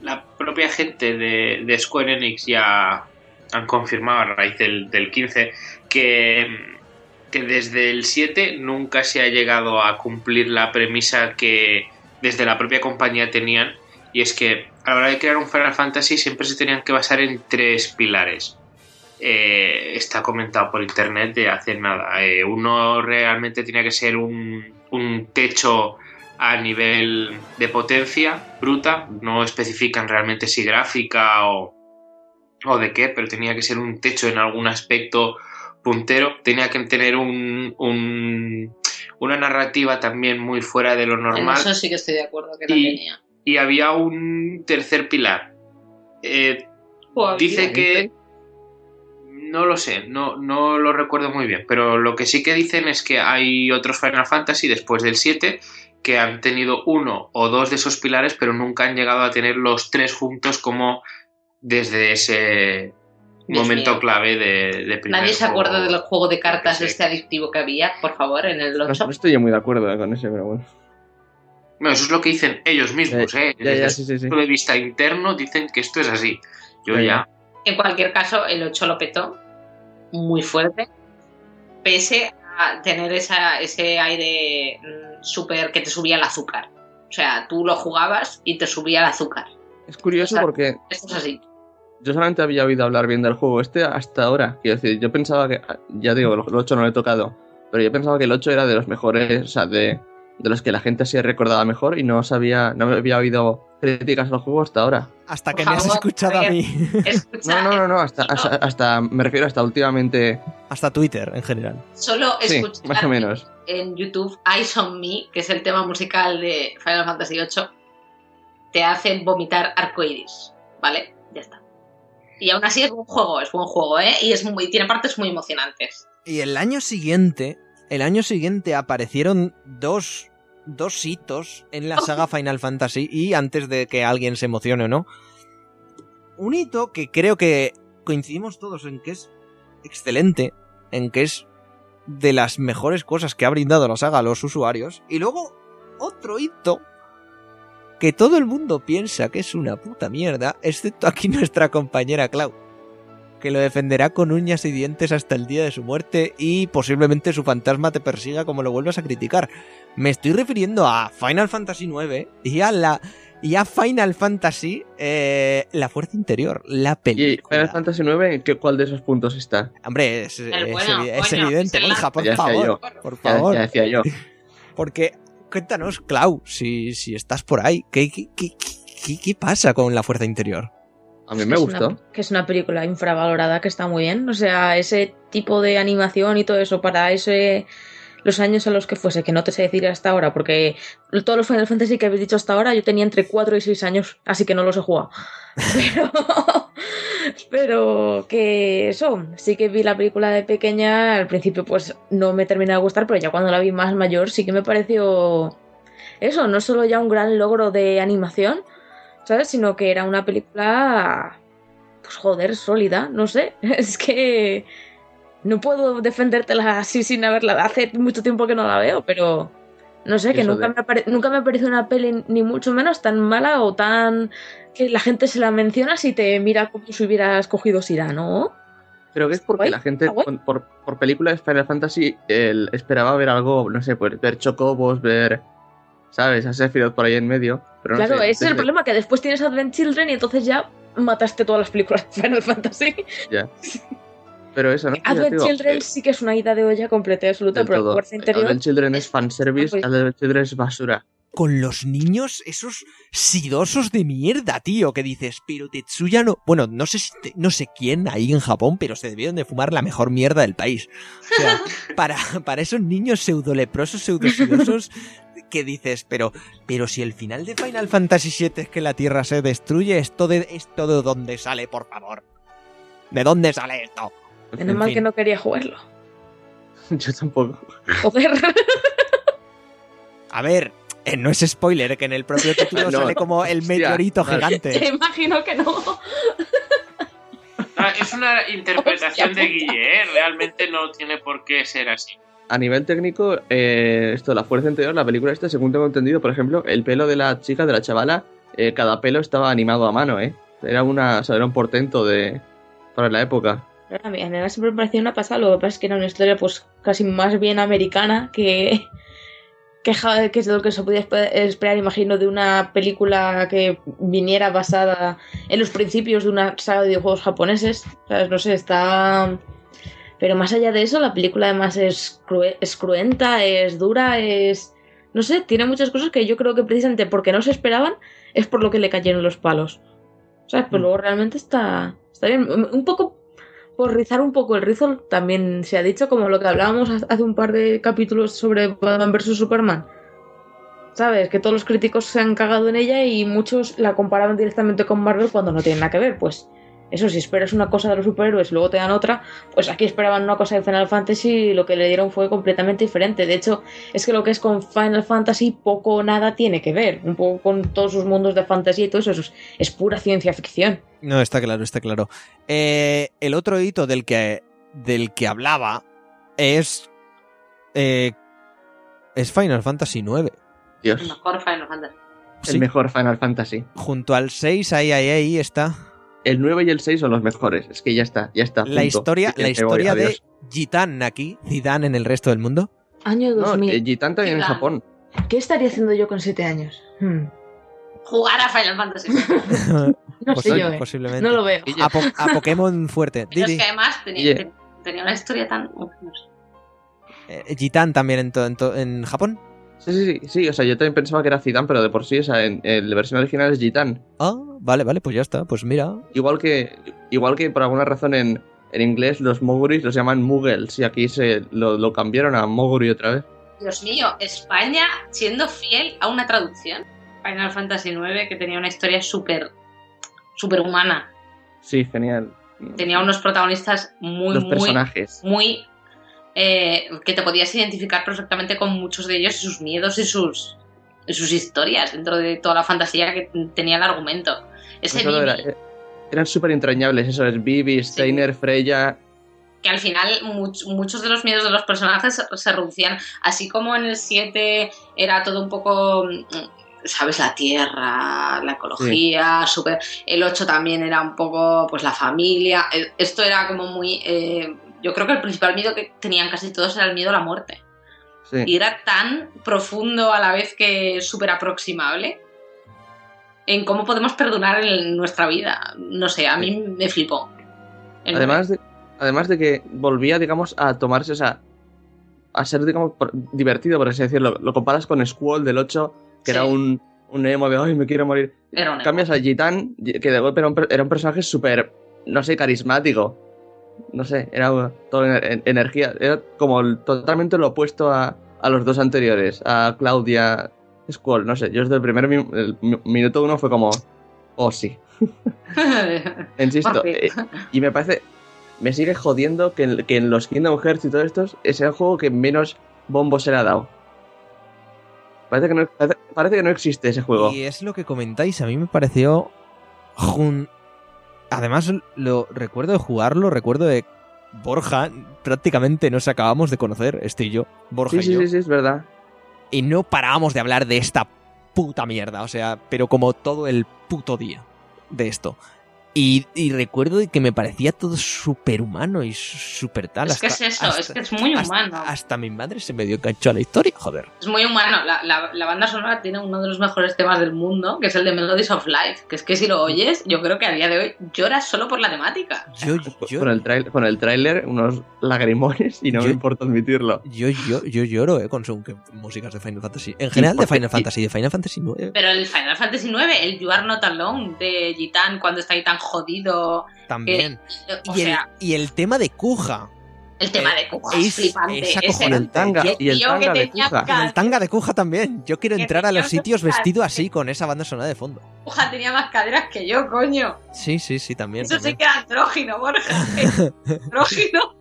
la propia gente de, de Square Enix ya han confirmado a raíz del, del 15 que, que desde el 7 nunca se ha llegado a cumplir la premisa que desde la propia compañía tenían y es que a la hora de crear un Final Fantasy siempre se tenían que basar en tres pilares. Eh, está comentado por internet de hace nada. Eh, uno realmente tenía que ser un, un techo a nivel de potencia bruta, no especifican realmente si gráfica o, o de qué, pero tenía que ser un techo en algún aspecto puntero, tenía que tener un, un- una narrativa también muy fuera de lo En normal. eso sí que estoy de acuerdo que la Y- tenía. y había un tercer pilar. Eh, dice que no lo sé, no, no lo recuerdo muy bien, pero lo que sí que dicen es que hay otros Final Fantasy después del 7 que han tenido uno o dos de esos pilares, pero nunca han llegado a tener los tres juntos como desde ese Dios momento mío. clave de, de primer Nadie se acuerda del juego de cartas este adictivo que había, por favor, en el No, 8. no estoy yo muy de acuerdo eh, con ese, pero bueno. Bueno, eso es lo que dicen ellos mismos, ¿eh? Ya, Desde ya, el sí, sí, sí. punto de vista interno dicen que esto es así. Yo Ya. En cualquier caso, el 8 lo petó muy fuerte, pese a tener esa, ese aire mm, súper que te subía el azúcar. O sea, tú lo jugabas y te subía el azúcar. Es curioso porque Esto es así. yo solamente había oído hablar bien del juego este hasta ahora. Quiero decir, yo pensaba que, ya digo, el 8 no lo he tocado, pero yo pensaba que el 8 era de los mejores, o sea, de, de los que la gente se recordaba mejor y no sabía, no había oído críticas al juego hasta ahora. Hasta que me has escuchado a mí. Escucha, No, no, no, no, hasta, no, hasta, hasta- me refiero hasta últimamente. Hasta Twitter, en general. solo Sí, más o menos. en YouTube Eyes on Me, que es el tema musical de Final Fantasy VIII, te hacen vomitar arcoiris, ¿vale? Ya está. Y aún así es buen juego, es buen juego, ¿eh? Y es muy, tiene partes muy emocionantes. Y el año siguiente, el año siguiente aparecieron dos, dos hitos en la saga Final Fantasy y antes de que alguien se emocione o no, un hito que creo que coincidimos todos en que es excelente, en que es de las mejores cosas que ha brindado la saga a los usuarios, y luego otro hito que todo el mundo piensa que es una puta mierda, excepto aquí nuestra compañera Clau que lo defenderá con uñas y dientes hasta el día de su muerte y posiblemente su fantasma te persiga como lo vuelvas a criticar. Me estoy refiriendo a Final Fantasy IX y a la y a Final Fantasy eh, la fuerza interior, la ¿Y película. Final Fantasy IX, ¿en qué, cuál de esos puntos está? Hombre, es, El es bueno, evi- es coño, evidente, por favor, yo. por Ya, favor. ya decía yo. Porque cuéntanos, Clau, si, si estás por ahí, ¿qué, qué, qué, qué- qué pasa con la fuerza interior? A mí me Es gustó. una- que es una película infravalorada que está muy bien. O sea, ese tipo de animación y todo eso para ese los años a los que fuese, que no te sé decir hasta ahora, porque todos los Final Fantasy que habéis dicho hasta ahora yo tenía entre 4 y 6 años, así que no los he jugado. Pero, pero que eso, sí que vi la película de pequeña, al principio pues no me terminó de gustar, pero ya cuando la vi más mayor sí que me pareció eso, no solo ya un gran logro de animación, ¿sabes? Sino que era una película, pues joder, sólida, no sé, es que no puedo defendértela así sin haberla, hace mucho tiempo que no la veo, pero no sé, que nunca de- me, ha pare- nunca me ha parecido una peli ni mucho menos tan mala o tan que la gente se la menciona si te mira como si hubieras cogido sida, ¿no? Creo que es porque Guay, la gente, por, por película de Final Fantasy, esperaba ver algo, no sé, pues ver chocobos, ver, ¿sabes? A Sephiroth por ahí en medio. Pero no claro, sé, ese es el problema, que después tienes Advent Children y entonces ya mataste todas las películas de Final Fantasy. Ya. Pero eso, ¿no? Ya te Advent digo, Children eh, sí que es una ida de olla completa y absoluta, pero todo. la fuerza interior... Advent Children es fanservice, pues- Advent Children es basura. Con los niños, esos sidosos de mierda, tío, que dices, pero Tetsuya no... Bueno, no sé, si te- no sé quién ahí en Japón, pero se debieron de fumar la mejor mierda del país. O sea, para, para esos niños pseudoleprosos, pseudosidosos, que dices, pero, pero si el final de Final Fantasy VII es que la Tierra se destruye, esto de, esto de dónde sale, por favor. ¿De dónde sale esto? Menos en mal fin. que no quería jugarlo. Yo tampoco. Joder. A ver, eh, no es spoiler, que en el propio título No. sale como el Hostia, meteorito gigante. Imagino que no. Ah, es una interpretación Hostia de Guille, ¿eh? Realmente no tiene por qué ser así. A nivel técnico, eh, esto, la fuerza interior, la película esta, según tengo entendido, por ejemplo, el pelo de la chica, de la chavala, eh, cada pelo estaba animado a mano, ¿eh? Era una, o sea, era un portento de para la época. A mí, a mí siempre me pareció una pasada, lo que pasa es que era una historia pues casi más bien americana que, que, que es lo que se podía espe- esperar, imagino, de una película que viniera basada en los principios de una saga de videojuegos japoneses. ¿Sabes? No sé, está... Pero más allá de eso, la película además es, crue- es cruenta, es dura, es... No sé, tiene muchas cosas que yo creo que precisamente porque no se esperaban es por lo que le cayeron los palos. ¿Sabes? Pero Mm. luego realmente está, está bien. Un poco por rizar un poco el rizo, también se ha dicho, como lo que hablábamos hace un par de capítulos sobre Batman vs. Superman. ¿Sabes? Que todos los críticos se han cagado en ella y muchos la comparaban directamente con Marvel cuando no tienen nada que ver. Pues eso, si esperas una cosa de los superhéroes y luego te dan otra, pues aquí esperaban una cosa de Final Fantasy y lo que le dieron fue completamente diferente. De hecho, es que lo que es con Final Fantasy poco o nada tiene que ver. Un poco con todos sus mundos de fantasía y todo eso. Es, es pura ciencia ficción. No, está claro, está claro. Eh, el otro hito del que, del que hablaba es. eh, es Final Fantasy IX. Dios, El mejor Final Fantasy. el Sí, mejor Final Fantasy. junto al 6, ahí, ahí, ahí está. El 9 y el 6 son los mejores. Es que ya está, ya está. La punto. historia, la voy, historia de. Gitan aquí, Zidane en el resto del mundo. Año No, 2000. eh, Gitan también en. Japón. ¿Qué estaría haciendo yo con 7 años? Hmm. Jugar a Final Fantasy. No Posi- sé yo, eh. Posiblemente. No lo veo. A, po- a Pokémon fuerte. Pero es que además tenía, Oye. tenía una historia tan. no. Eh, Gitan también en, en, en Japón. Sí, sí, sí, sí, o sea, yo también pensaba que era Zidane, pero de por sí, o sea, en, en la versión original es Gitan. Ah, vale, vale, pues ya está. Pues mira. Igual que, igual que por alguna razón en, en inglés los Moguris los llaman Muggles y aquí se lo, lo cambiaron a Moguri otra vez. Dios mío, España siendo fiel a una traducción. Final Fantasy IX, que tenía una historia súper súper humana. Sí, genial. Tenía unos protagonistas muy, los muy, personajes. muy. Eh, que te podías identificar perfectamente con muchos de ellos y sus miedos y sus, y sus historias dentro de toda la fantasía que tenía el argumento. Ese No era- eh, eran súper entrañables, eso es Vivi, Steiner, Freya. que al final much- muchos de los miedos de los personajes se- se reducían, así como en el 7 era todo un poco, mm, sabes, la tierra, la ecología, súper... El 8 también era un poco, pues, la familia. Eh, Esto era como muy... eh, yo creo que el principal miedo que tenían casi todos era el miedo a la muerte. Sí. Y era tan profundo a la vez que súper aproximable en cómo podemos perdonar en nuestra vida. No sé, a mí me flipó. Además de, además de que volvía, digamos, a tomarse, o sea, a ser, digamos, divertido, por así decirlo. Lo comparas con Squall del 8, que Sí. era un, un emo de, ay, me quiero morir. Era un emo. Cambias a Gitan, que de golpe era un, era un personaje súper, no sé, carismático. No sé, era todo en- energía. Era como el- totalmente lo opuesto a, a los dos anteriores, a Claudia Squall. No sé, yo desde el primer mi- el mi- minuto uno fue como, oh sí. Insisto, eh, y me parece, me sigue jodiendo que, en- que en los Kingdom Hearts y todo esto es el juego que menos bombo se le ha dado. Parece que no, parece, parece que no existe ese juego. Y es lo que comentáis, a mí me pareció... jun- Además, lo recuerdo de jugarlo, recuerdo de Borja, prácticamente nos acabamos de conocer, este y yo, Borja Sí, y sí, yo, sí, sí, es verdad. y no parábamos de hablar de esta puta mierda, o sea, pero como todo el puto día de esto. Y, y recuerdo que me parecía todo súper humano y súper tal. Es que es hasta- eso, es hasta- que es muy hasta- humano. Hasta, mi madre se me dio engancho a la historia, joder. Es muy humano. La, la- la banda sonora tiene uno de los mejores temas del mundo, que es el de Melodies of Life. Que es que si lo oyes, yo creo que a día de hoy lloras solo por la temática. Yo, yo, Con el, trail, con el tráiler, unos lagrimones y no Yo- me importa admitirlo. yo, yo, yo lloro, eh, con según qué músicas de Final Fantasy. En general de Final Fantasy, de Final Fantasy 9 Pero el Final Fantasy IX, el You Are Not Alone de Gitan, cuando está ahí tan jodido. también. eh, O y, el, sea, y el tema de Kuja. el tema eh, de Kuja es- es flipante. es Ese acojonante. Y el tanga, Yo- y el tanga de Y el tanga de Kuja también. Yo quiero entrar a los sitios vestido así con esa banda sonora de fondo. Kuja tenía más caderas que yo, coño. Sí, sí, sí, también. Eso sí también. que era andrógino, Borja. andrógino.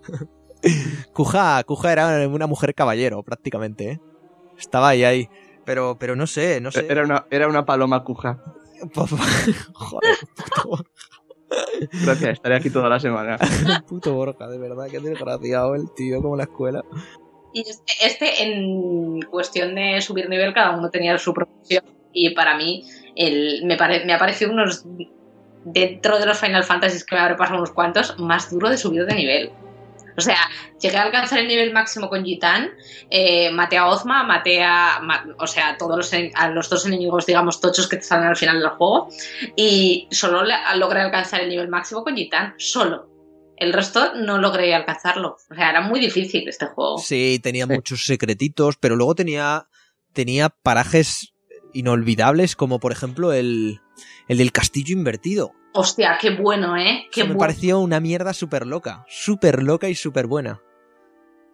Kuja, Kuja era una mujer caballero, prácticamente, ¿eh? Estaba ahí, ahí. Pero, pero no sé, no sé. Era una, era una paloma cuja. Joder, puto, Gracias, estaré aquí toda la semana. puto Borja, de verdad, qué desgraciado el tío, como la escuela. Y este, este, en cuestión de subir nivel, cada uno tenía su profesión. Y para mí, el, me, pare- me ha parecido unos. Dentro de los Final Fantasy que me habré pasado unos cuantos, más duro de subir de nivel. O sea, llegué a alcanzar el nivel máximo con Gitan, eh, maté a Ozma, maté a. ma- o sea, todos los, a los dos enemigos, digamos, tochos que te salen al final del juego. Y solo logré alcanzar el nivel máximo con Gitan, solo. El resto no logré alcanzarlo. O sea, era muy difícil este juego. Sí, tenía Sí. muchos secretitos, pero luego tenía, tenía parajes inolvidables, como por ejemplo el, el del castillo invertido. Hostia, qué bueno, ¿eh? Qué me pareció una mierda súper loca, súper loca y súper buena.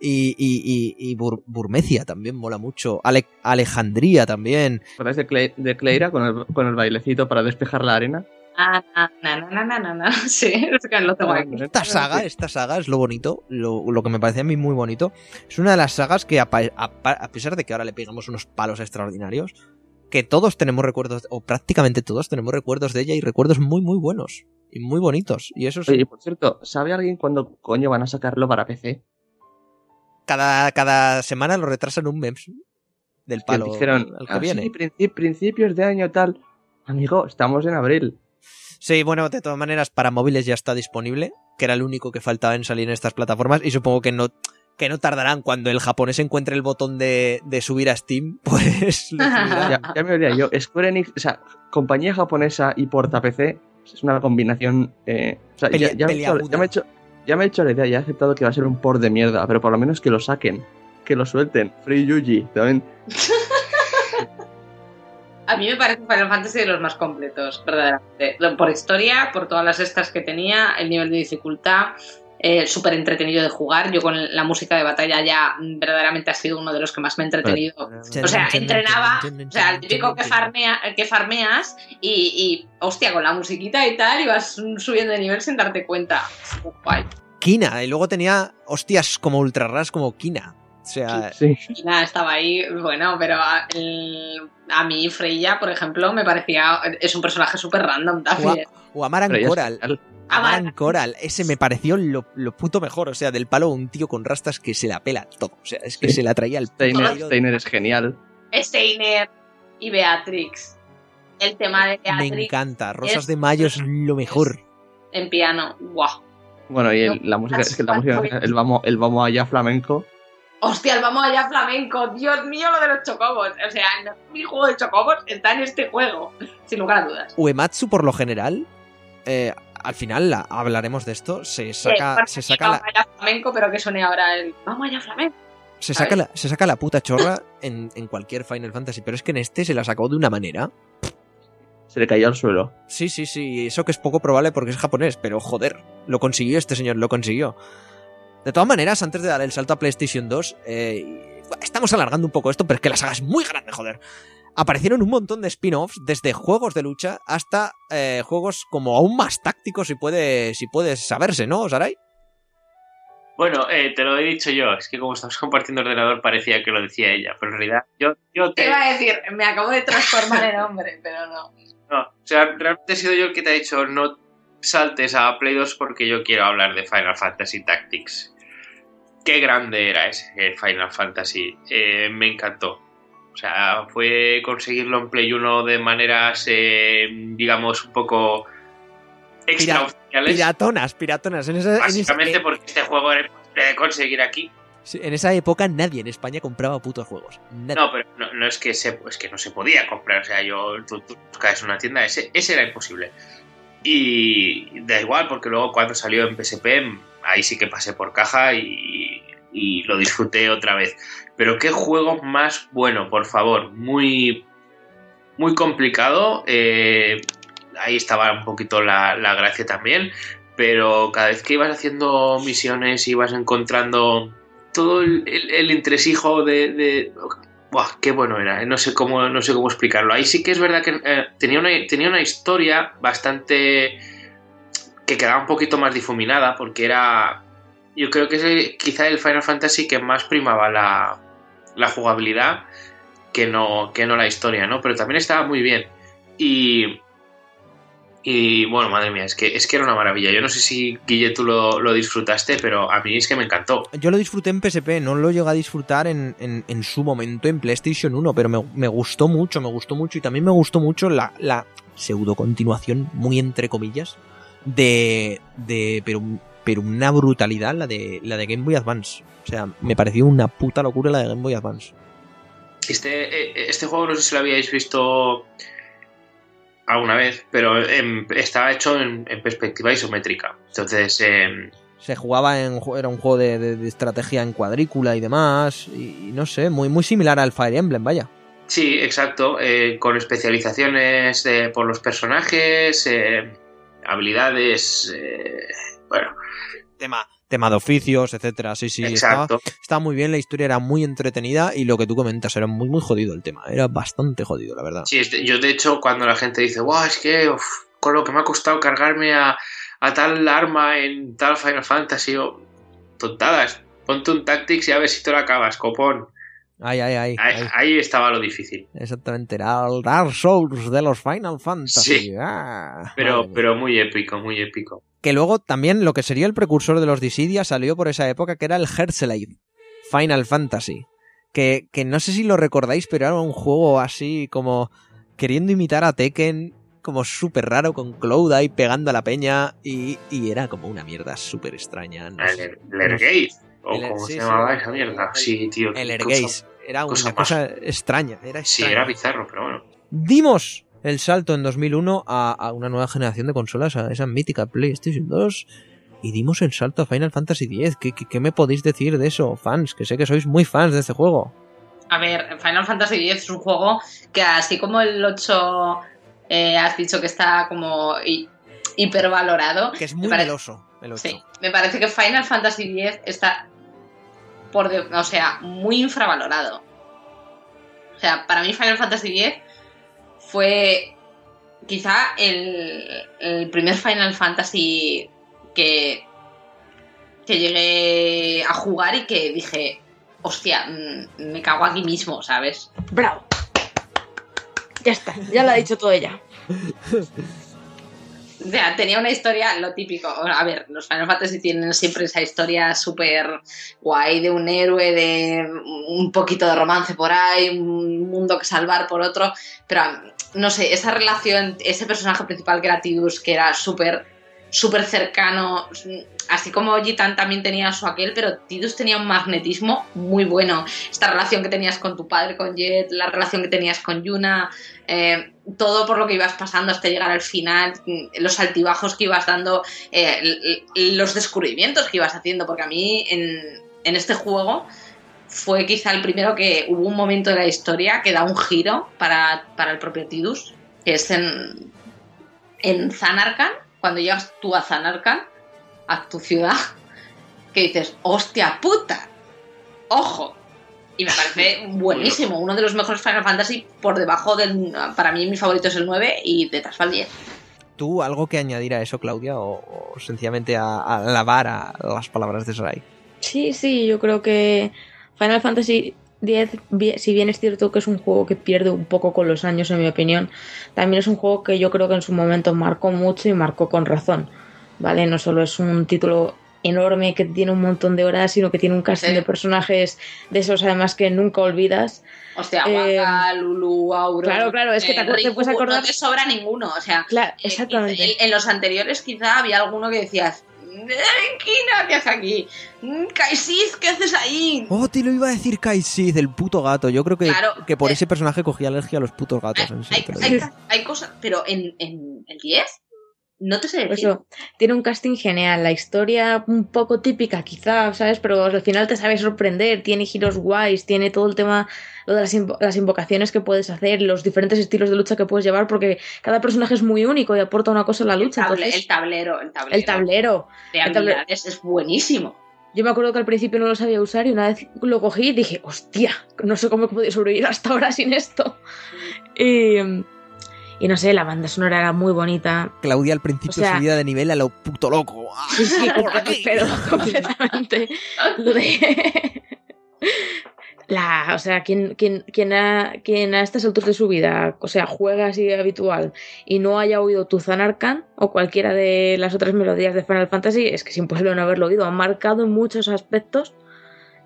Y, y, y, y Bur- Burmecia también mola mucho. Ale- Alejandría también. ¿Recordáis de, Cle- de Cleira con el, con el bailecito para despejar la arena? Ah, na, na, na, na, na. Sí, es que lo tengo aquí. Esta saga, esta saga es lo bonito, lo, lo que me parece a mí muy bonito. Es una de las sagas que, a, a pesar de que ahora le pegamos unos palos extraordinarios, que todos tenemos recuerdos, o prácticamente todos tenemos recuerdos de ella y recuerdos muy, muy buenos y muy bonitos. Y eso es Oye, por cierto, ¿sabe alguien cuándo coño van a sacarlo para PC? cada, cada semana lo retrasan un mes del Que palo dijeron, al que "Ah, viene. sí, princi- principios de año tal. Amigo, estamos en abril. Sí, bueno, de todas maneras, para móviles ya está disponible, que era el único que faltaba en salir en estas plataformas, y supongo que no, que no tardarán cuando el japonés encuentre el botón de, de subir a Steam, pues. Ya, ya me olía yo. Square Enix, o sea, compañía japonesa y porta PC es una combinación. eh, o sea, ya, Pelea- ya me he hecho, peleaguda. ya me he hecho- ya me he hecho la idea, ya he aceptado que va a ser un port de mierda, pero por lo menos que lo saquen, que lo suelten. Free Yuji, también. a mí me parece Final Fantasy de los más completos, verdaderamente. Por historia, por todas las estas que tenía, el nivel de dificultad, eh, súper entretenido de jugar. Yo con la música de batalla ya verdaderamente ha sido uno de los que más me ha entretenido. O sea, entrenaba, o sea, el típico que, farmea, que farmeas y, y, hostia, con la musiquita y tal, ibas subiendo de nivel sin darte cuenta. Guay. Kina, y luego tenía hostias como ultra raras como Kina. O sea, Sí. Y nada, estaba ahí, bueno, pero a, el- a mí Freya, por ejemplo, me parecía, es un personaje súper random o, también. o Amaran Pero ya Coral. está. Amaran Coral, ese me pareció lo, lo puto mejor. O sea, del palo un tío con rastas que se la pela todo. O sea, es que Sí. se la traía al Steiner, puto Steiner es genial. Steiner y Beatrix. El tema de Me Beatrix encanta. Rosas es- de Mayo es lo mejor. en piano, guau. Bueno, y el- la música, es que la música, el vamos, el vamos allá flamenco. Hostia, el vamos allá flamenco, Dios mío, lo de los chocobos. O sea, no- mi juego de chocobos está en este juego, sin lugar a dudas. Uematsu, por lo general, eh, al final la- hablaremos de esto. Se saca, se saca, vamos la, allá flamenco, pero que suene ahora el vamos allá flamenco. se saca, la, se saca la puta chorra en, en cualquier Final Fantasy. Pero es que en este se la sacó de una manera. Se le cayó al suelo. Sí, sí, sí. Eso que es poco probable porque es japonés. Pero joder, lo consiguió este señor, lo consiguió. De todas maneras, antes de dar el salto a PlayStation 2, eh, estamos alargando un poco esto, pero es que la saga es muy grande, joder. Aparecieron un montón de spin-offs, desde juegos de lucha hasta eh, juegos como aún más tácticos, si puede, si puede saberse, ¿no, Sarai? Bueno, eh, te lo he dicho yo, es que como estamos compartiendo ordenador parecía que lo decía ella, pero en realidad yo, yo Te te... iba a decir, me acabo de transformar en hombre, pero no. No, o sea, realmente he sido yo el que te ha dicho no saltes a Play 2 porque yo quiero hablar de Final Fantasy Tactics. Qué grande era ese Final Fantasy, eh, me encantó. O sea, fue conseguirlo en Play 1 de maneras, eh, digamos, un poco extraoficiales. Piratonas, piratonas. En esa, en esa- Básicamente eh, porque este juego era imposible de conseguir aquí. en esa época nadie en España compraba putos juegos. Nadie. No, pero no, no es que se, es que no se podía comprar. O sea, yo tú, tú buscas una tienda, ese, ese era imposible. Y da igual, porque luego cuando salió en PSP, ahí sí que pasé por caja y, y lo disfruté otra vez. Pero qué juego más bueno, por favor. Muy, muy complicado. eh, ahí estaba un poquito la, la gracia también. Pero cada vez que ibas haciendo misiones, ibas encontrando todo el, el- entresijo de, de- Buah, qué bueno era, eh, no sé cómo, no sé cómo explicarlo. Ahí sí que es verdad que eh, tenía, tenía una historia bastante que quedaba un poquito más difuminada, porque era. Yo creo que es quizá el Final Fantasy que más primaba la, la jugabilidad que no, que no la historia, ¿no? Pero también estaba muy bien. Y. Y bueno, madre mía, es que, es que era una maravilla. Yo no sé si Guille tú lo, disfrutaste, pero a mí es que me encantó. Yo lo disfruté en PSP, no lo llegué a disfrutar en, en- en su momento en PlayStation 1, pero me, me gustó mucho, me gustó mucho y también me gustó mucho la, la pseudo continuación, muy entre comillas, de, de pero, pero una brutalidad la de, la de Game Boy Advance. O sea, me pareció una puta locura la de Game Boy Advance. Este, eh, este juego no sé si lo habíais visto alguna vez, pero estaba hecho en, en perspectiva isométrica. Entonces, em, Se jugaba en, era un juego de, de- de estrategia en cuadrícula y demás, y, y no sé, muy, muy similar al Fire Emblem, vaya. sí, exacto, eh, con especializaciones de- por los personajes, eh, habilidades, eh, bueno, Tema, tema de oficios, etcétera, sí, sí, exacto. estaba muy bien, la historia era muy entretenida y lo que tú comentas era muy muy jodido el tema, era bastante jodido, la verdad. Sí, yo de hecho cuando la gente dice, wow, es que uf, con lo que me ha costado cargarme a, a tal arma en tal Final Fantasy, o tontadas, ponte un Tactics y a ver si te lo acabas, copón. Ay, ay, ay. Ahí, ay. ahí estaba lo difícil. Exactamente, era el Dark Souls de los Final Fantasy. Sí. Ah, Pero, pero muy épico, muy épico. Que luego también lo que sería el precursor de los Dissidia salió por esa época, que era el Herzeleid Final Fantasy. Que, que no sé si lo recordáis, pero era un juego así como queriendo imitar a Tekken, como súper raro, con Cloud ahí pegando a la peña, y, y era como una mierda súper extraña. no. El Lergate, o El- como sí, se sí. llamaba esa mierda. Sí, tío. El cosa- Era una cosa extraña. Era Sí, extraña. era bizarro, pero bueno. dimos el salto en 2001 a, a una nueva generación de consolas, a esa mítica PlayStation 2, y dimos el salto a Final Fantasy X. ¿Qué, qué, qué me podéis decir de eso, fans? Que sé que sois muy fans de este juego. A ver, Final Fantasy X es un juego que así como el 8 eh, has dicho que está como hi- hipervalorado. Que es muy meloso el 8. Sí, me parece que Final Fantasy X está por de- o sea, muy infravalorado. O sea, para mí Final Fantasy X fue quizá el, el primer Final Fantasy que, que llegué a jugar y que dije, hostia, mm, me cago aquí mismo, ¿sabes? Bravo. Ya está, ya lo ha dicho todo ella. O sea, tenía una historia, lo típico. A ver, los Final Fantasy tienen siempre esa historia súper guay de un héroe, de un poquito de romance por ahí, un mundo que salvar por otro. Pero no sé, esa relación, ese personaje principal que era Tidus, que era súper súper cercano, así como Gitan también tenía su aquel, pero Tidus tenía un magnetismo muy bueno. Esta relación que tenías con tu padre, con Jet, la relación que tenías con Yuna, eh, todo por lo que ibas pasando hasta llegar al final, los altibajos que ibas dando, eh, los descubrimientos que ibas haciendo, porque a mí en, en este juego fue quizá el primero que hubo un momento de la historia que da un giro para, para el propio Tidus, que es en, en Zanarkand, cuando llegas tú a Zanarkand, a tu ciudad, que dices, hostia puta, ojo. Y me parece buenísimo, uno de los mejores Final Fantasy por debajo del... Para mí mi favorito es el 9 y detrás va el 10. ¿Tú algo que añadir a eso, Claudia? ¿O, o sencillamente a, a alabar a las palabras de Sarai? Sí, sí, yo creo que Final Fantasy X, si bien es cierto que es un juego que pierde un poco con los años, en mi opinión, también es un juego que yo creo que en su momento marcó mucho y marcó con razón. ¿Vale? No solo es un título enorme que tiene un montón de horas, sino que tiene un casting Sí. de personajes de esos además que nunca olvidas. Hostia, Eh, Waka, Lulu, Auro... claro, claro, es que te acuer- te Riku, puedes acordar- No te sobra ninguno, o sea... Claro, eh, exactamente. En, en los anteriores quizá había alguno que decías... ¿qué haces aquí? Mm, Kaisis, ¿qué haces ahí? Oh, te lo iba a decir Kaisid, el puto gato. Yo creo que, Claro. que por Eh. ese personaje cogía alergia a los putos gatos. en Hay, cosas, pero en, en el 10 no te sé decir. eso, tiene un casting genial, la historia un poco típica quizá, ¿sabes? Pero al final te sabe sorprender, tiene giros guays, tiene todo el tema, lo de las, invo- las invocaciones que puedes hacer, los diferentes estilos de lucha que puedes llevar, porque cada personaje es muy único y aporta una cosa a la el, lucha. entonces, el tablero, el tablero, el tablero. de el tablero. es buenísimo. Yo me acuerdo que al principio no lo sabía usar y una vez lo cogí y dije, hostia, no sé cómo he podido sobrevivir hasta ahora sin esto. Y, y no sé, la banda sonora era muy bonita. Claudia al principio O sea- subida de nivel a lo puto loco. Sí, sí, pero completamente. La, o sea, quien, quien, quien, a, quien a estas alturas de su vida, o sea, juega así habitual y no haya oído Tuzan Arcan o cualquiera de las otras melodías de Final Fantasy, es que es imposible no haberlo oído. Han marcado en muchos aspectos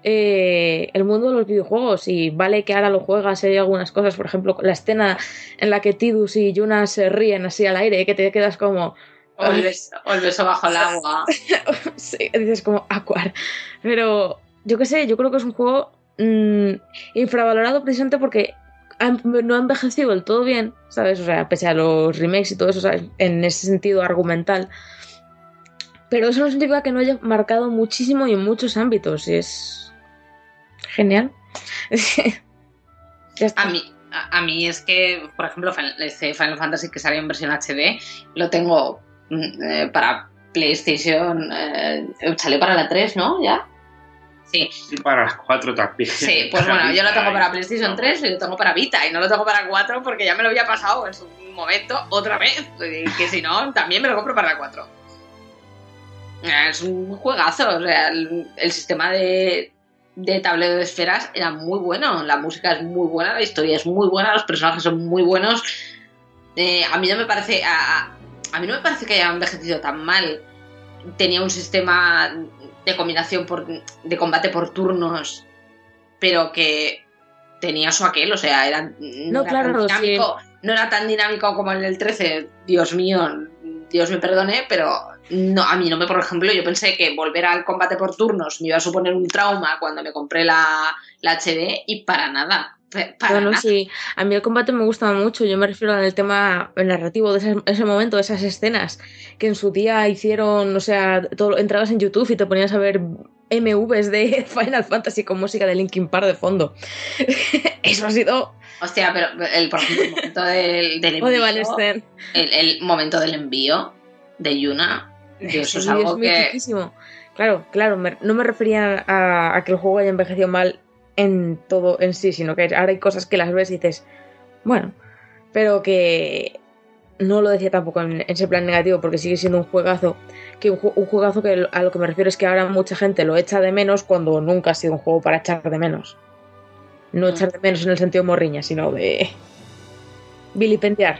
eh, el mundo de los videojuegos y vale que ahora lo juegas y hay algunas cosas, por ejemplo, la escena en la que Tidus y Yuna se ríen así al aire, que te quedas como, O el, beso, o el beso bajo el agua. Sí, dices como Aquar. Pero yo qué sé, yo creo que es un juego mm, infravalorado precisamente porque no ha envejecido del todo bien, ¿sabes? O sea, pese a los remakes y todo eso, ¿sabes? En ese sentido argumental. Pero eso no significa que no haya marcado muchísimo y en muchos ámbitos. Y es genial. ya está. A mí, a, a mí es que, por ejemplo, Final, este Final Fantasy que salió en versión HD, lo tengo mm, eh, para PlayStation. eh, salió para la 3, ¿no? ¿Ya? Sí, Y para las 4 también. sí, pues bueno, yo lo tengo para PlayStation No. 3 y lo tengo para Vita y no lo tengo para 4 porque ya me lo había pasado en su momento otra vez. Que si no, también me lo compro para la 4. Eh, Es un juegazo, o sea, el, el sistema de, de tablero de esferas era muy bueno, la música es muy buena, la historia es muy buena, los personajes son muy buenos. Eh, a mí no me parece, a, a- mí no me parece que haya envejecido tan mal. Tenía un sistema de combinación por, de combate por turnos, pero que tenía su aquel, o sea, era, no, No, era claro, tan sí. dinámico, no era tan dinámico como en el 13, Dios mío, Dios me perdone, pero no, a mí no me, por ejemplo, yo pensé que volver al combate por turnos me iba a suponer un trauma cuando me compré la, la HD y para nada, para Bueno, nada. sí, a mí el combate me gusta mucho. Yo me refiero al tema narrativo de ese, ese momento, de esas escenas que en su día hicieron, o sea, todo, entrabas en YouTube y te ponías a ver MVs de Final Fantasy con música de Linkin Park de fondo. Eso ha sido. Hostia, pero el, por ejemplo, el momento del, del O de envío, el, el momento del envío de Yuna, eso es algo que... mitiquísimo. Claro, claro, me- no me refería a, a que el juego haya envejecido mal en todo en sí, sino que ahora hay cosas que las ves y dices, bueno, pero que no lo decía tampoco en, en ese plan negativo, porque sigue siendo un juegazo, que un, un juegazo que a lo que me refiero es que ahora mucha gente lo echa de menos cuando nunca ha sido un juego para echar de menos. No Mm. echar de menos en el sentido morriña, sino de vilipendiar.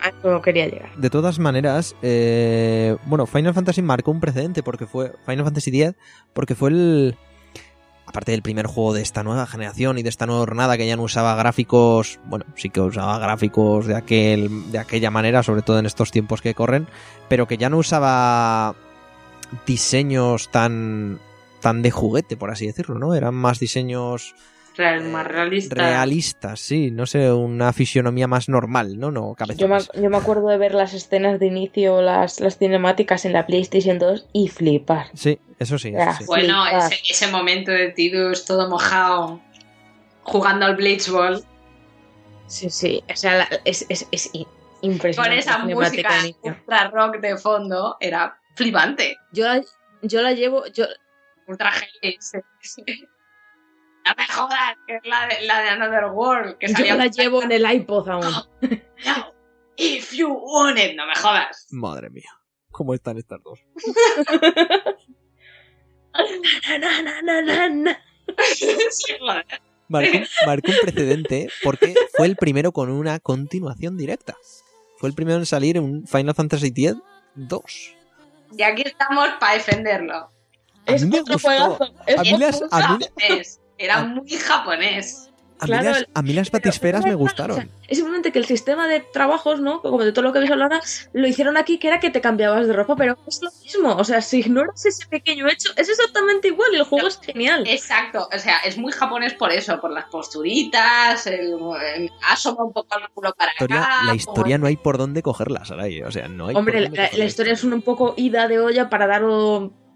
A eso quería llegar. De todas maneras, eh, bueno, Final Fantasy marcó un precedente porque fue Final Fantasy X, porque fue el, aparte del primer juego de esta nueva generación y de esta nueva jornada que ya no usaba gráficos, bueno, sí que usaba gráficos de aquel, de aquella manera, sobre todo en estos tiempos que corren, pero que ya no usaba diseños tan, tan de juguete, por así decirlo, ¿no? Eran más diseños Real- más realista. realistas, sí, no sé, una fisionomía más normal, ¿no? No, Yo me, yo me acuerdo de ver las escenas de inicio, las, las cinemáticas en la PlayStation 2 y flipar. Sí, eso sí, eso sí. Bueno, ese, ese momento de Tidus todo mojado, jugando al Blitzball, Sí, sí, o sea, la- es, es, es impresionante. con esa música ultra rock de fondo, era flipante. Yo la, yo la llevo, yo, Ultra heavy. No me jodas, que es la de, la de Another World. Que yo la llevo en el iPod aún. No, If you want it, no me jodas. Madre mía, ¿cómo están estas dos? Na, na, na, na, na, na. Sí, joder. Marcó, marcó un precedente porque fue el primero con una continuación directa. Fue el primero en salir en un Final Fantasy X 2. Y aquí estamos para defenderlo. A Es mí me otro gustó. juegazo. Es A mí las- a. Era a- muy japonés. A mí, Claro, las, el- a mí las Pero- batisferas me gustaron. o sea, es simplemente que el sistema de trabajos, ¿no? Como de todo lo que ves ahora, lo hicieron aquí, que era que te cambiabas de ropa, pero es lo mismo. O sea, si ignoras ese pequeño hecho, es exactamente igual y el juego es genial. Exacto, o sea, es muy japonés por eso, por las posturitas, el, el- asoma un poco el culo para historia, acá. la como- historia no hay por dónde cogerla, Sarai. O sea, no hay Hombre, por la, dónde la historia es un, un poco ida de olla para dar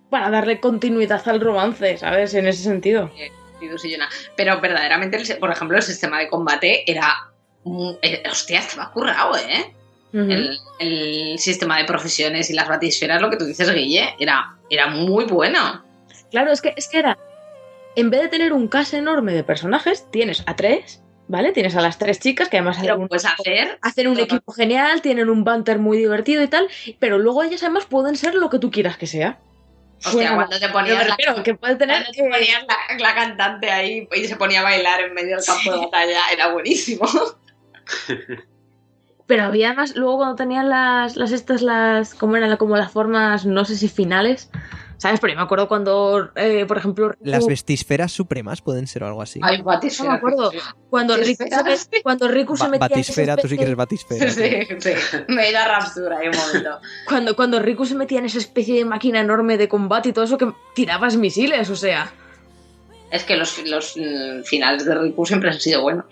para darle continuidad al romance, ¿sabes? En ese sentido. Tidus Pero verdaderamente, por ejemplo, el sistema de combate era. eh, hostia, estaba currado, ¿eh? El, el sistema de profesiones y las batisferas, lo que tú dices, Guille, era, era muy bueno. Claro, es que, es que era. En vez de tener un cast enorme de personajes, tienes a tres, ¿vale? Tienes a las tres chicas que además hacen un, hacer. hacen un todo. equipo genial, tienen un banter muy divertido y tal, pero luego ellas además pueden ser lo que tú quieras que sea. Hostia, Suena cuando te ponías pero me la- refiero que puede tener. Cuando te eh, ponías la, la cantante ahí y se ponía a bailar en medio del campo de batalla, era buenísimo. Pero había más, luego cuando tenían las, las estas, las, ¿cómo eran? Como las formas, no sé si finales, ¿sabes? Pero yo me acuerdo cuando, eh, por ejemplo, Las vestisferas supremas pueden ser o algo así. Ay, no batisfera. me acuerdo, cuando Riku, se, cuando Riku se metía batisfera, tú sí que eres batisfera. Sí, sí. Me di la raptura ahí un momento. cuando, cuando Riku se metía en esa especie de máquina enorme de combate y todo eso que tirabas misiles, o sea. Es que los, los mm, finales de Riku siempre han sido buenos.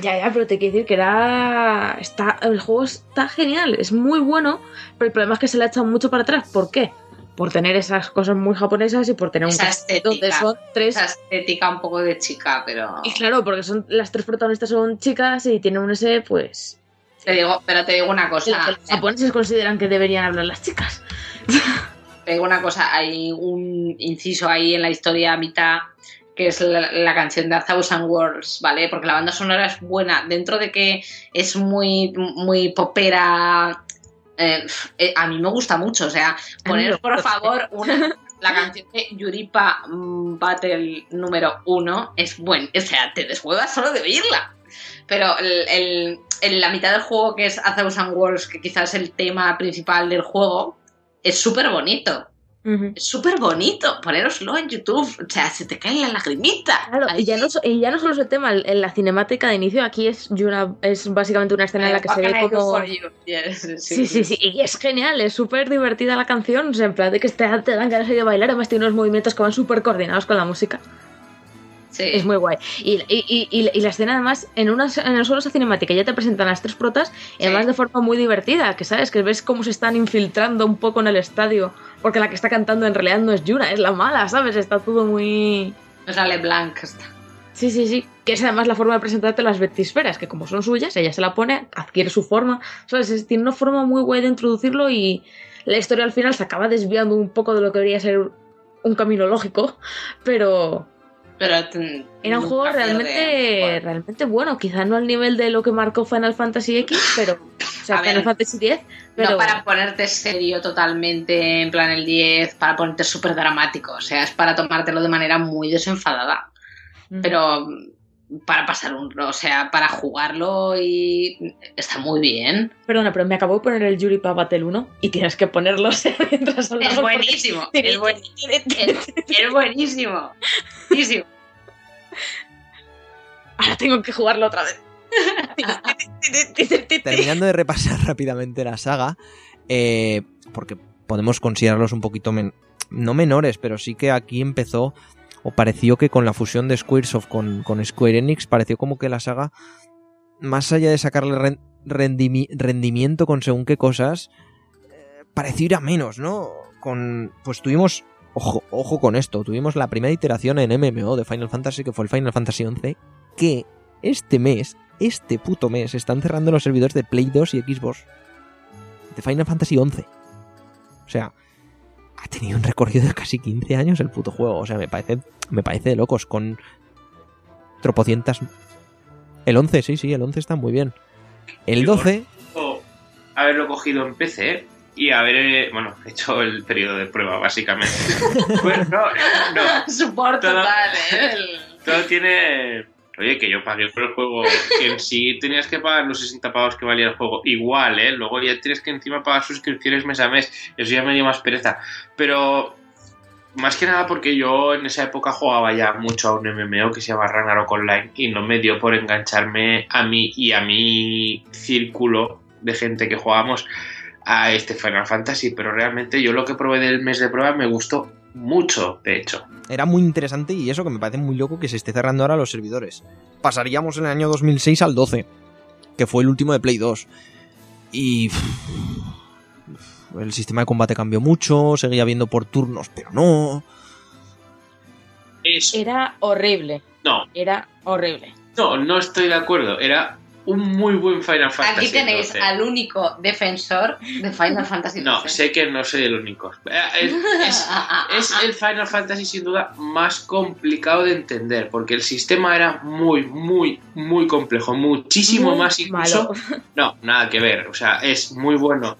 Ya, ya, pero te quiero decir que era. Está, el juego está genial, es muy bueno, pero el problema es que se le ha echado mucho para atrás. ¿Por qué? Por tener esas cosas muy japonesas y por tener un Esa donde estética. son tres. Esa estética un poco de chica, pero. Y claro, porque son las tres protagonistas son chicas y tienen un ese, pues. Te digo, pero te digo una cosa. los japoneses consideran que deberían hablar las chicas. Te digo una cosa, hay un inciso ahí en la historia a mitad que es la, la canción de A Thousand Worlds, ¿vale? Porque la banda sonora es buena, dentro de que es muy, muy popera, eh, eh, a mí me gusta mucho, o sea, poner por favor una, la canción de Yuripa mm, Battle número uno es buen, o sea, te deshuevas solo de oírla. Pero el, el- en la mitad del juego, que es A Thousand Worlds, que quizás es el tema principal del juego, es súper bonito. Es súper bonito. Ponéroslo en YouTube. O sea, se te cae la lagrimita. Claro, y ya, no, so- y ya no solo es el tema, en la cinemática de inicio aquí es, una, es básicamente una escena en la que se ve como... Yes, Sí, sí, sí, y es genial, es súper divertida la canción, o sea, en plan de que te, te dan ganas de bailar, además tiene unos movimientos que van súper coordinados con la música. Sí. Es muy guay. Y, y- y- la escena, además, en una, en una sola cinemática ya te presentan las tres protas, y Sí. además de forma muy divertida, que sabes, que ves cómo se están infiltrando un poco en el estadio, porque la que está cantando en realidad no es Yuna, es la mala, ¿sabes? Está todo muy... Es la LeBlanc esta. Sí, sí, sí. Que es además la forma de presentarte las betisferas, que como son suyas, ella se la pone, adquiere su forma. ¿Sabes? Es- tiene una forma muy guay de introducirlo y la historia al final se acaba desviando un poco de lo que debería ser un camino lógico, pero Pero era un juego realmente, realmente bueno. Quizá no al nivel de lo que marcó Final Fantasy X, pero. O sea, ver, Final Fantasy X, pero. No para ponerte serio totalmente, en plan el 10, para ponerte súper dramático. O sea, es para tomártelo de manera muy desenfadada. Mm. Pero para pasar un. O sea, para jugarlo y. Está muy bien. Perdona, pero me acabo de poner el Yuri para Battle 1 y tienes que ponerlo o sea, mientras hablamos. Es porque- buenísimo. Es, buen- es- es buenísimo. Buenísimo. Ahora tengo que jugarlo otra vez. Terminando de repasar rápidamente la saga, eh, porque podemos considerarlos un poquito, men- no menores, pero sí que aquí empezó, o pareció que con la fusión de Squaresoft con, con Square Enix, pareció como que la saga, más allá de sacarle ren- rendimi- rendimiento con según qué cosas, eh, pareció ir a menos, ¿no? Con, pues tuvimos, ojo, ojo con esto, tuvimos la primera iteración en MMO de Final Fantasy, que fue el Final Fantasy XI, que este mes, este puto mes, están cerrando los servidores de Play 2 y Xbox de Final Fantasy XI. O sea, ha tenido un recorrido de casi 15 años el puto juego. O sea, me parece, me parece de locos con tropocientas... El 11, sí, sí, el 11 está muy bien. El Yo- 12, o haberlo cogido en PC y haber, eh, bueno, hecho el periodo de prueba, básicamente. pues no, no, Support Todo- total, ¿eh? Todo tiene... Oye, que yo pagué por el juego, en sí tenías que pagar los 60 pavos que valía el juego, igual, ¿eh? Luego ya tienes que encima pagar suscripciones mes a mes, eso ya me dio más pereza. Pero más que nada porque yo en esa época jugaba ya mucho a un MMO que se llama Ragnarok Online y no me dio por engancharme a mí y a mi círculo de gente que jugábamos a este Final Fantasy, pero realmente yo lo que probé del mes de prueba me gustó mucho, de hecho. era muy interesante y eso que me parece muy loco que se esté cerrando ahora los servidores. Pasaríamos en el año 2006 al 12, que fue el último de Play 2. Y... El sistema de combate cambió mucho, seguía viendo por turnos, pero no. Era horrible. No, Era horrible. no, no estoy de acuerdo. Era un muy buen Final Fantasy. Aquí tenéis 12. al único defensor de Final Fantasy No, sé que no soy el único. Eh, Es, es- es el Final Fantasy sin duda más complicado de entender, porque el sistema era muy, muy, muy complejo, muchísimo Muy más incluso. malo. No, nada que ver, o sea, es muy bueno.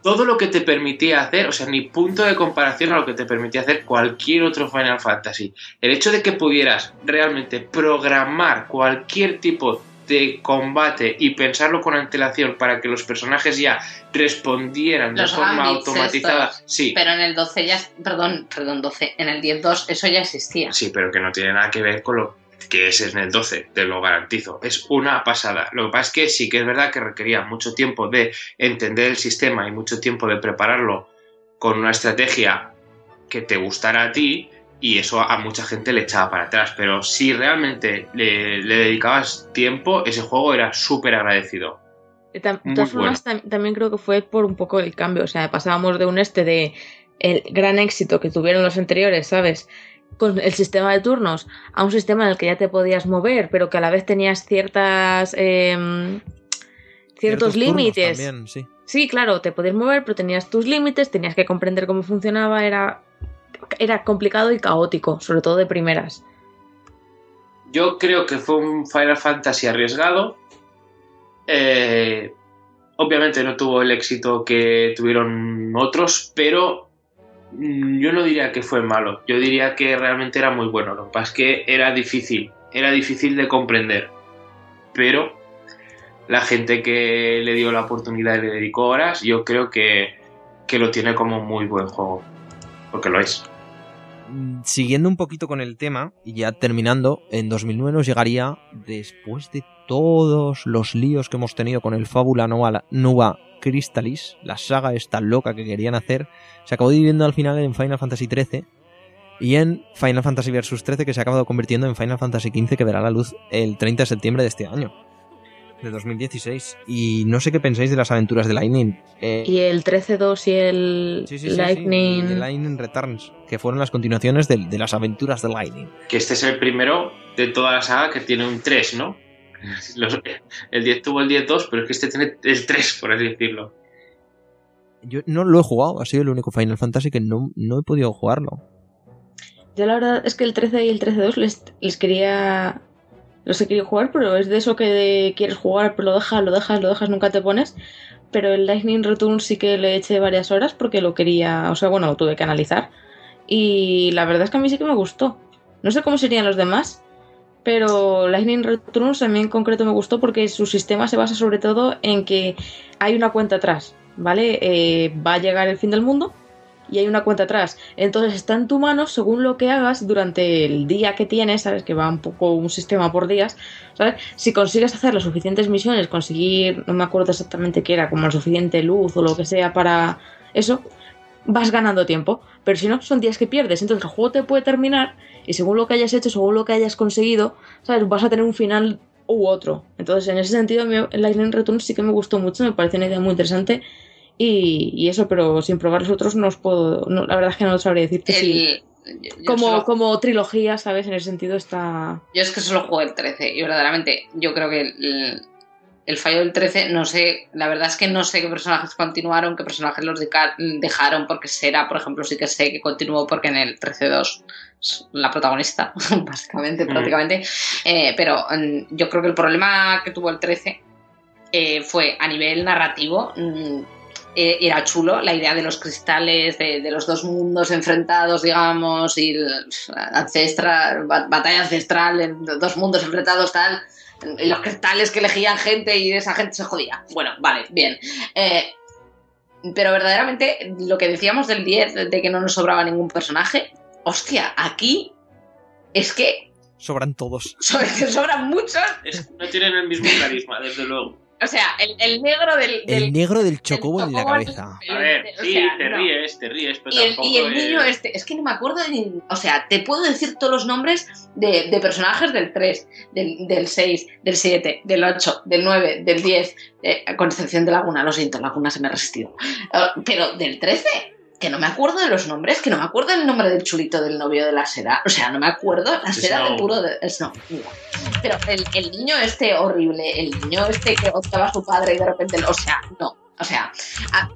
Todo lo que te permitía hacer, o sea, ni punto de comparación a lo que te permitía hacer cualquier otro Final Fantasy. El hecho de que pudieras realmente programar cualquier tipo de combate y pensarlo con antelación para que los personajes ya respondieran de forma automatizada. estos. Sí, Pero en el 12 ya. Perdón, perdón, 12. En el 10.2 eso ya existía. Sí, pero que no tiene nada que ver con lo que es en el 12, te lo garantizo. Es una pasada. Lo que pasa es que sí que es verdad que requería mucho tiempo de entender el sistema y mucho tiempo de prepararlo con una estrategia que te gustara a ti y eso a mucha gente le echaba para atrás. Pero si realmente le, le dedicabas tiempo, ese juego era súper agradecido. De todas formas, tam- también creo que fue por un poco el cambio. O sea, pasábamos de un este de el gran éxito que tuvieron los anteriores, ¿sabes? Con el sistema de turnos a un sistema en el que ya te podías mover, pero que a la vez tenías ciertas. em, ciertos, turnos límites. también, sí. Sí, claro, te podías mover, pero tenías tus límites, tenías que comprender cómo funcionaba, era, era complicado y caótico, sobre todo de primeras. Yo creo que fue un Final Fantasy arriesgado. Eh, obviamente no tuvo el éxito que tuvieron otros, pero mm, yo no diría que fue malo. Yo diría que realmente era muy bueno. Lo que pasa es que era difícil, era difícil de comprender. Pero la gente que le dio la oportunidad y le dedicó horas, yo creo que, que lo tiene como muy buen juego. Porque lo es. Mm, Siguiendo un poquito con el tema, y ya terminando, en 2009 nos llegaría, después de todos los líos que hemos tenido con el Fábula Nova, Crystallis, la saga esta loca que querían hacer, se acabó dividiendo al final en Final Fantasy XIII, y en Final Fantasy Vs 13 que se ha acabado convirtiendo en Final Fantasy XV que verá la luz el 30 de septiembre de este año, de 2016. Y no sé qué pensáis de las aventuras de Lightning. Eh, Y el 13-2 y el sí, sí, sí, sí, Lightning. de Lightning Returns, que fueron las continuaciones de, de las aventuras de Lightning. Que este es el primero de toda la saga que tiene un 3, ¿no? Los- el 10 tuvo el 10-2, pero es que este tiene el 3, por así decirlo. Yo no lo he jugado, ha sido el único Final Fantasy que no, no he podido jugarlo. Yo la verdad es que el 13 y el 13-2 les, les quería. Los he querido jugar, pero es de eso que quieres jugar, pero lo dejas, lo dejas, lo dejas, nunca te pones. Pero el Lightning Return sí que le eché varias horas porque lo quería. O sea, bueno, lo tuve que analizar. Y la verdad es que a mí sí que me gustó. No sé cómo serían los demás, pero Lightning Returns a mí en concreto me gustó porque su sistema se basa sobre todo en que hay una cuenta atrás, ¿vale? Eh, va a llegar el fin del mundo y hay una cuenta atrás. Entonces está en tu mano según lo que hagas durante el día que tienes, ¿sabes? Que va un poco un sistema por días, ¿sabes? Si consigues hacer las suficientes misiones, conseguir, no me acuerdo exactamente qué era, como la suficiente luz o lo que sea para eso, vas ganando tiempo. Pero si no, son días que pierdes. Entonces el juego te puede terminar y según lo que hayas hecho, según lo que hayas conseguido, ¿sabes? Vas a tener un final u otro. Entonces, en ese sentido, el Lightning Return sí que me gustó mucho, me pareció una idea muy interesante. Y, y eso, pero sin probar los otros no os puedo. no, la verdad es que no sabría decirte si. El- yo- yo Como, solo- como trilogía, ¿sabes? En ese sentido está. Yo es que solo jugué el 13 y verdaderamente yo creo que el, el fallo del 13, no sé, la verdad es que no sé qué personajes continuaron, qué personajes los dejaron, porque será, por ejemplo, sí que sé que continuó porque en el 13-2 es la protagonista, básicamente, Mm. prácticamente, Eh, pero mm, yo creo que el problema que tuvo el 13 eh, fue a nivel narrativo. Eh, era chulo la idea de los cristales, de, de los dos mundos enfrentados, digamos, y ancestral, ba- batalla ancestral, en dos mundos enfrentados, tal, y los cristales que elegían gente y esa gente se jodía. Bueno, vale, bien. Eh, pero verdaderamente lo que decíamos del 10, de que no nos sobraba ningún personaje, hostia, aquí es que, Sobran todos. so- es que sobran muchos. Es- no tienen el mismo carisma, desde luego. O sea, el, el negro del, del- El negro del del chocobo en la chocobo, cabeza. el- A ver, o sí, sea, te no. ríes, te ríes, pero Y el, tampoco y el es- niño este, es que no me acuerdo ni. O sea, te puedo decir todos los nombres de, de personajes del 3, del, del 6, del 7, del 8, del 9, del 10, eh, con excepción de Laguna, lo siento, Laguna se me ha resistido. Eh, pero del 13, que no me acuerdo de los nombres, que no me acuerdo del nombre del chulito del novio de la seda. O sea, no me acuerdo, la seda de puro de. Snow, mira. Pero el, el niño este horrible, el niño este que odiaba a su padre y de repente. O sea, no. O sea,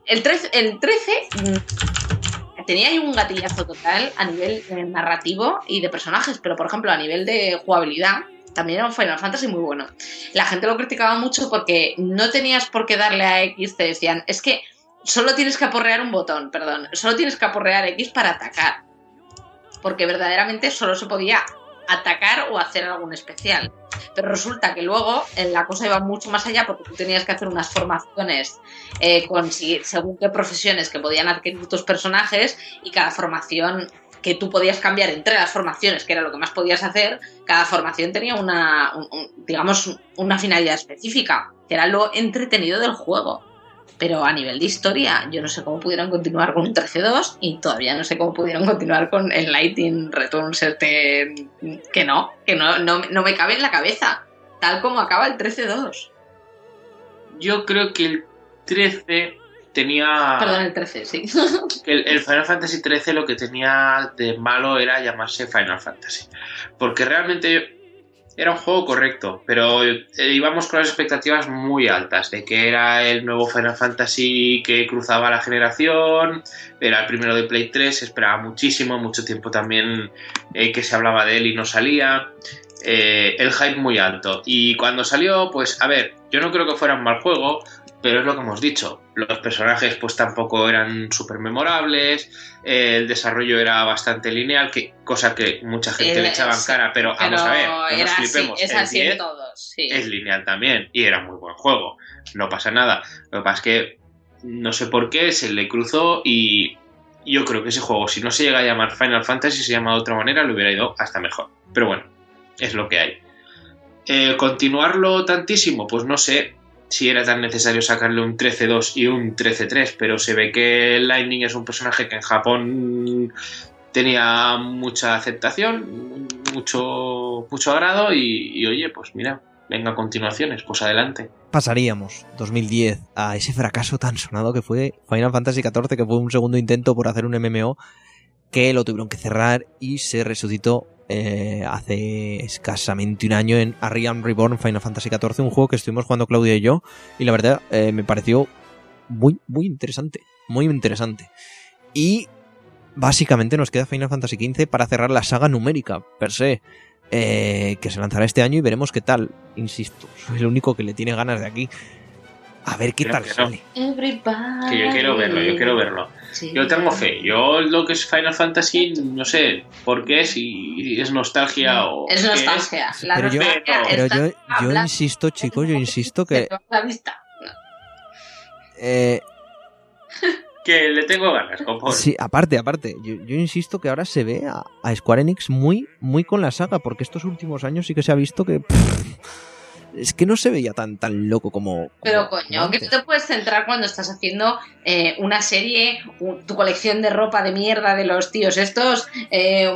el 13, el 13 mm, tenía ahí un gatillazo total a nivel eh, narrativo y de personajes, pero por ejemplo a nivel de jugabilidad también era un Final Fantasy muy bueno. La gente lo criticaba mucho porque no tenías por qué darle a X, te decían, es que solo tienes que aporrear un botón, perdón, solo tienes que aporrear X para atacar. Porque verdaderamente solo se podía atacar o hacer algún especial. Pero resulta que luego eh, la cosa iba mucho más allá porque tú tenías que hacer unas formaciones eh, con según qué profesiones que podían adquirir tus personajes y cada formación que tú podías cambiar entre las formaciones, que era lo que más podías hacer, cada formación tenía una, un- un- digamos, una finalidad específica, que era lo entretenido del juego. Pero a nivel de historia, yo no sé cómo pudieron continuar con un 13-2 y todavía no sé cómo pudieron continuar con el Lightning Returns este, que no, que no, no, no me cabe en la cabeza, tal como acaba el 13-2. Yo creo que el 13 tenía... Perdón, el 13, sí. el, el Final Fantasy XIII lo que tenía de malo era llamarse Final Fantasy. Porque realmente era un juego correcto, pero eh, íbamos con las expectativas muy altas de que era el nuevo Final Fantasy que cruzaba la generación, era el primero de Play 3, se esperaba muchísimo, mucho tiempo también eh, que se hablaba de él y no salía. Eh, el hype muy alto. Y cuando salió, pues a ver, yo no creo que fuera un mal juego, pero es lo que hemos dicho. Los personajes pues tampoco eran súper memorables, eh, el desarrollo era bastante lineal, que, cosa que mucha gente El- le echaba en sí, cara, pero, vamos a ver, no nos así, flipemos. es el así 10 en todos, sí. es lineal también y era muy buen juego, no pasa nada. Lo que pasa es que no sé por qué se le cruzó y yo creo que ese juego, si no se llega a llamar Final Fantasy, se llama de otra manera, le hubiera ido hasta mejor. Pero bueno, es lo que hay. Eh, continuarlo tantísimo, pues no sé si era tan necesario sacarle un 13-2 y un 13-3, pero se ve que Lightning es un personaje que en Japón tenía mucha aceptación, mucho, mucho agrado y, oye, pues mira, venga continuaciones, pues adelante. Pasaríamos 2010 a ese fracaso tan sonado que fue Final Fantasy XIV, que fue un segundo intento por hacer un MMO que lo tuvieron que cerrar y se resucitó eh, hace escasamente un año en Ariam Reborn Final Fantasy XIV, un juego que estuvimos jugando Claudia y yo, y la verdad eh, me pareció muy, muy interesante, muy interesante. Y básicamente nos queda Final Fantasy XV para cerrar la saga numérica, per se, eh, que se lanzará este año y veremos qué tal. Insisto, soy el único que le tiene ganas de aquí. A ver qué Creo tal que sale. Everybody. Que yo quiero verlo, yo quiero verlo. Sí. Yo tengo fe. Yo lo que es Final Fantasy, no sé por qué, si es nostalgia o. Es nostalgia. La Pero yo- Pero yo, insisto, chicos, yo insisto que la vista. eh, Que le tengo ganas, compadre. Sí, aparte, aparte, yo, yo insisto que ahora se ve a, a Square Enix muy, muy con la saga, porque estos últimos años sí que se ha visto que pff, es que no se veía tan, tan loco como. Pero como- coño, como que tú te puedes centrar cuando estás haciendo eh, una serie, tu colección de ropa de mierda de los tíos estos, eh,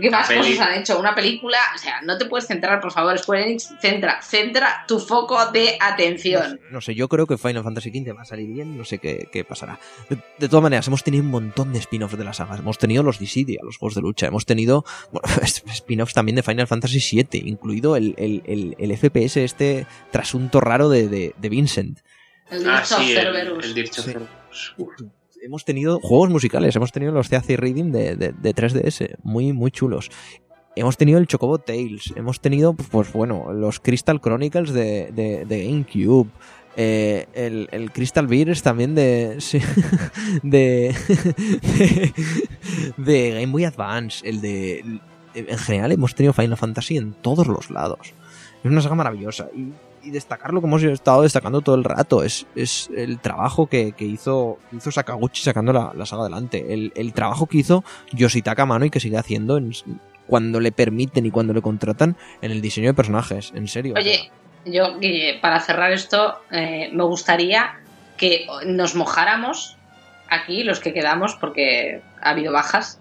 ¿qué más peli. cosas han hecho? Una película, o sea, no te puedes centrar, por favor, Square Enix, centra, centra tu foco de atención. no sé, yo creo que Final Fantasy XV va a salir bien, no sé qué, qué pasará. De, de todas maneras, hemos tenido un montón de spin-offs de la saga. Hemos tenido los Dissidia, los juegos de lucha. Hemos tenido bueno, spin-offs también de Final Fantasy VII, incluido el, el, el, el FPS este trasunto raro de, de, de Vincent. El Ah, sí, el, Cerberus. el Dirge of Sí. Hemos tenido juegos musicales, hemos tenido los CAC Reading de, de, de 3DS, muy, muy chulos. Hemos tenido el Chocobo Tales, hemos tenido, pues bueno, los Crystal Chronicles de, de, de GameCube, eh, el, el Crystal Beers también de, sí, de, de, de Game Boy Advance, el de... En general hemos tenido Final Fantasy en todos los lados. Es una saga maravillosa. Y, y destacar lo que hemos estado destacando todo el rato es, es el trabajo que, que hizo, hizo Sakaguchi sacando la, la saga adelante. El, el trabajo que hizo Yoshitaka Mano y que sigue haciendo en- cuando le permiten y cuando le contratan en el diseño de personajes. En serio. Oye, yo Guille, para cerrar esto, eh, me gustaría que nos mojáramos aquí, los que quedamos, porque ha habido bajas,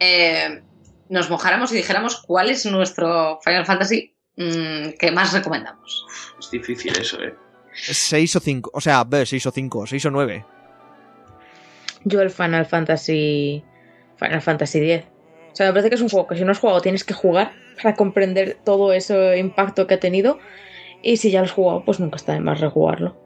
eh, nos mojáramos y dijéramos cuál es nuestro Final Fantasy mm, que más recomendamos. Es difícil eso, eh. 6 o 5. O sea, 6 o 5, 6 o 9. Yo el Final Fantasy. Final Fantasy X. O sea, me parece que es un juego que si no has jugado tienes que jugar para comprender todo ese impacto que ha tenido. Y si ya lo has jugado, pues nunca está de más rejugarlo.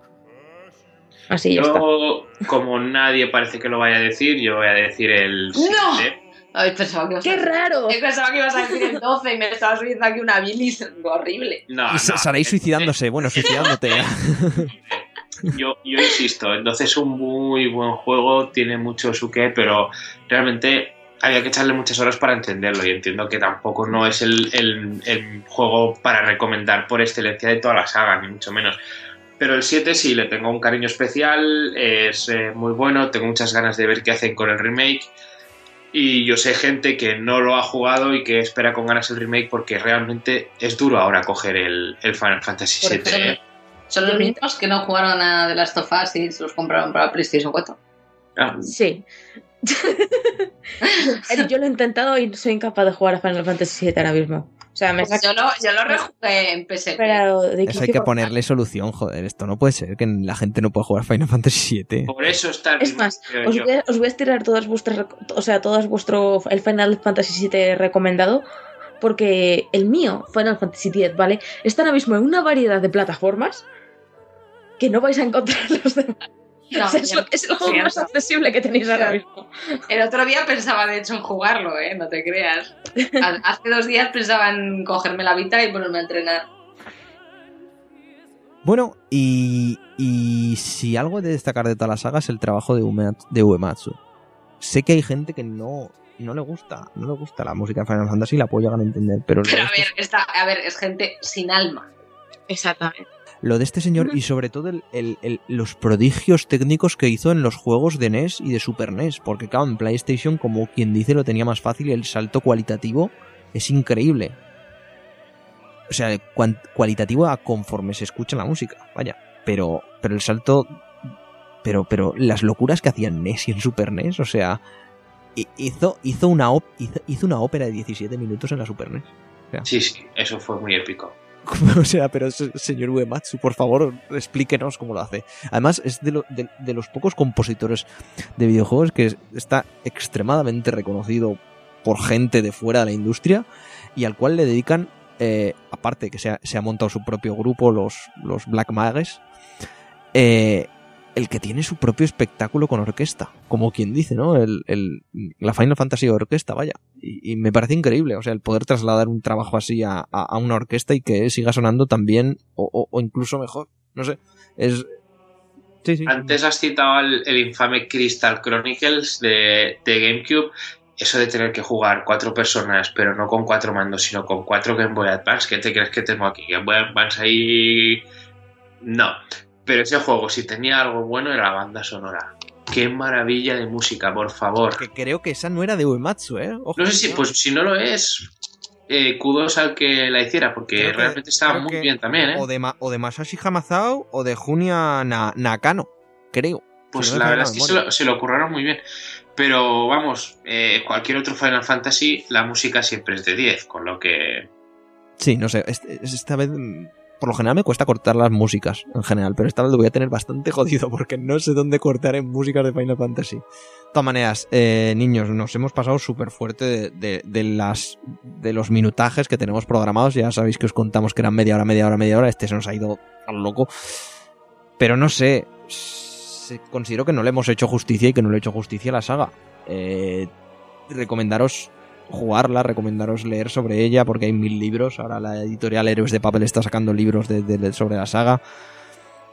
Así ya está. Yo, como nadie parece que lo vaya a decir, yo voy a decir el ¡No! 7. Ay, pensaba que ibas ¡Qué a raro! Yo pensaba que ibas a decir el 12 y me estabas subiendo aquí una bilis horrible. No, y no, el- suicidándose. Bueno, suicidándote. Yo, yo insisto, entonces es un muy buen juego, tiene mucho su qué, pero realmente había que echarle muchas horas para entenderlo y entiendo que tampoco no es el, el- el juego para recomendar por excelencia de toda la saga, ni mucho menos. Pero el 7 sí, le tengo un cariño especial, es eh, muy bueno, tengo muchas ganas de ver qué hacen con el remake. Y yo sé gente que no lo ha jugado y que espera con ganas el remake porque realmente es duro ahora coger el, el Final Fantasy VII. ejemplo, ¿eh? Son los mismos que no jugaron a The Last of Us y se los compraron para PlayStation 4. Ah, Sí. Yo lo he intentado y soy incapaz de jugar a Final Fantasy VII ahora mismo. O sea, me Pues saca. yo, lo, yo lo rejugué en PSP. Pero de Eso hay que ponerle solución, joder. Esto no puede ser que la gente no pueda jugar Final Fantasy VII. Por eso está el Es más, os voy, a, os voy a estirar todas vuestras, o sea, todas vuestro el Final Fantasy VII recomendado, porque el mío, Final Fantasy X, ¿vale? Está ahora mismo en una variedad de plataformas que no vais a encontrar los demás. No, O sea, es, lo- es el juego sí, más accesible que tenéis ahora mismo. El otro día pensaba, de hecho, en jugarlo, ¿eh? No te creas. Ha- Hace dos días pensaba en cogerme la Vita y ponerme a entrenar. Bueno, y, y si algo de destacar de toda la saga es el trabajo de, Ume- de Uematsu. Sé que hay gente que no, no le gusta, no le gusta la música de Final Fantasy, la puedo llegar a entender, pero Pero a ver, está, a ver, es gente sin alma. Exactamente. Lo de este señor y sobre todo el- el- el- los prodigios técnicos que hizo en los juegos de NES y de Super NES, porque claro, en PlayStation, como quien dice, lo tenía más fácil y el salto cualitativo es increíble. O sea, cualitativo a conforme se escucha la música, vaya. Pero, pero el salto. Pero, pero las locuras que hacían NES y en Super NES, o sea. hi- hizo, hizo, una op- hizo, hizo una ópera de 17 minutos en la Super NES. Sí, sí, eso fue muy épico. o sea, pero se- señor Uematsu, por favor, explíquenos cómo lo hace. Además, es de, de- los pocos compositores de videojuegos que es- está extremadamente reconocido por gente de fuera de la industria y al cual le dedican, eh, aparte que se ha, se ha montado su propio grupo, los, los Black Mages, eh, el que tiene su propio espectáculo con orquesta, como quien dice, ¿no? El, el- la Final Fantasy orquesta, vaya. Y, me parece increíble, o sea, el poder trasladar un trabajo así a, a- una orquesta y que siga sonando tan bien o, o- incluso mejor. No sé, es... Antes has citado el, el infame Crystal Chronicles de, de GameCube. Eso de tener que jugar cuatro personas, pero no con cuatro mandos, sino con cuatro Game Boy Advance. ¿Qué te crees que tengo aquí? Game Boy Advance ahí. No. Pero ese juego, si tenía algo bueno, era la banda sonora. Qué maravilla de música, por favor. Que creo que esa no era de Uematsu, ¿eh? Ojo, No sé si, pues si no lo es, eh, kudos al que la hiciera, porque que- realmente estaba muy que bien también, ¿eh? O de, Ma- o de Masashi Hamazao o de Junia Na- Nakano, creo. Pues Si no me la verdad es que se lo, se lo curraron muy bien. Pero vamos, eh, cualquier otro Final Fantasy, la música siempre es de 10, con lo que... Sí, no sé, es- esta vez por lo general me cuesta cortar las músicas en general, pero esta vez lo voy a tener bastante jodido porque no sé dónde cortar en músicas de Final Fantasy. De todas maneras, eh, niños, nos hemos pasado súper fuerte de, de- las de los minutajes que tenemos programados. Ya sabéis que os contamos que eran media hora, media hora, media hora. Este se nos ha ido al loco. Pero no sé, considero que no le hemos hecho justicia y que no le he hecho justicia a la saga. Eh, recomendaros jugarla, recomendaros leer sobre ella porque hay mil libros. Ahora la editorial Héroes de Papel está sacando libros de- de- sobre la saga.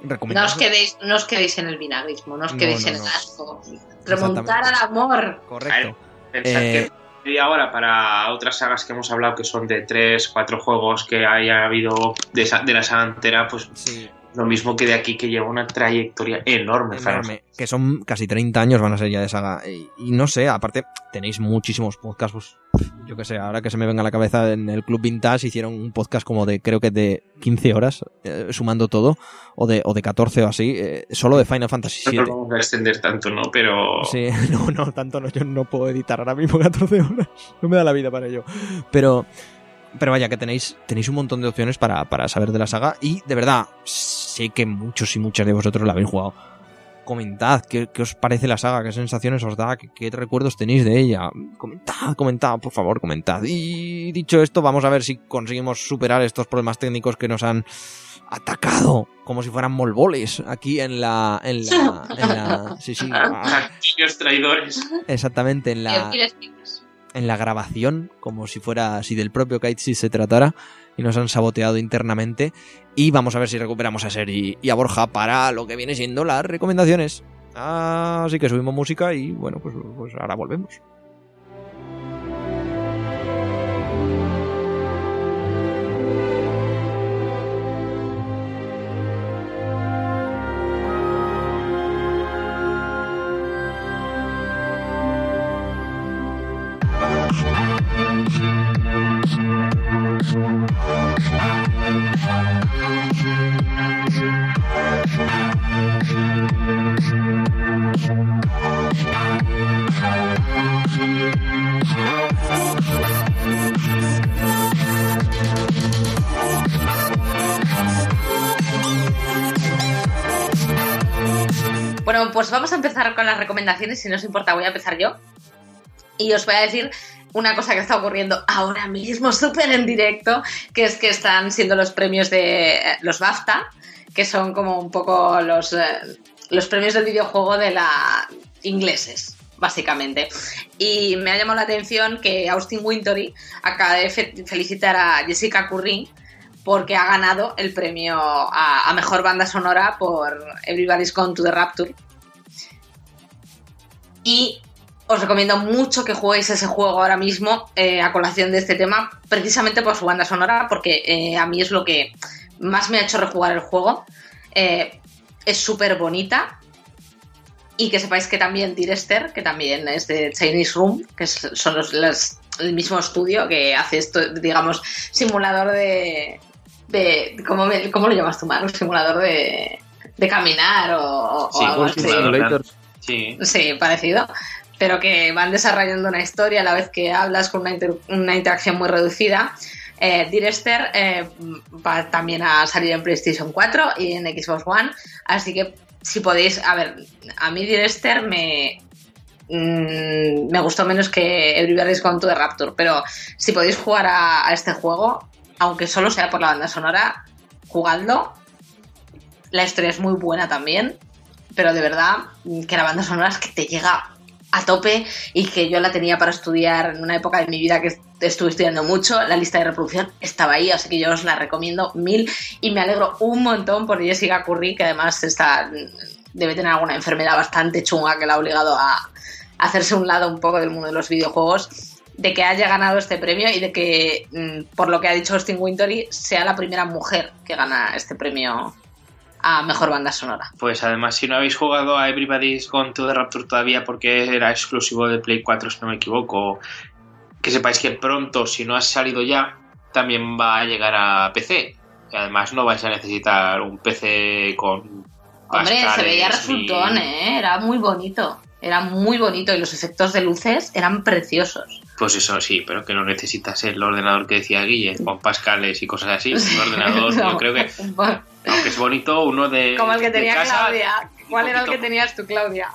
No os, quedéis, no os quedéis en el vinagrismo, no os quedéis no, en el no. asco. Remontar al amor. Correcto. Pensar Eh, que media hora para otras sagas que hemos hablado, que son de 3, 4 juegos que haya habido de, de la saga entera, pues Sí, lo mismo que de aquí, que lleva una trayectoria enorme. Enorme. Que son casi 30 años van a ser ya de saga. Y, y no sé, aparte tenéis muchísimos podcasts. Pues, yo que sé, ahora que se me venga a la cabeza en el Club Vintage hicieron un podcast como de, creo que de 15 horas, eh, sumando todo, o de, o de 14 o así, eh, solo de Final Fantasy No VII. nos vamos a extender tanto, ¿no? Pero Sí, no, no, tanto no, yo no puedo editar ahora mismo 14 horas. No me da la vida para ello. Pero, pero vaya, que tenéis, tenéis un montón de opciones para, para saber de la saga. Y de verdad, sé que muchos y muchas de vosotros la habéis jugado. Comentad qué, qué os parece la saga, qué sensaciones os da, qué, qué recuerdos tenéis de ella. Comentad, comentad, por favor, comentad. Y dicho esto, vamos a ver si conseguimos superar estos problemas técnicos que nos han atacado como si fueran molboles aquí en la en la, en la sí sí ah, traidores. exactamente en la. En la grabación como si fuera si del propio Kaitsi se tratara y nos han saboteado internamente. Y vamos a ver si recuperamos a Seri y a Borja para lo que viene siendo las recomendaciones. Así que subimos música y bueno pues, pues ahora volvemos Bueno, pues vamos a empezar con las recomendaciones, si no os importa, voy a empezar yo. Y os voy a decir una cosa que está ocurriendo ahora mismo, súper en directo, que es que están siendo los premios de eh, los BAFTA, que son como un poco los, eh, los premios del videojuego de la ingleses, básicamente. Y me ha llamado la atención que Austin Wintory acaba de fe- felicitar a Jessica Curry porque ha ganado el premio a, mejor banda sonora por Everybody's Gone to the Rapture. Y os recomiendo mucho que juguéis ese juego ahora mismo eh, a colación de este tema, precisamente por su banda sonora, porque eh, a mí es lo que más me ha hecho rejugar el juego. Eh, es súper bonita. Y que sepáis que también Direster, que también es de Chinese Room, que son los, el mismo estudio que hace esto, digamos, simulador de. De ¿cómo, me- cómo lo llamas tú, Manu? Simulador de, de caminar o, o Sí, algo un así. Sí. Sí, parecido. pero que van desarrollando una historia a la vez que hablas con una, inter- una interacción muy reducida. Eh, Dear Esther eh, va también a salir en PlayStation 4 y en Xbox One, así que si podéis, a ver, a mí Dear Esther me, mm, me gustó menos que Everybody's Gone to the Rapture, pero si podéis jugar a, a este juego, aunque solo sea por la banda sonora, jugadlo. La historia es muy buena también, pero de verdad que la banda sonora es que te llega a tope y que yo la tenía para estudiar en una época de mi vida que estuve estudiando mucho. La lista de reproducción estaba ahí, así que yo os la recomiendo mil y me alegro un montón por Jessica Curry, que además está, debe tener alguna enfermedad bastante chunga que la ha obligado a hacerse un lado un poco del mundo de los videojuegos de que haya ganado este premio y de que, mm, por lo que ha dicho Austin Wintory, sea la primera mujer que gana este premio a mejor banda sonora. Pues además, si no habéis jugado a Everybody's Gone to the Rapture todavía porque era exclusivo de Play 4, si no me equivoco, que sepáis que pronto, si no ha salido ya, también va a llegar a PC. Y además no vais a necesitar un PC con... Hombre, se veía resultón, ¿eh? Era muy bonito. Era muy bonito y los efectos de luces eran preciosos. Pues eso sí, pero que no necesitas el ordenador que decía Guille, con Pascales y cosas así. Un ordenador, yo creo que, aunque es bonito, uno de. Como el que tenía casa, Claudia. ¿Cuál era el que tenías tú, Claudia?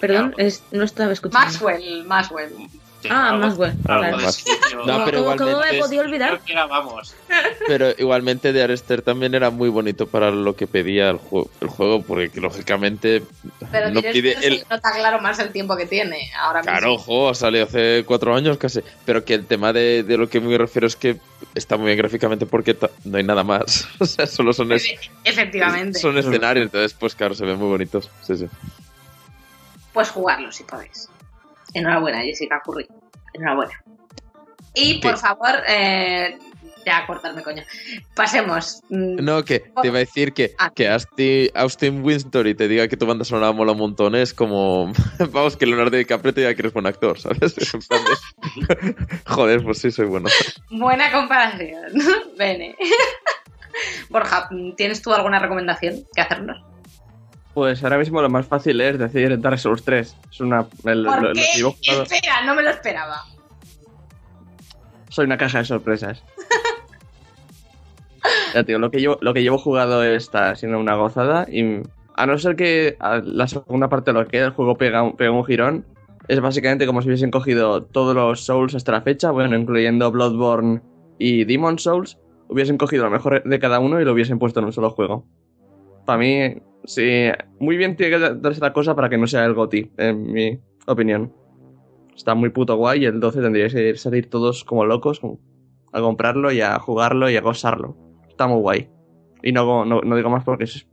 Perdón, es- no estaba escuchando. Maxwell, Maxwell. Ah, algo- Maxwell. algo claro. No, pero ¿Cómo, cómo me igualmente he podido olvidar? Era, vamos. Pero igualmente de Arester también era muy bonito para lo que pedía el, juego, el juego porque que, lógicamente Pero no pide el... se nota claro más el tiempo que tiene ahora mismo. Claro, juego salió hace cuatro años casi. Pero que el tema de, de lo que me refiero es que está muy bien gráficamente porque ta- no hay nada más. O sea, solo son, es- Efectivamente. son escenarios, entonces pues claro, se ven muy bonitos. Sí, sí. Pues jugarlo si podéis. Enhorabuena, Jessica Curry. Enhorabuena. Y ¿Qué? por favor, eh, ya cortarme, coño. Pasemos. Mm, No, que te iba a decir que, Ah. que Asti- Austin Wintory te diga que tu banda sonora mola un montón es como, vamos, que Leonardo DiCaprio te diga que eres buen actor, ¿sabes? En plan de- Joder, pues sí, soy bueno. Buena comparación. Bene. Borja, ¿tienes tú alguna recomendación que hacernos? Pues ahora mismo lo más fácil es decir Dark Souls 3. Es una. el- ¿Por lo- qué? Espera, no me lo esperaba. soy una caja de sorpresas. ya tío, lo que llevo, lo que llevo jugado está siendo una gozada y a no ser que la segunda parte de lo que el juego pega un, pega un girón, es básicamente como si hubiesen cogido todos los Souls hasta la fecha, bueno, incluyendo Bloodborne y Demon Souls, hubiesen cogido lo mejor de cada uno y lo hubiesen puesto en un solo juego. Para mí, sí, muy bien tiene que darse la cosa para que no sea el GOTI, en mi opinión. Está muy puto guay y el 12 tendríais que salir todos como locos a comprarlo y a jugarlo y a gozarlo. Está muy guay. Y no, no, no digo más porque es-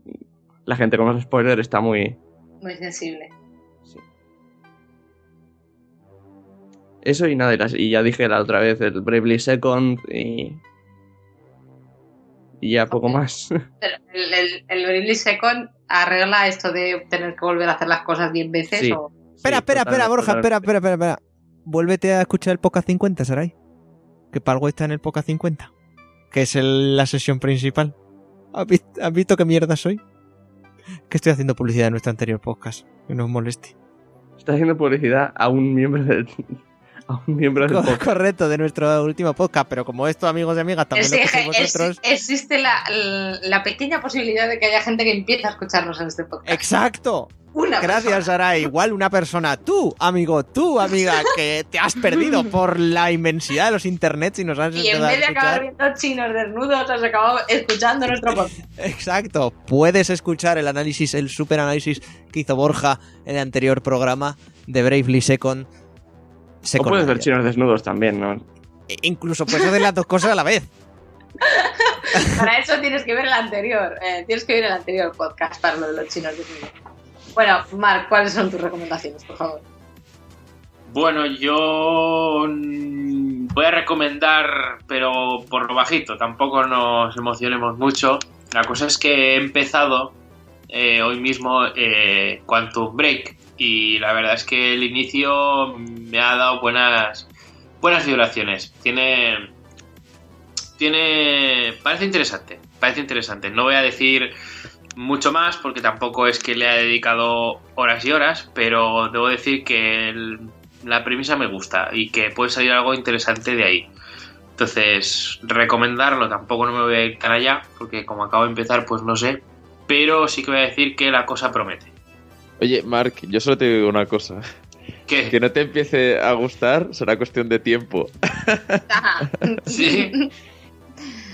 la gente con los spoilers está muy... Muy sensible. Eso y nada, y ya dije la otra vez el Bravely Second y... Y ya poco más. Pero el, el, Second arregla esto de tener que volver a hacer las cosas 10 veces Sí. o... Espera, Sí, espera, espera, Borja, espera, espera, espera, espera. Vuélvete a escuchar el podcast 50, Saray. Que para algo está en el podcast 50. Que es el- la sesión principal. ¿Has vis- has visto qué mierda soy? Que estoy haciendo publicidad de nuestro anterior podcast. Que no os moleste. Está haciendo publicidad a un miembro del... A un miembro del Co- podcast. Correcto, de nuestro último podcast. Pero como esto, amigos y amigas, también Es lo escucháis es- vosotros. existe la, la pequeña posibilidad de que haya gente que empiece a escucharnos en este podcast. Exacto. Una Gracias. Saray. Igual una persona, tú, amigo, tú, amiga, que te has perdido por la inmensidad de los internets y nos has Y en vez de acabar viendo chinos desnudos, has acabado escuchando nuestro podcast. Exacto. Puedes escuchar el análisis, el super análisis que hizo Borja en el anterior programa de Bravely Second. O Second puedes ver chinos desnudos también, ¿no? E- Incluso puedes hacer las dos cosas a la vez. Para eso tienes que ver el anterior. eh, tienes que ver el anterior podcast para lo de los chinos desnudos. Bueno, Marc, ¿cuáles son tus recomendaciones, por favor? Bueno, yo voy a recomendar, pero por lo bajito, tampoco nos emocionemos mucho. La cosa es que he empezado eh, hoy mismo eh, Quantum Break y la verdad es que el inicio me ha dado buenas buenas vibraciones. Tiene tiene parece interesante, parece interesante. No voy a decir mucho más porque tampoco es que le haya dedicado horas y horas, pero debo decir que la premisa me gusta y que puede salir algo interesante de ahí. Entonces, recomendarlo tampoco no me voy a ir tan allá porque como acabo de empezar pues no sé, pero sí que voy a decir que la cosa promete. Oye, Mark, yo solo te digo una cosa. ¿Qué? Que no te empiece a gustar será cuestión de tiempo. Sí.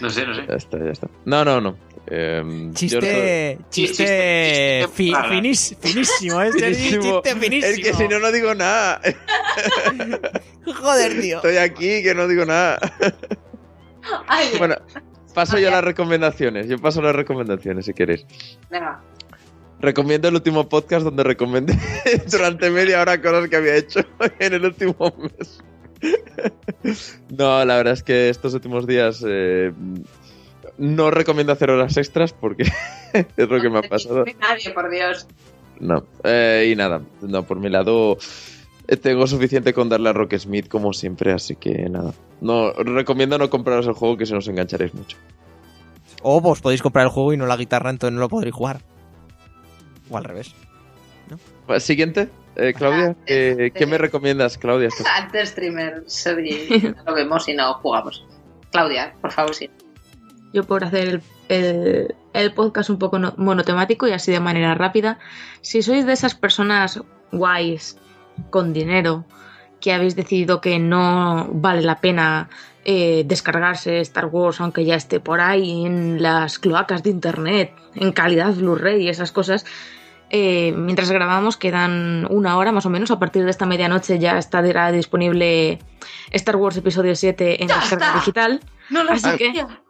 No sé, no sé. Ya está, ya está. No, no, no. Em, Chiste, chiste, chiste fi- para. finis- finísimo, ¿eh? finísimo. Chiste finísimo. Es que si no, no digo nada. Joder, tío. Estoy aquí que no digo nada. Ay. Bueno, paso yo a las recomendaciones. Yo paso las recomendaciones si queréis. Venga. Recomiendo el último podcast donde recomendé durante media hora cosas que había hecho en el último mes. No, la verdad es que estos últimos días eh, no recomiendo hacer horas extras porque es lo que me ha pasado. Nadie, por Dios. No, eh, y nada, no, por mi lado eh, tengo suficiente con darle a Rock Smith como siempre, así que nada. No, recomiendo no compraros el juego que si no os engancharéis mucho. O vos podéis comprar el juego y no la guitarra, entonces no lo podréis jugar. O al revés. Va, Siguiente, eh, Claudia, Ah, ¿qué, qué me recomiendas, Claudia? Antes streamer, Sergi, lo vemos y no jugamos. Claudia, por favor, sí. Yo por hacer el, el- el podcast un poco no- monotemático y así de manera rápida, si sois de esas personas guays, con dinero, que habéis decidido que no vale la pena eh, descargarse Star Wars, aunque ya esté por ahí en las cloacas de internet, en calidad Blu-ray y esas cosas, eh, mientras grabamos quedan una hora más o menos. A partir de esta medianoche ya estará disponible Star Wars Episodio 7 en ¡Ya descarga está! digital. No lo Así que- sabía.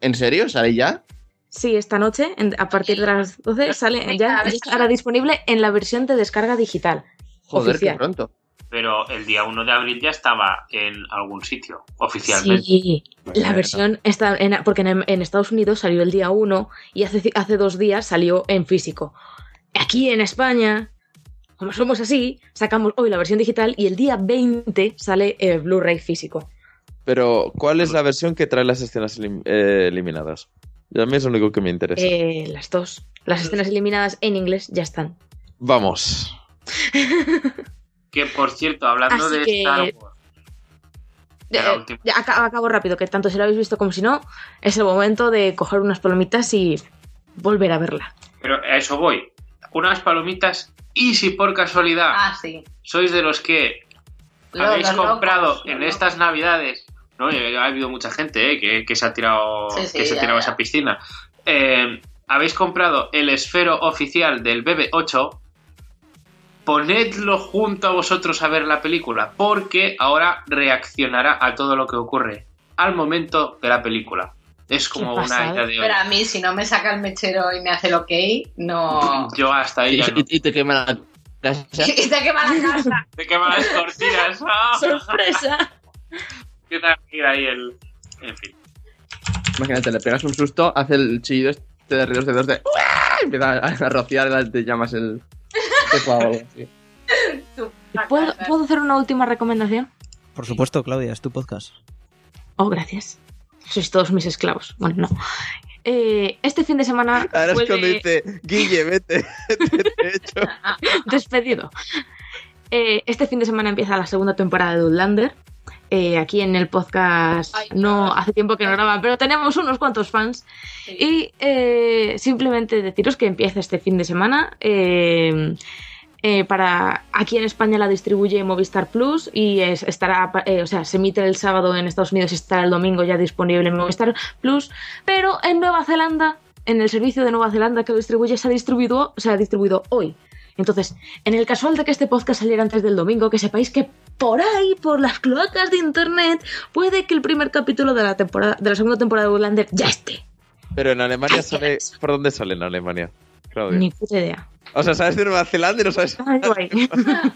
¿En serio? ¿Sale ya? Sí, esta noche, en- a partir de las 12, sale, ya estará disponible en la versión de descarga digital. Joder, Oficial. qué pronto. Pero el día 1 de abril ya estaba en algún sitio, oficialmente. Sí, la versión está en, porque en, en Estados Unidos salió el día 1 y hace, hace dos días salió en físico. Aquí en España, como somos así, sacamos hoy la versión digital y el día 20 sale el Blu-ray físico. Pero, ¿cuál es la versión que trae las escenas elim- eh, eliminadas? A mí es lo único que me interesa. Eh, las dos. Las escenas eliminadas en inglés ya están. Vamos. Que por cierto, hablando Así de que- Star Wars. Eh, acabo rápido, que tanto si lo habéis visto como si no, es el momento de coger unas palomitas y volver a verla. Pero a eso voy. Unas palomitas y si por casualidad Ah, sí. sois de los que habéis los comprado locos, en estas navidades, ¿no? Ha habido mucha gente ¿eh? que, que se ha tirado, Sí, sí, que se ha tirado a esa piscina. Eh, habéis comprado el esfero oficial del BB8. Ponedlo junto a vosotros a ver la película, porque ahora reaccionará a todo lo que ocurre al momento de la película. Es como una idea de Pero a mí, si no me saca el mechero y me hace el ok, no. Yo hasta ahí Y, ya no. y- te quema la casa. y te quema la casa. Te queman las cortinas. ¡Ah! ¡Sorpresa! Empieza a ir ahí el. En fin. Imagínate, le pegas un susto, hace el chillido este de ruidos de dos de... ¡Uah! Y empieza a, a rociar las de llamas el... algo así. ¿Puedo, ¿Puedo hacer una última recomendación? Por supuesto, Claudia, es tu podcast. Oh, gracias. Sois todos mis esclavos. Bueno, no. Eh, este fin de semana Ahora es cuando dice, Guille, vete. te he hecho. despedido. Eh, este fin de semana empieza la segunda temporada de Outlander. Eh, aquí en el podcast Ay, no no. hace tiempo que no graban, pero tenemos unos cuantos fans. Y eh, simplemente deciros que empieza este fin de semana. eh, eh, para aquí en España la distribuye Movistar Plus y es- estará, eh, o sea, se emite el sábado en Estados Unidos y estará el domingo ya disponible en Movistar Plus. Pero en Nueva Zelanda, en el servicio de Nueva Zelanda que lo distribuye, se ha distribuido, se ha distribuido hoy. Entonces, en el casual de que este podcast saliera antes del domingo, que sepáis que por ahí, por las cloacas de internet, puede que el primer capítulo de la temporada, de la segunda temporada de Outlander ya esté. Pero en Alemania Ay, sale... ¿Por dónde sale en Alemania? Claudia. Ni puta idea. O sea, sabes de Nueva Zelanda y no sabes... Ay, guay.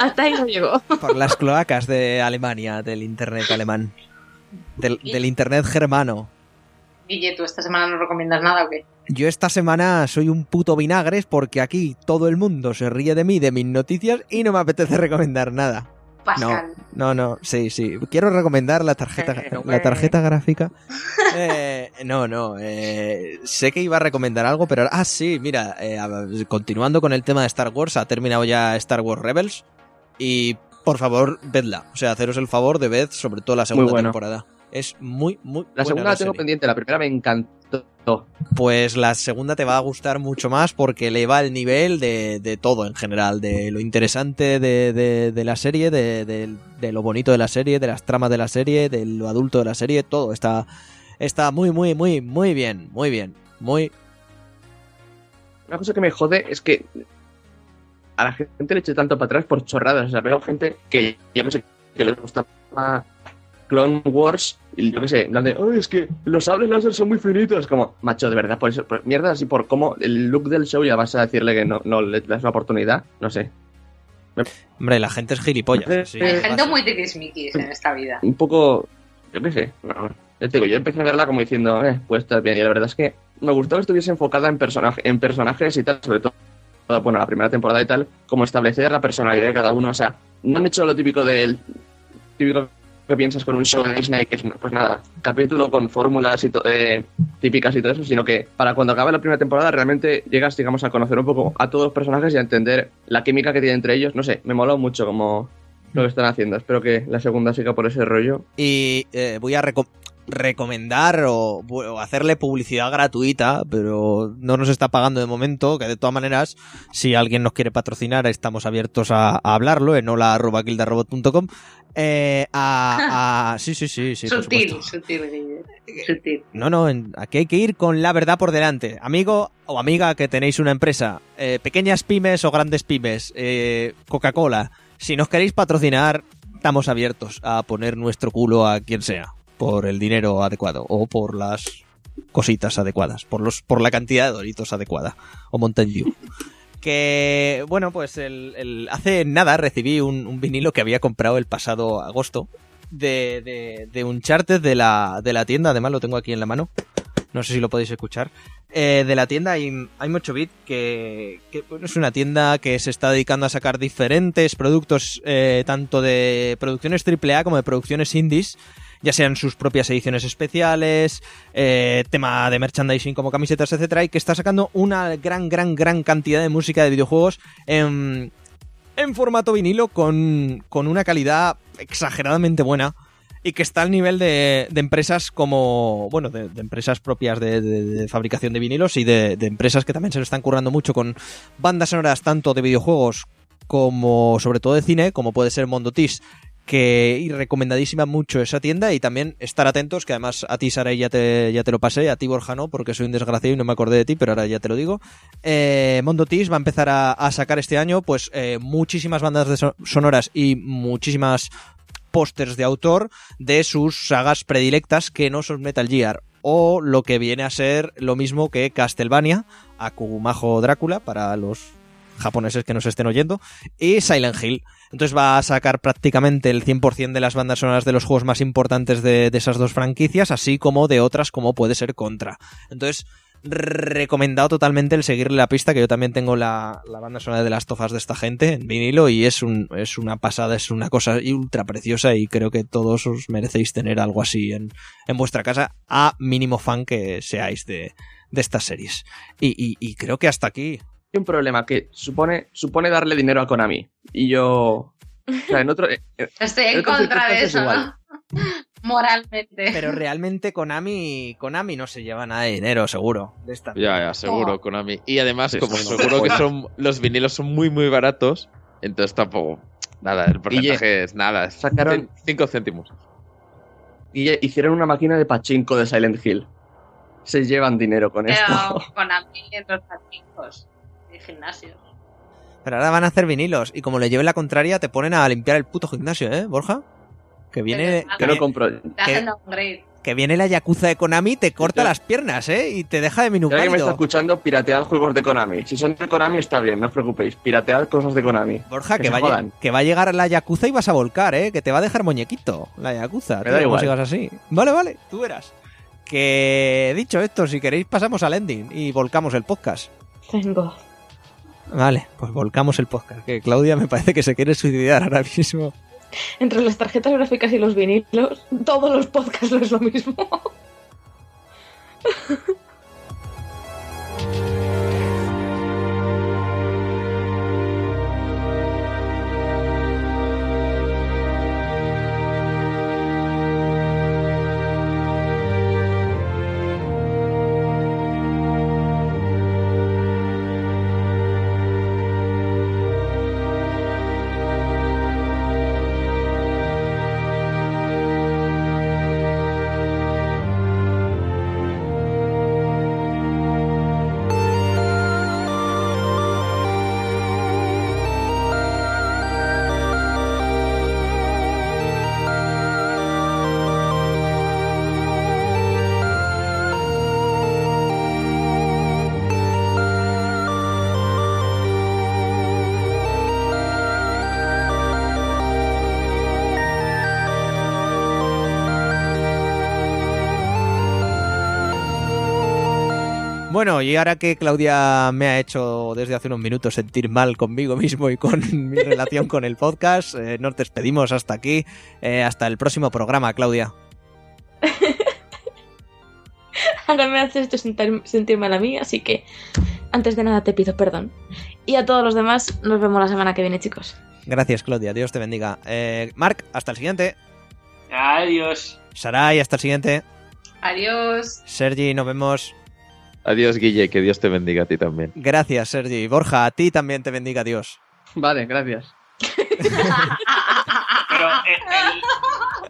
Hasta ahí no llegó. Por las cloacas de Alemania, del internet alemán. Del, del internet germano. Guille, ¿tú esta semana no recomiendas nada o qué? Yo esta semana soy un puto vinagres porque aquí todo el mundo se ríe de mí, de mis noticias y no me apetece recomendar nada. Pascal. No, no, sí, sí. Quiero recomendar la tarjeta, la tarjeta gráfica. Eh, no, no. eh, sé que iba a recomendar algo, pero ah, sí, mira, eh, continuando con el tema de Star Wars, ha terminado ya Star Wars Rebels y por favor vedla. O sea, haceros el favor de ver sobre todo la segunda bueno. temporada. Es muy, muy La buena segunda la tengo serie. pendiente, la primera me encantó. Pues la segunda te va a gustar mucho más porque eleva el nivel de, de todo en general, de lo interesante de, de- de la serie, de, lo bonito de la serie, de las tramas de la serie, de lo adulto de la serie, todo está, está muy, muy, muy, muy bien, muy bien, muy... Una cosa que me jode es que a la gente le eche tanto para atrás por chorradas. O sea, veo gente que yo no sé que les gusta más Clone Wars y yo qué sé, en plan de, "Ay, es que los sables láser son muy finitos. Como, macho, de verdad, por eso, por mierda, así por cómo el look del show ya vas a decirle que no, no le das una oportunidad. No sé. Hombre, la gente es gilipollas. sí, Hay pasa. gente muy tiquismiquis en esta vida. un poco, yo qué sé, no, ya te digo, yo empecé a verla como diciendo, eh, puede estar bien, y la verdad es que me gustó que estuviese enfocada en, personaje, en personajes y tal, sobre todo, bueno, la primera temporada y tal, como establecer la personalidad de cada uno, o sea, no han hecho lo típico del típico que piensas con un show de Disney, que es, pues nada, capítulo con fórmulas y eh, típicas y todo eso, sino que para cuando acabe la primera temporada realmente llegas, digamos, a conocer un poco a todos los personajes y a entender la química que tiene entre ellos, no sé, me moló mucho como lo que están haciendo, espero que la segunda siga por ese rollo. Y eh, voy a reco- recomendar o, o hacerle publicidad gratuita, pero no nos está pagando de momento, que de todas maneras, si alguien nos quiere patrocinar, estamos abiertos a, a hablarlo en hola.kildarrobot.com. Eh, a, a- sí, sí, sí, sí, sutil, sutil. Sutil. No, no, en- aquí hay que ir con la verdad por delante. Amigo o amiga que tenéis una empresa, eh, pequeñas pymes o grandes pymes, eh, Coca-Cola, si nos queréis patrocinar, estamos abiertos a poner nuestro culo a quien sea, por el dinero adecuado o por las cositas adecuadas, por los por la cantidad de doritos adecuada o Mountain Dew. Que, bueno, pues el, hace nada recibí un, un vinilo que había comprado el pasado agosto de, de, de Uncharted de la, de la tienda, además lo tengo aquí en la mano. No sé si lo podéis escuchar. Eh, de la tienda hay, hay mucho bit que, que, bueno, es una tienda que se está dedicando a sacar diferentes productos, eh, tanto de producciones AAA como de producciones indies, ya sean sus propias ediciones especiales, eh, tema de merchandising como camisetas, etcétera, y que está sacando una gran, gran, gran cantidad de música de videojuegos en, en formato vinilo con, con una calidad exageradamente buena y que está al nivel de, de empresas como, bueno, de, empresas propias de, de- fabricación de vinilos y de empresas que también se lo están currando mucho con bandas sonoras tanto de videojuegos como sobre todo de cine, como puede ser Mondotis, que y recomendadísima mucho esa tienda y también estar atentos, que además a ti Sara ya te, ya te lo pasé, a ti Borja no, porque soy un desgraciado y no me acordé de ti, pero ahora ya te lo digo. Eh, Mondotis va a empezar a, sacar este año pues eh, muchísimas bandas de so- sonoras y muchísimas pósters de autor de sus sagas predilectas que no son Metal Gear o lo que viene a ser lo mismo que Castlevania, Akumajo Drácula para los japoneses que nos estén oyendo y Silent Hill. Entonces va a sacar prácticamente el 100% de las bandas sonoras de los juegos más importantes de, esas dos franquicias, así como de otras como puede ser Contra. Entonces, recomendado totalmente el seguirle la pista, que yo también tengo la, la banda sonora de las tofas de esta gente en vinilo y es, un, es una pasada, es una cosa ultra preciosa y creo que todos os merecéis tener algo así en, en vuestra casa, a mínimo fan que seáis de, de estas series. Y- y creo que hasta aquí. Hay un problema que supone, supone darle dinero a Konami. Y yo. O sea, en otro. eh, eh, Estoy en contra de eso. Moralmente. Pero realmente Konami, Konami no se lleva nada de dinero, seguro. De esta Ya, ya, seguro, Oh. Konami. Y además, Sí, como no, seguro que son los vinilos son muy, muy baratos, entonces tampoco. Nada, el porcentaje es nada, Sacaron- 5 céntimos. y hicieron una máquina de pachinko de Silent Hill. Se llevan dinero con Pero esto. con a mí en los patincos y gimnasios. Pero ahora van a hacer vinilos y como le lleven la contraria te ponen a limpiar el puto gimnasio, ¿eh, Borja? Que viene, que, no compro. Upgrade. que viene la yakuza de Konami y te corta las piernas, ¿eh? Y te deja de Si alguien me está escuchando, piratead juegos de Konami. Si son de Konami, está bien, no os preocupéis. Piratead cosas de Konami. Borja, que que, va, que va a llegar la yakuza y vas a volcar, ¿eh? Que te va a dejar muñequito, la yakuza. Me tío, da igual. sigas así. Vale, vale, tú verás. Que dicho esto, si queréis pasamos al ending y volcamos el podcast. Tengo. Vale, pues volcamos el podcast. Que Claudia me parece que se quiere suicidar ahora mismo. Entre las tarjetas gráficas y los vinilos, todos los podcasts no es lo mismo. Bueno, y ahora que Claudia me ha hecho desde hace unos minutos sentir mal conmigo mismo y con mi relación con el podcast, eh, nos despedimos hasta aquí. Eh, hasta el próximo programa, Claudia. Ahora me haces esto sentir, sentir mal a mí, así que antes de nada te pido perdón. Y a todos los demás, nos vemos la semana que viene, chicos. Gracias, Claudia. Dios te bendiga. Eh, Marc, hasta el siguiente. Adiós. Sarai, hasta el siguiente. Adiós. Sergi, nos vemos. Adiós, Guille, que Dios te bendiga a ti también. Gracias, Sergi. Borja, a ti también te bendiga Dios. Vale, gracias. Pero él, él-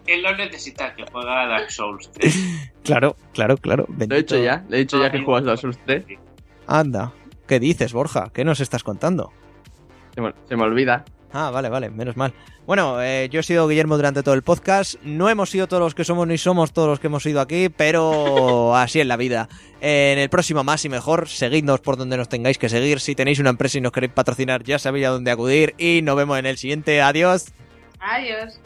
él no necesita que juega a Dark Souls 3. Claro, claro, claro. Lo he dicho ya, le he dicho ya que juegas Dark Souls 3. Anda. ¿Qué dices, Borja? ¿Qué nos estás contando? Se me, se me olvida. Ah, vale, vale, menos mal. Bueno, eh, yo he sido Guillermo durante todo el podcast. No hemos sido todos los que somos ni somos todos los que hemos ido aquí, pero así es la vida. Eh, en el próximo más y mejor, seguidnos por donde nos tengáis que seguir. Si tenéis una empresa y nos queréis patrocinar, ya sabéis a dónde acudir. Y nos vemos en el siguiente. Adiós. Adiós.